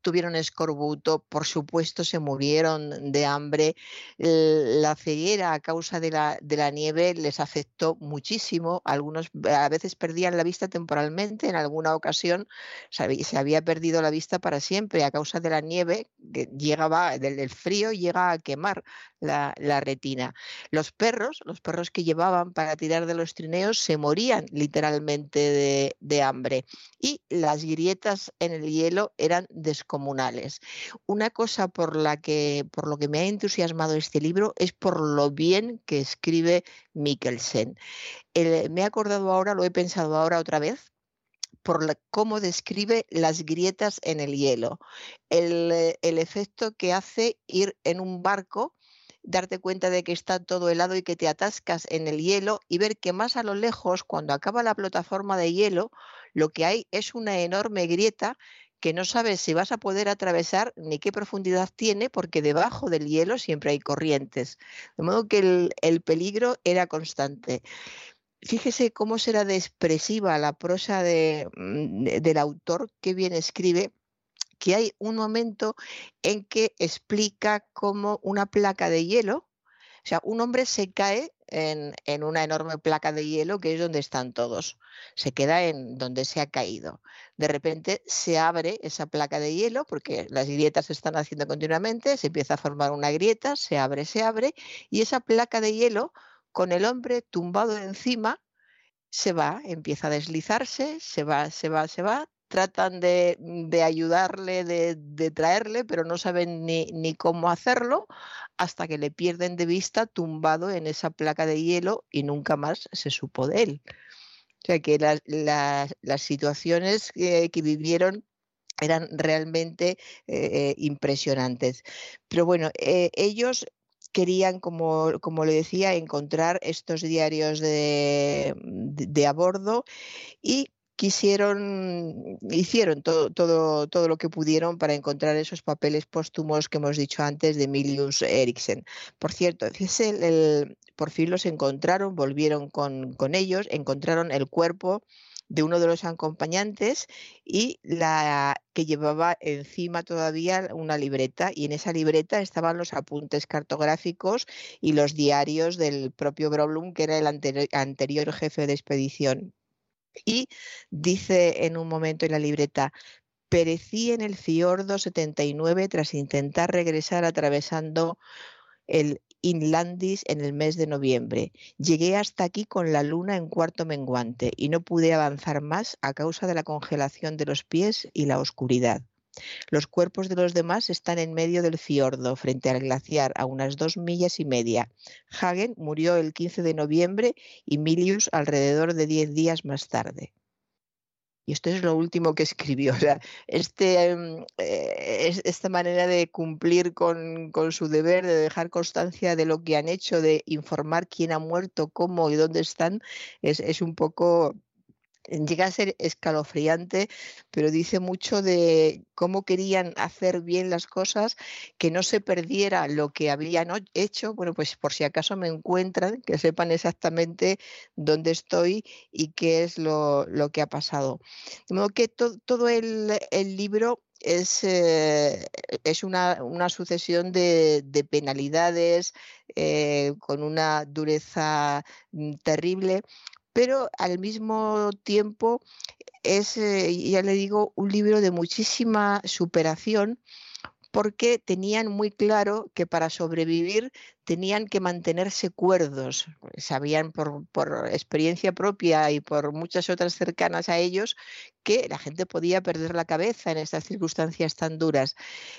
tuvieron escorbuto, por supuesto se murieron de hambre. La ceguera a causa de la, de la, nieve les afectó muchísimo. Algunos a veces perdían la vista temporalmente, en alguna ocasión se había perdido la vista para siempre a causa de la nieve que llegaba, del frío llega a quemar la, retina. Los perros, los perros que llevaban para tirar de los trineos se morían literalmente de, de hambre y las grietas en el hielo eran desconocidas comunales. Una cosa por la que por lo que me ha entusiasmado este libro es por lo bien que escribe Mikkelsen. me he acordado ahora, lo he pensado ahora otra vez, por cómo describe las grietas en el hielo, el, el, efecto que hace ir en un barco darte cuenta de que está todo helado y que te atascas en el hielo y ver que más a lo lejos, cuando acaba la plataforma de hielo, lo que hay es una enorme grieta que no sabes si vas a poder atravesar ni qué profundidad tiene, porque debajo del hielo siempre hay corrientes. De modo que el, peligro era constante. Fíjese cómo será de expresiva la prosa mm, del autor, que bien escribe, que hay un momento en que explica cómo una placa de hielo, o sea, un hombre se cae en, una enorme placa de hielo que es donde están todos. Se queda en donde se ha caído. De repente se abre esa placa de hielo porque las grietas se están haciendo continuamente, se empieza a formar una grieta, se abre, se abre y esa placa de hielo con el hombre tumbado encima se va, empieza a deslizarse, se va, se va, se va, tratan de, ayudarle, de, traerle, pero no saben ni, ni, cómo hacerlo hasta que le pierden de vista tumbado en esa placa de hielo y nunca más se supo de él. O sea que las situaciones que, vivieron eran realmente eh, impresionantes. Pero bueno, ellos querían, como, como le decía, encontrar estos diarios de, de, a bordo y quisieron, hicieron todo, todo, lo que pudieron para encontrar esos papeles póstumos que hemos dicho antes de Milius Eriksen. Por cierto, por fin los encontraron, volvieron con, con ellos, encontraron el cuerpo de uno de los acompañantes y la que llevaba encima todavía una libreta y en esa libreta estaban los apuntes cartográficos y los diarios del propio Broblum, que era el anterior jefe de expedición. Y dice en un momento en la libreta, perecí en el fiordo 79 tras intentar regresar atravesando el Inlandis en el mes de noviembre. Llegué hasta aquí con la luna en cuarto menguante y no pude avanzar más a causa de la congelación de los pies y la oscuridad. Los cuerpos de los demás están en medio del fiordo, frente al glaciar, a unas dos millas y media. Hagen murió el 15 de noviembre y Milius alrededor de diez días más tarde. Y esto es lo último que escribió. O sea, este, mm, eh, esta manera de cumplir con, su deber, de dejar constancia de lo que han hecho, de informar quién ha muerto, cómo y dónde están, es, es un poco llega a ser escalofriante, pero dice mucho de cómo querían hacer bien las cosas, que no se perdiera lo que habían hecho, bueno, pues por si acaso me encuentran, que sepan exactamente dónde estoy y qué es lo, que ha pasado. De modo que todo el, libro es, eh, es una, sucesión de, penalidades eh, con una dureza mm, terrible, pero al mismo tiempo es, eh, ya le digo, un libro de muchísima superación porque tenían muy claro que para sobrevivir tenían que mantenerse cuerdos. Sabían por, experiencia propia y por muchas otras cercanas a ellos que la gente podía perder la cabeza en estas circunstancias tan duras.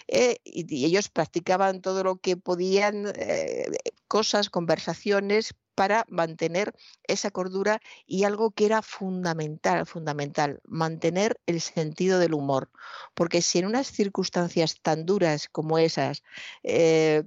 Eh, y, ellos practicaban todo lo que podían, eh, cosas, conversaciones para mantener esa cordura y algo que era fundamental, fundamental, mantener el sentido del humor. Porque si en unas circunstancias tan duras como esas eh,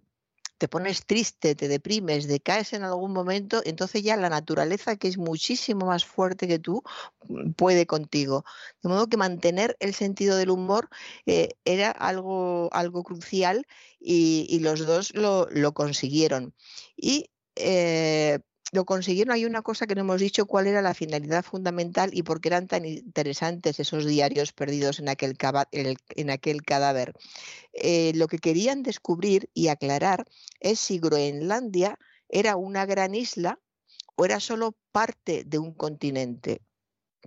te pones triste, te deprimes, decaes en algún momento, entonces ya la naturaleza, que es muchísimo más fuerte que tú, mm, puede contigo. De modo que mantener el sentido del humor eh, era algo, algo crucial y, los dos lo, lo consiguieron. Y eh, lo consiguieron. Hay una cosa que no hemos dicho, cuál era la finalidad fundamental y por qué eran tan interesantes esos diarios perdidos en aquel, cadáver. Eh, lo que querían descubrir y aclarar es si Groenlandia era una gran isla o era solo parte de un continente.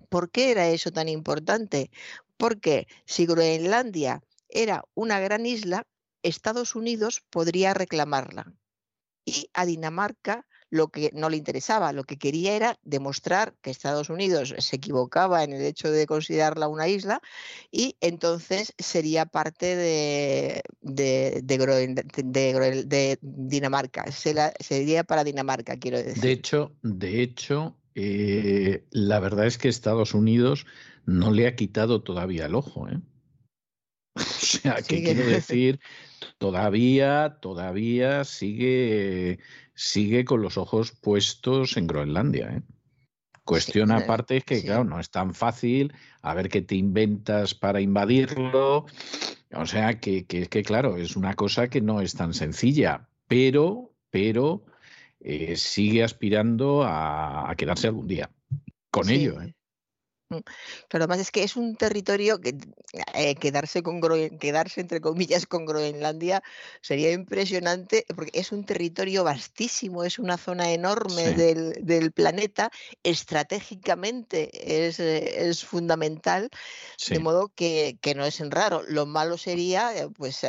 ¿Por qué era eso tan importante? Porque si Groenlandia era una gran isla, Estados Unidos podría reclamarla y a Dinamarca lo que no le interesaba, lo que quería era demostrar que Estados Unidos se equivocaba en el hecho de considerarla una isla y entonces sería parte de, de, de, Dinamarca, sería para Dinamarca, quiero decir. De hecho, de hecho eh, la verdad es que Estados Unidos no le ha quitado todavía el ojo. ¿eh? <laughs> O sea, ¿qué quiero decir? Todavía, todavía sigue, sigue con los ojos puestos en Groenlandia. ¿eh? Cuestión aparte es que, claro, no es tan fácil a ver qué te inventas para invadirlo. O sea, que, que, que claro, es una cosa que no es tan sencilla, pero, pero eh, sigue aspirando a, quedarse algún día con ello. ¿eh? Mm, pero además es que es un territorio que eh, quedarse, con quedarse entre comillas con Groenlandia sería impresionante porque es un territorio vastísimo, es una zona enorme del, planeta, estratégicamente es, eh, es fundamental, de modo que, que, no es raro. Lo malo sería eh, pues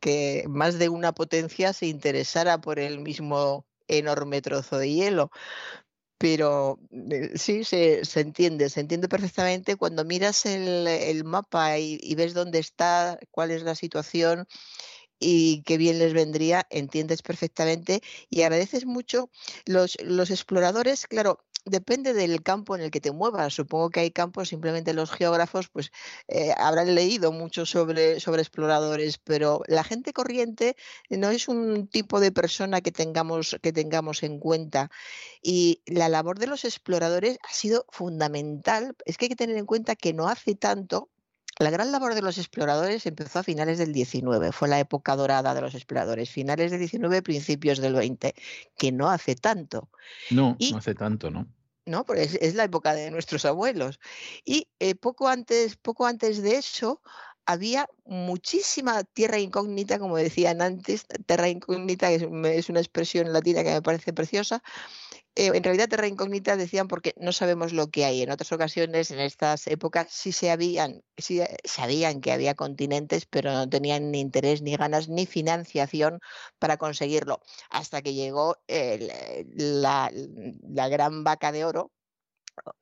que más de una potencia se interesara por el mismo enorme trozo de hielo pero eh, sí se, entiende, se entiende perfectamente cuando miras el, mapa y, ves dónde está, cuál es la situación y qué bien les vendría, entiendes perfectamente y agradeces mucho los, los exploradores, claro, depende del campo en el que te muevas. Supongo que hay campos, simplemente los geógrafos pues eh, habrán leído mucho sobre, sobre exploradores, pero la gente corriente no es un tipo de persona que tengamos, que tengamos en cuenta. Y la labor de los exploradores ha sido fundamental. Es que hay que tener en cuenta que no hace tanto, la gran labor de los exploradores empezó a finales del 19, fue la época dorada de los exploradores, finales del 19, principios del 20, que no hace tanto. No, no hace tanto, ¿no? No, porque es, la época de nuestros abuelos. Y eh, poco, antes, poco antes de eso, había muchísima tierra incógnita, como decían antes, tierra incógnita es, es una expresión latina que me parece preciosa, eh, en realidad terra incógnita decían porque no sabemos lo que hay. En otras ocasiones, en estas épocas, sí se habían, sí eh, sabían que había continentes, pero no tenían ni interés, ni ganas, ni financiación para conseguirlo. Hasta que llegó la, la gran vaca de oro,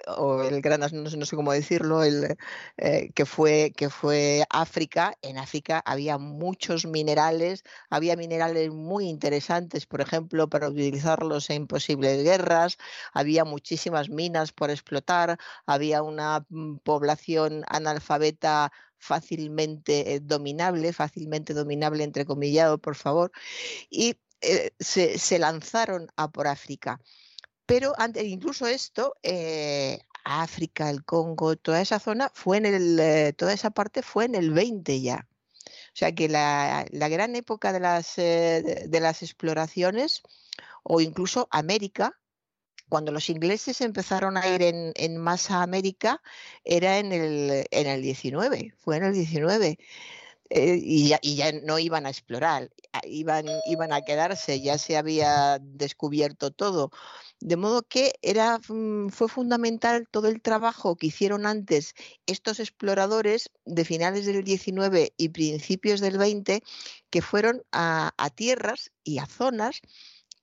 o el gran, no sé, cómo decirlo, el, eh, que, fue, que fue África. En África había muchos minerales, había minerales muy interesantes, por ejemplo, para utilizarlos en posibles guerras, había muchísimas minas por explotar, había una mm, población analfabeta fácilmente eh, dominable, fácilmente dominable entre comillado, por favor, y eh, se, se lanzaron a por África. Pero antes, incluso esto, eh, África, el Congo, toda esa zona fue en el, eh, toda esa parte fue en el 20 ya. O sea que la, gran época de las, eh, de, las exploraciones, o incluso América, cuando los ingleses empezaron a ir en, en masa a América, era en el, en el 19, fue en el 19. y, ya, y, ya, no iban a explorar, iban, iban a quedarse, ya se había descubierto todo. De modo que era, mm, fue fundamental todo el trabajo que hicieron antes estos exploradores de finales del 19 y principios del 20, que fueron a, tierras y a zonas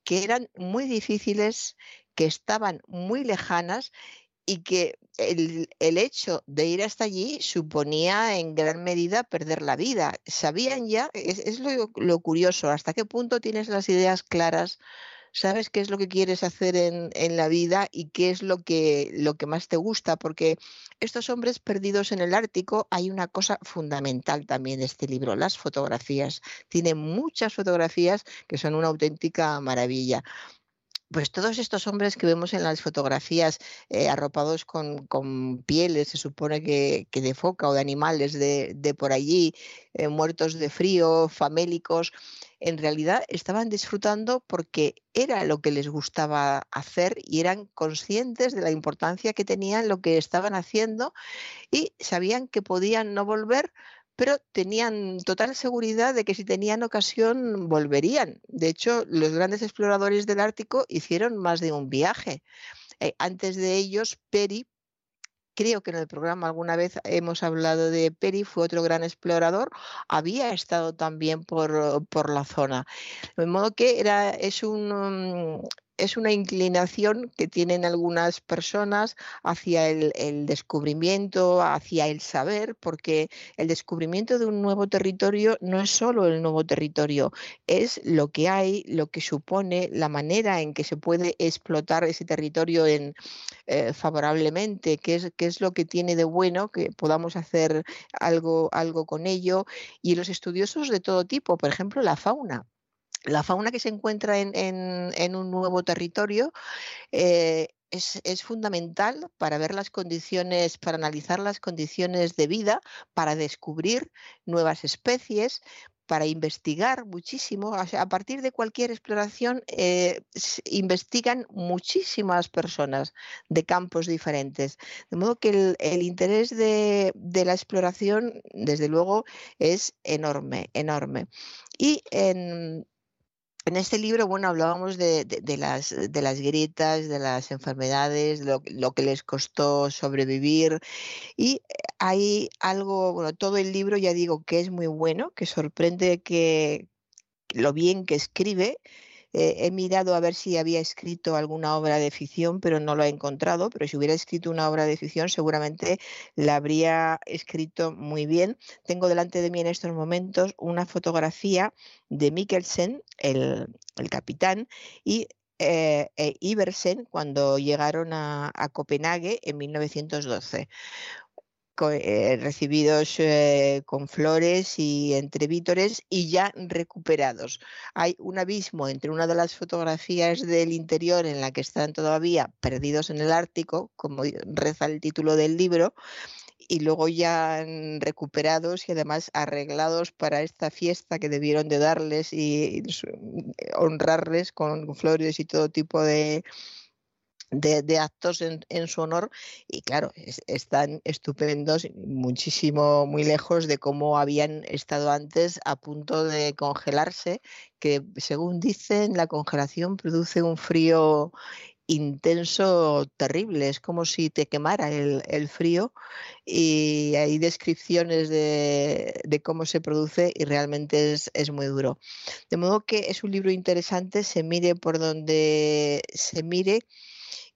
que eran muy difíciles, que estaban muy lejanas y que el, hecho de ir hasta allí suponía en gran medida perder la vida. Sabían ya, es, lo, lo, curioso, hasta qué punto tienes las ideas claras sabes qué es lo que quieres hacer en, la vida y qué es lo que, lo que más te gusta, porque estos hombres perdidos en el Ártico hay una cosa fundamental también de este libro, las fotografías. Tiene muchas fotografías que son una auténtica maravilla pues todos estos hombres que vemos en las fotografías eh, arropados con, pieles, se supone que, de foca o de animales de, por allí, eh, muertos de frío, famélicos, en realidad estaban disfrutando porque era lo que les gustaba hacer y eran conscientes de la importancia que tenían lo que estaban haciendo y sabían que podían no volver, pero tenían total seguridad de que si tenían ocasión volverían. De hecho, los grandes exploradores del Ártico hicieron más de un viaje. Eh, antes de ellos, Peri, creo que en el programa alguna vez hemos hablado de Peri, fue otro gran explorador, había estado también por, por la zona. De modo que era, es un, es una inclinación que tienen algunas personas hacia el, descubrimiento, hacia el saber, porque el descubrimiento de un nuevo territorio no es solo el nuevo territorio, es lo que hay, lo que supone, la manera en que se puede explotar ese territorio en, eh, favorablemente, qué es, lo que tiene de bueno, que podamos hacer algo, algo con ello, y los estudiosos de todo tipo, por ejemplo, la fauna la fauna que se encuentra en, un nuevo territorio eh, es, fundamental para ver las condiciones, para analizar las condiciones de vida, para descubrir nuevas especies, para investigar muchísimo. a partir de cualquier exploración eh, investigan muchísimas personas de campos diferentes. De modo que el, interés de, de, la exploración, desde luego, es enorme, enorme. Y en, en este libro, bueno, hablábamos de, las, de las grietas, de las enfermedades, lo, lo, que les costó sobrevivir. Y hay algo, bueno, todo el libro ya digo que es muy bueno, que sorprende que lo bien que escribe eh, he mirado a ver si había escrito alguna obra de ficción, pero no lo he encontrado. Pero si hubiera escrito una obra de ficción, seguramente la habría escrito muy bien. Tengo delante de mí en estos momentos una fotografía de Mikkelsen, el, capitán, y eh, e Iversen cuando llegaron a Copenhague en 1912. Eh, recibidos eh, con flores y entre vítores y ya recuperados. Hay un abismo entre una de las fotografías del interior en la que están todavía perdidos en el Ártico, como reza el título del libro, y luego ya recuperados y además arreglados para esta fiesta que debieron de darles y honrarles con flores y todo tipo de, de, actos en, su honor. Y claro, están estupendos, muchísimo, muy lejos de cómo habían estado antes a punto de congelarse, que según dicen la congelación produce un frío intenso, terrible, es como si te quemara el, frío. Y hay descripciones de, cómo se produce y realmente es, es, muy duro. De modo que es un libro interesante, se mire por donde se mire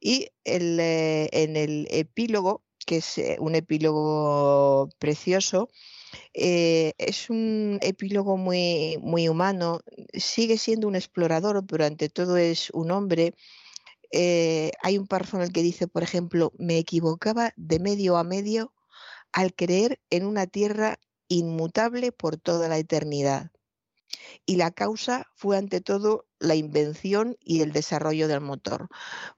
y eh, en el epílogo, que es eh, un epílogo precioso, eh, es un epílogo muy, muy humano, sigue siendo un explorador, pero ante todo es un hombre. hay un párrafo en el que dice, por ejemplo, me equivocaba de medio a medio al creer en una tierra inmutable por toda la eternidad. Y la causa fue ante todo la invención y el desarrollo del motor.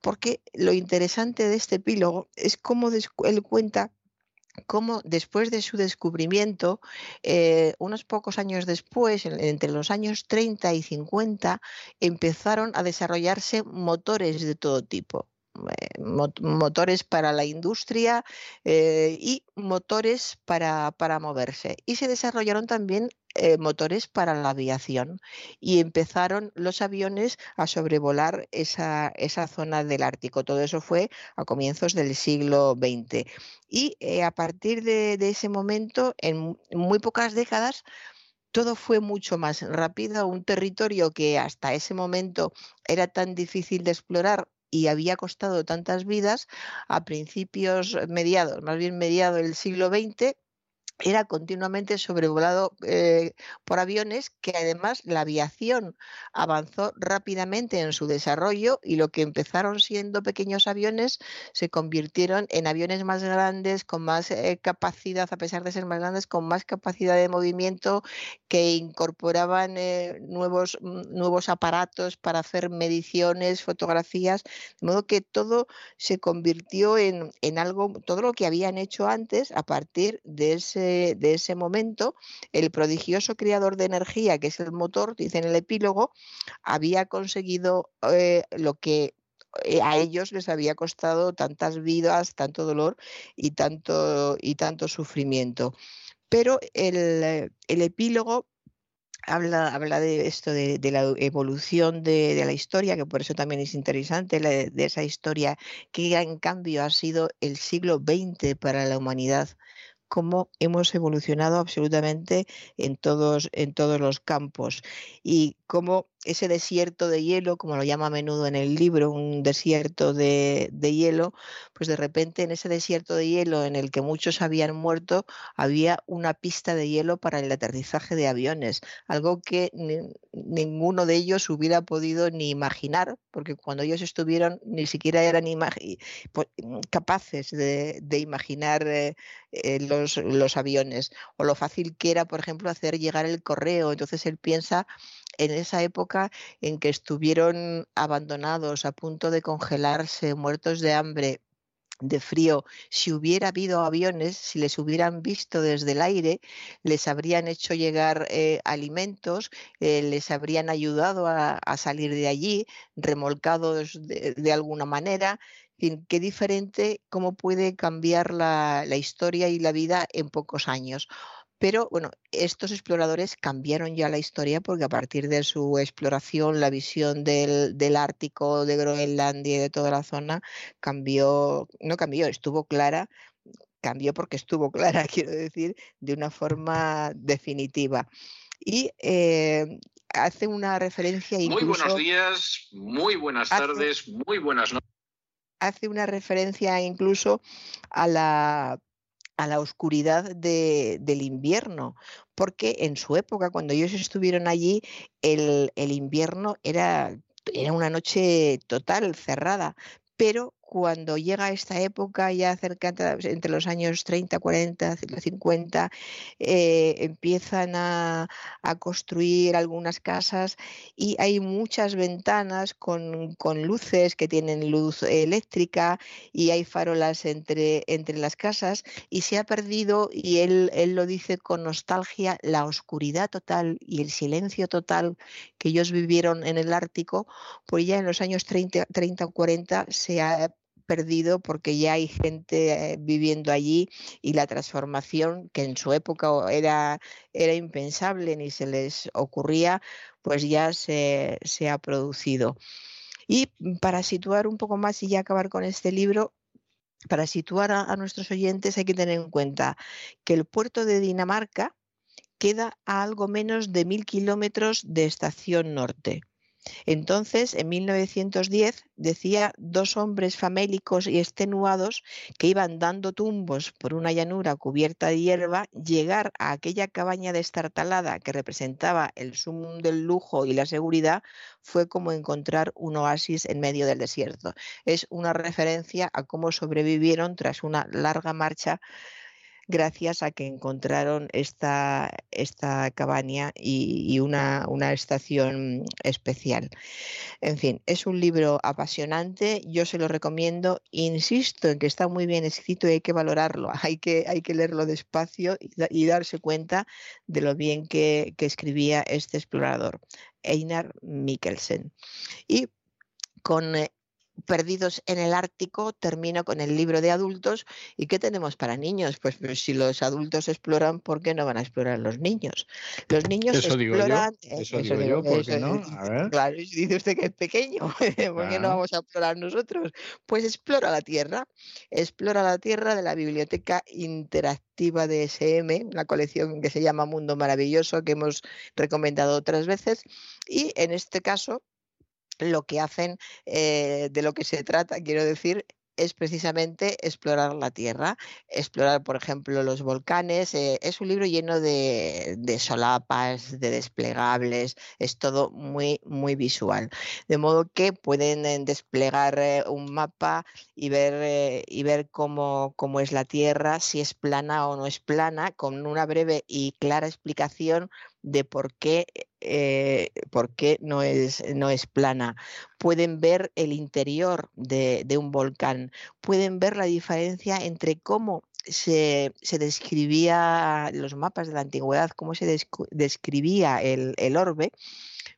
Porque lo interesante de este epílogo es cómo él cuenta cómo después de su descubrimiento, eh, unos pocos años después, entre los años 30 y 50, empezaron a desarrollarse motores de todo tipo. Motores para la industria eh, y motores para, para moverse. Y se desarrollaron también eh, motores para la aviación y empezaron los aviones a sobrevolar esa, esa zona del Ártico. Todo eso fue a comienzos del siglo XX. Y eh, a partir de, ese momento, en muy pocas décadas, todo fue mucho más rápido. Un territorio que hasta ese momento era tan difícil de explorar y había costado tantas vidas, a principios mediados, más bien mediado del siglo XX, era continuamente sobrevolado eh, por aviones que además la aviación avanzó rápidamente en su desarrollo y lo que empezaron siendo pequeños aviones se convirtieron en aviones más grandes, con más eh, capacidad, a pesar de ser más grandes, con más capacidad de movimiento, que incorporaban eh, nuevos, mm, nuevos aparatos para hacer mediciones, fotografías, de modo que todo se convirtió en, en algo, todo lo que habían hecho antes a partir de ese de, ese momento, el prodigioso creador de energía, que es el motor, dice en el epílogo, había conseguido eh, lo que eh, a ellos les había costado tantas vidas, tanto dolor y tanto, y tanto sufrimiento. Pero el, epílogo habla, habla de esto, de, la evolución de, la historia, que por eso también es interesante, de esa historia que en cambio ha sido el siglo XX para la humanidad cómo hemos evolucionado absolutamente en todos, en todos los campos y cómo ese desierto de hielo, como lo llama a menudo en el libro, un desierto de, hielo, pues de repente en ese desierto de hielo en el que muchos habían muerto, había una pista de hielo para el aterrizaje de aviones, algo que ninguno de ellos hubiera podido ni imaginar, porque cuando ellos estuvieron ni siquiera eran capaces de, imaginar eh, eh, los, los aviones, o lo fácil que era, por ejemplo, hacer llegar el correo. Entonces él piensa en esa época en que estuvieron abandonados, a punto de congelarse, muertos de hambre, de frío, si hubiera habido aviones, si les hubieran visto desde el aire, les habrían hecho llegar eh, alimentos, eh, les habrían ayudado a, salir de allí, remolcados de, alguna manera. qué diferente, cómo puede cambiar la historia y la vida en pocos años. Pero bueno, estos exploradores cambiaron ya la historia porque a partir de su exploración, la visión del, Ártico, de Groenlandia y de toda la zona cambió, no cambió, estuvo clara, cambió porque estuvo <laughs> clara, quiero decir, de una forma definitiva. Y eh, hace una referencia incluso... Muy buenos días, muy buenas tardes, muy buenas noches. Hace una referencia incluso a la a la oscuridad del invierno, porque en su época, cuando ellos estuvieron allí, el, invierno era era una noche total, cerrada, pero cuando llega esta época, ya cerca entre los años 30, 40, 50, empiezan a, construir algunas casas y hay muchas ventanas con, luces que tienen luz eléctrica y hay farolas entre, entre las casas y se ha perdido, y él, él lo dice con nostalgia, la oscuridad total y el silencio total que ellos vivieron en el Ártico, pues ya en los años 30, 30 o 40 se ha perdido porque ya hay gente eh, viviendo allí y la transformación que en su época era, era impensable ni se les ocurría, pues ya se, ha producido. Y para situar un poco más y ya acabar con este libro, para situar a, nuestros oyentes hay que tener en cuenta que el puerto de Dinamarca queda a algo menos de mil kilómetros de Estación Norte. Entonces, en 1910, decía, dos hombres famélicos y extenuados que iban dando tumbos por una llanura cubierta de hierba, llegar a aquella cabaña destartalada que representaba el sumum del lujo y la seguridad fue como encontrar un oasis en medio del desierto. Es una referencia a cómo sobrevivieron tras una larga marcha gracias a que encontraron esta, esta cabaña y, una, una, estación especial. En fin, es un libro apasionante, yo se lo recomiendo, insisto en que está muy bien escrito y hay que valorarlo, <laughs> hay que, hay que leerlo despacio y, darse cuenta de lo bien que, que escribía este explorador, Einar Mikkelsen. Y con eh, perdidos en el Ártico, termino con el libro de adultos. ¿Y qué tenemos para niños? Pues, pues, si los adultos exploran, ¿por qué no van a explorar los niños? Los niños exploran. eso, digo yo, ¿por qué no? <laughs> A ver. Claro, dice usted que es pequeño, <laughs> ¿por qué no vamos a explorar nosotros? Pues explora la Tierra, explora la Tierra de la Biblioteca Interactiva de SM, una colección que se llama Mundo Maravilloso, que hemos recomendado otras veces. Y en este caso, lo que hacen, eh, de lo que se trata, quiero decir, es precisamente explorar la Tierra, explorar, por ejemplo, los volcanes. Eh, es un libro lleno de, solapas, de desplegables, es todo muy, muy visual. De modo que pueden eh, desplegar un mapa y ver, y ver cómo, cómo es la Tierra, si es plana o no es plana, con una breve y clara explicación de por qué, eh, por qué no, es, no es plana. Pueden ver el interior de, un volcán, pueden ver la diferencia entre cómo se, describía los mapas de la antigüedad, cómo se describía el, el orbe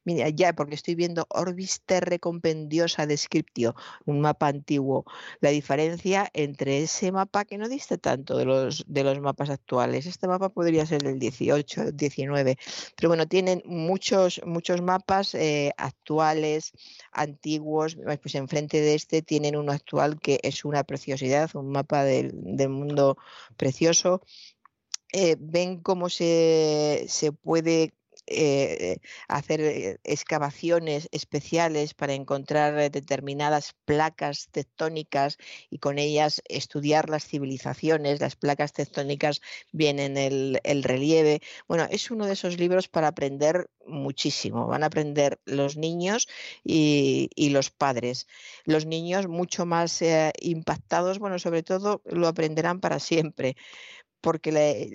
Mira, ya, porque estoy viendo Orbis Terre Compendiosa Descriptio, un mapa antiguo. La diferencia entre ese mapa que no diste tanto de los, de los mapas actuales. Este mapa podría ser del 18, 19. Pero bueno, tienen muchos, muchos mapas eh, actuales, antiguos. Pues enfrente de este tienen uno actual que es una preciosidad, un mapa del, mundo precioso. Eh, ven cómo se, se puede eh, hacer eh, excavaciones especiales para encontrar eh, determinadas placas tectónicas y con ellas estudiar las civilizaciones. Las placas tectónicas vienen el, el relieve. Bueno, es uno de esos libros para aprender muchísimo. Van a aprender los niños y, los padres. Los niños mucho más impactados, bueno, sobre todo lo aprenderán para siempre, porque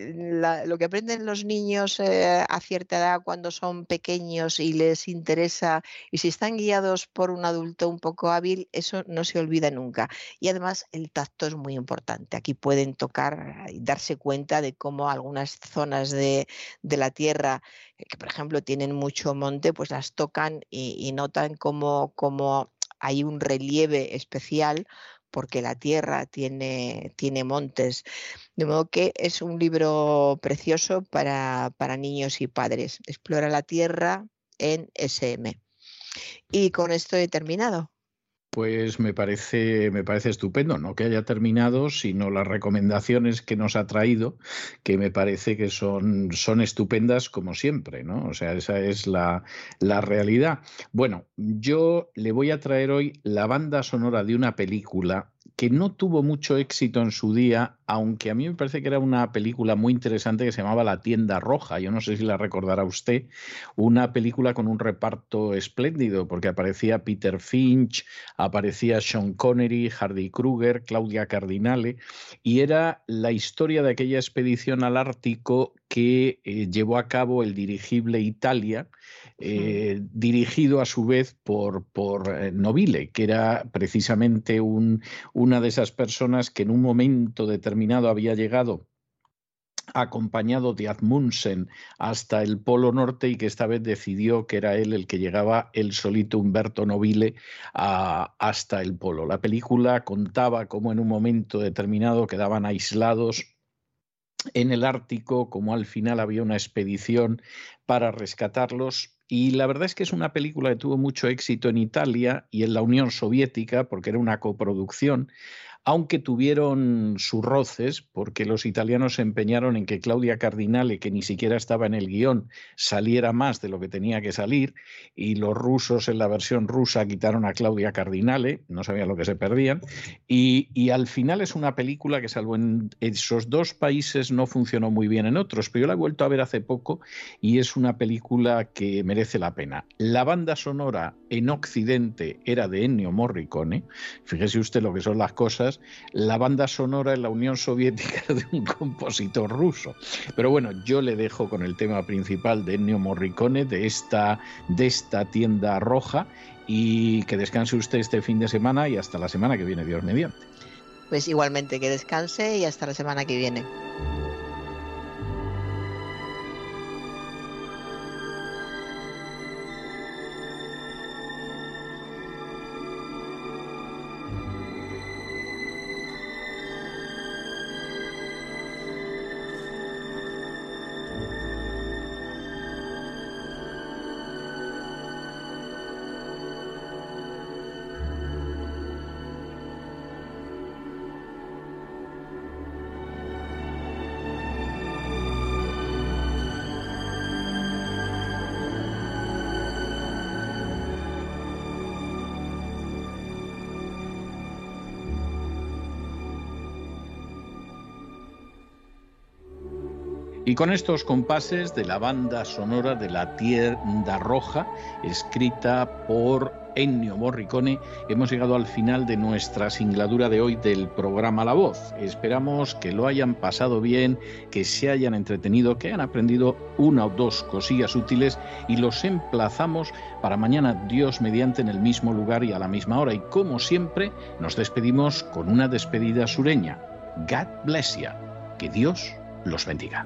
lo que aprenden los niños eh, a cierta edad cuando son pequeños y les interesa, y si están guiados por un adulto un poco hábil, eso no se olvida nunca. Y además el tacto es muy importante. Aquí pueden tocar y darse cuenta de cómo algunas zonas de, la Tierra, que por ejemplo tienen mucho monte, pues las tocan y, notan cómo, cómo hay un relieve especial porque la tierra tiene, tiene montes. De modo que es un libro precioso para, para niños y padres. Explora la tierra en SM. Y con esto he terminado. Pues me parece, me parece estupendo, no que haya terminado, sino las recomendaciones que nos ha traído, que me parece que son, son estupendas como siempre, ¿no? O sea, esa es la, la realidad. Bueno, yo le voy a traer hoy la banda sonora de una película que no tuvo mucho éxito en su día, aunque a mí me parece que era una película muy interesante que se llamaba La tienda roja, yo no sé si la recordará usted, una película con un reparto espléndido, porque aparecía Peter Finch, aparecía Sean Connery, Hardy Kruger, Claudia Cardinale, y era la historia de aquella expedición al Ártico que eh, llevó a cabo el dirigible Italia, eh, dirigido a su vez por, por eh, Nobile, que era precisamente un, una de esas personas que en un momento determinado había llegado acompañado de Admundsen hasta el Polo Norte y que esta vez decidió que era él el que llegaba, el solito Humberto Nobile, hasta el Polo. La película contaba cómo en un momento determinado quedaban aislados en el Ártico, como al final había una expedición para rescatarlos. Y la verdad es que es una película que tuvo mucho éxito en Italia y en la Unión Soviética, porque era una coproducción, aunque tuvieron sus roces, porque los italianos se empeñaron en que Claudia Cardinale, que ni siquiera estaba en el guion, saliera más de lo que tenía que salir, y los rusos en la versión rusa quitaron a Claudia Cardinale, no sabían lo que se perdían, y, y al final es una película que salvo en esos dos países no funcionó muy bien en otros, pero yo la he vuelto a ver hace poco y es una película que merece la pena. La banda sonora en Occidente era de Ennio Morricone, fíjese usted lo que son las cosas, la banda sonora en la Unión Soviética de un compositor ruso. Pero bueno, yo le dejo con el tema principal de Ennio Morricone, de esta, de esta tienda roja, y que descanse usted este fin de semana y hasta la semana que viene, Dios mediante. Pues igualmente, que descanse y hasta la semana que viene. Con estos compases de la banda sonora de La Tienda Roja, escrita por Ennio Morricone, hemos llegado al final de nuestra singladura de hoy del programa La Voz. Esperamos que lo hayan pasado bien, que se hayan entretenido, que hayan aprendido una o dos cosillas útiles y los emplazamos para mañana, Dios mediante, en el mismo lugar y a la misma hora. Y como siempre, nos despedimos con una despedida sureña. God bless you. Que Dios los bendiga.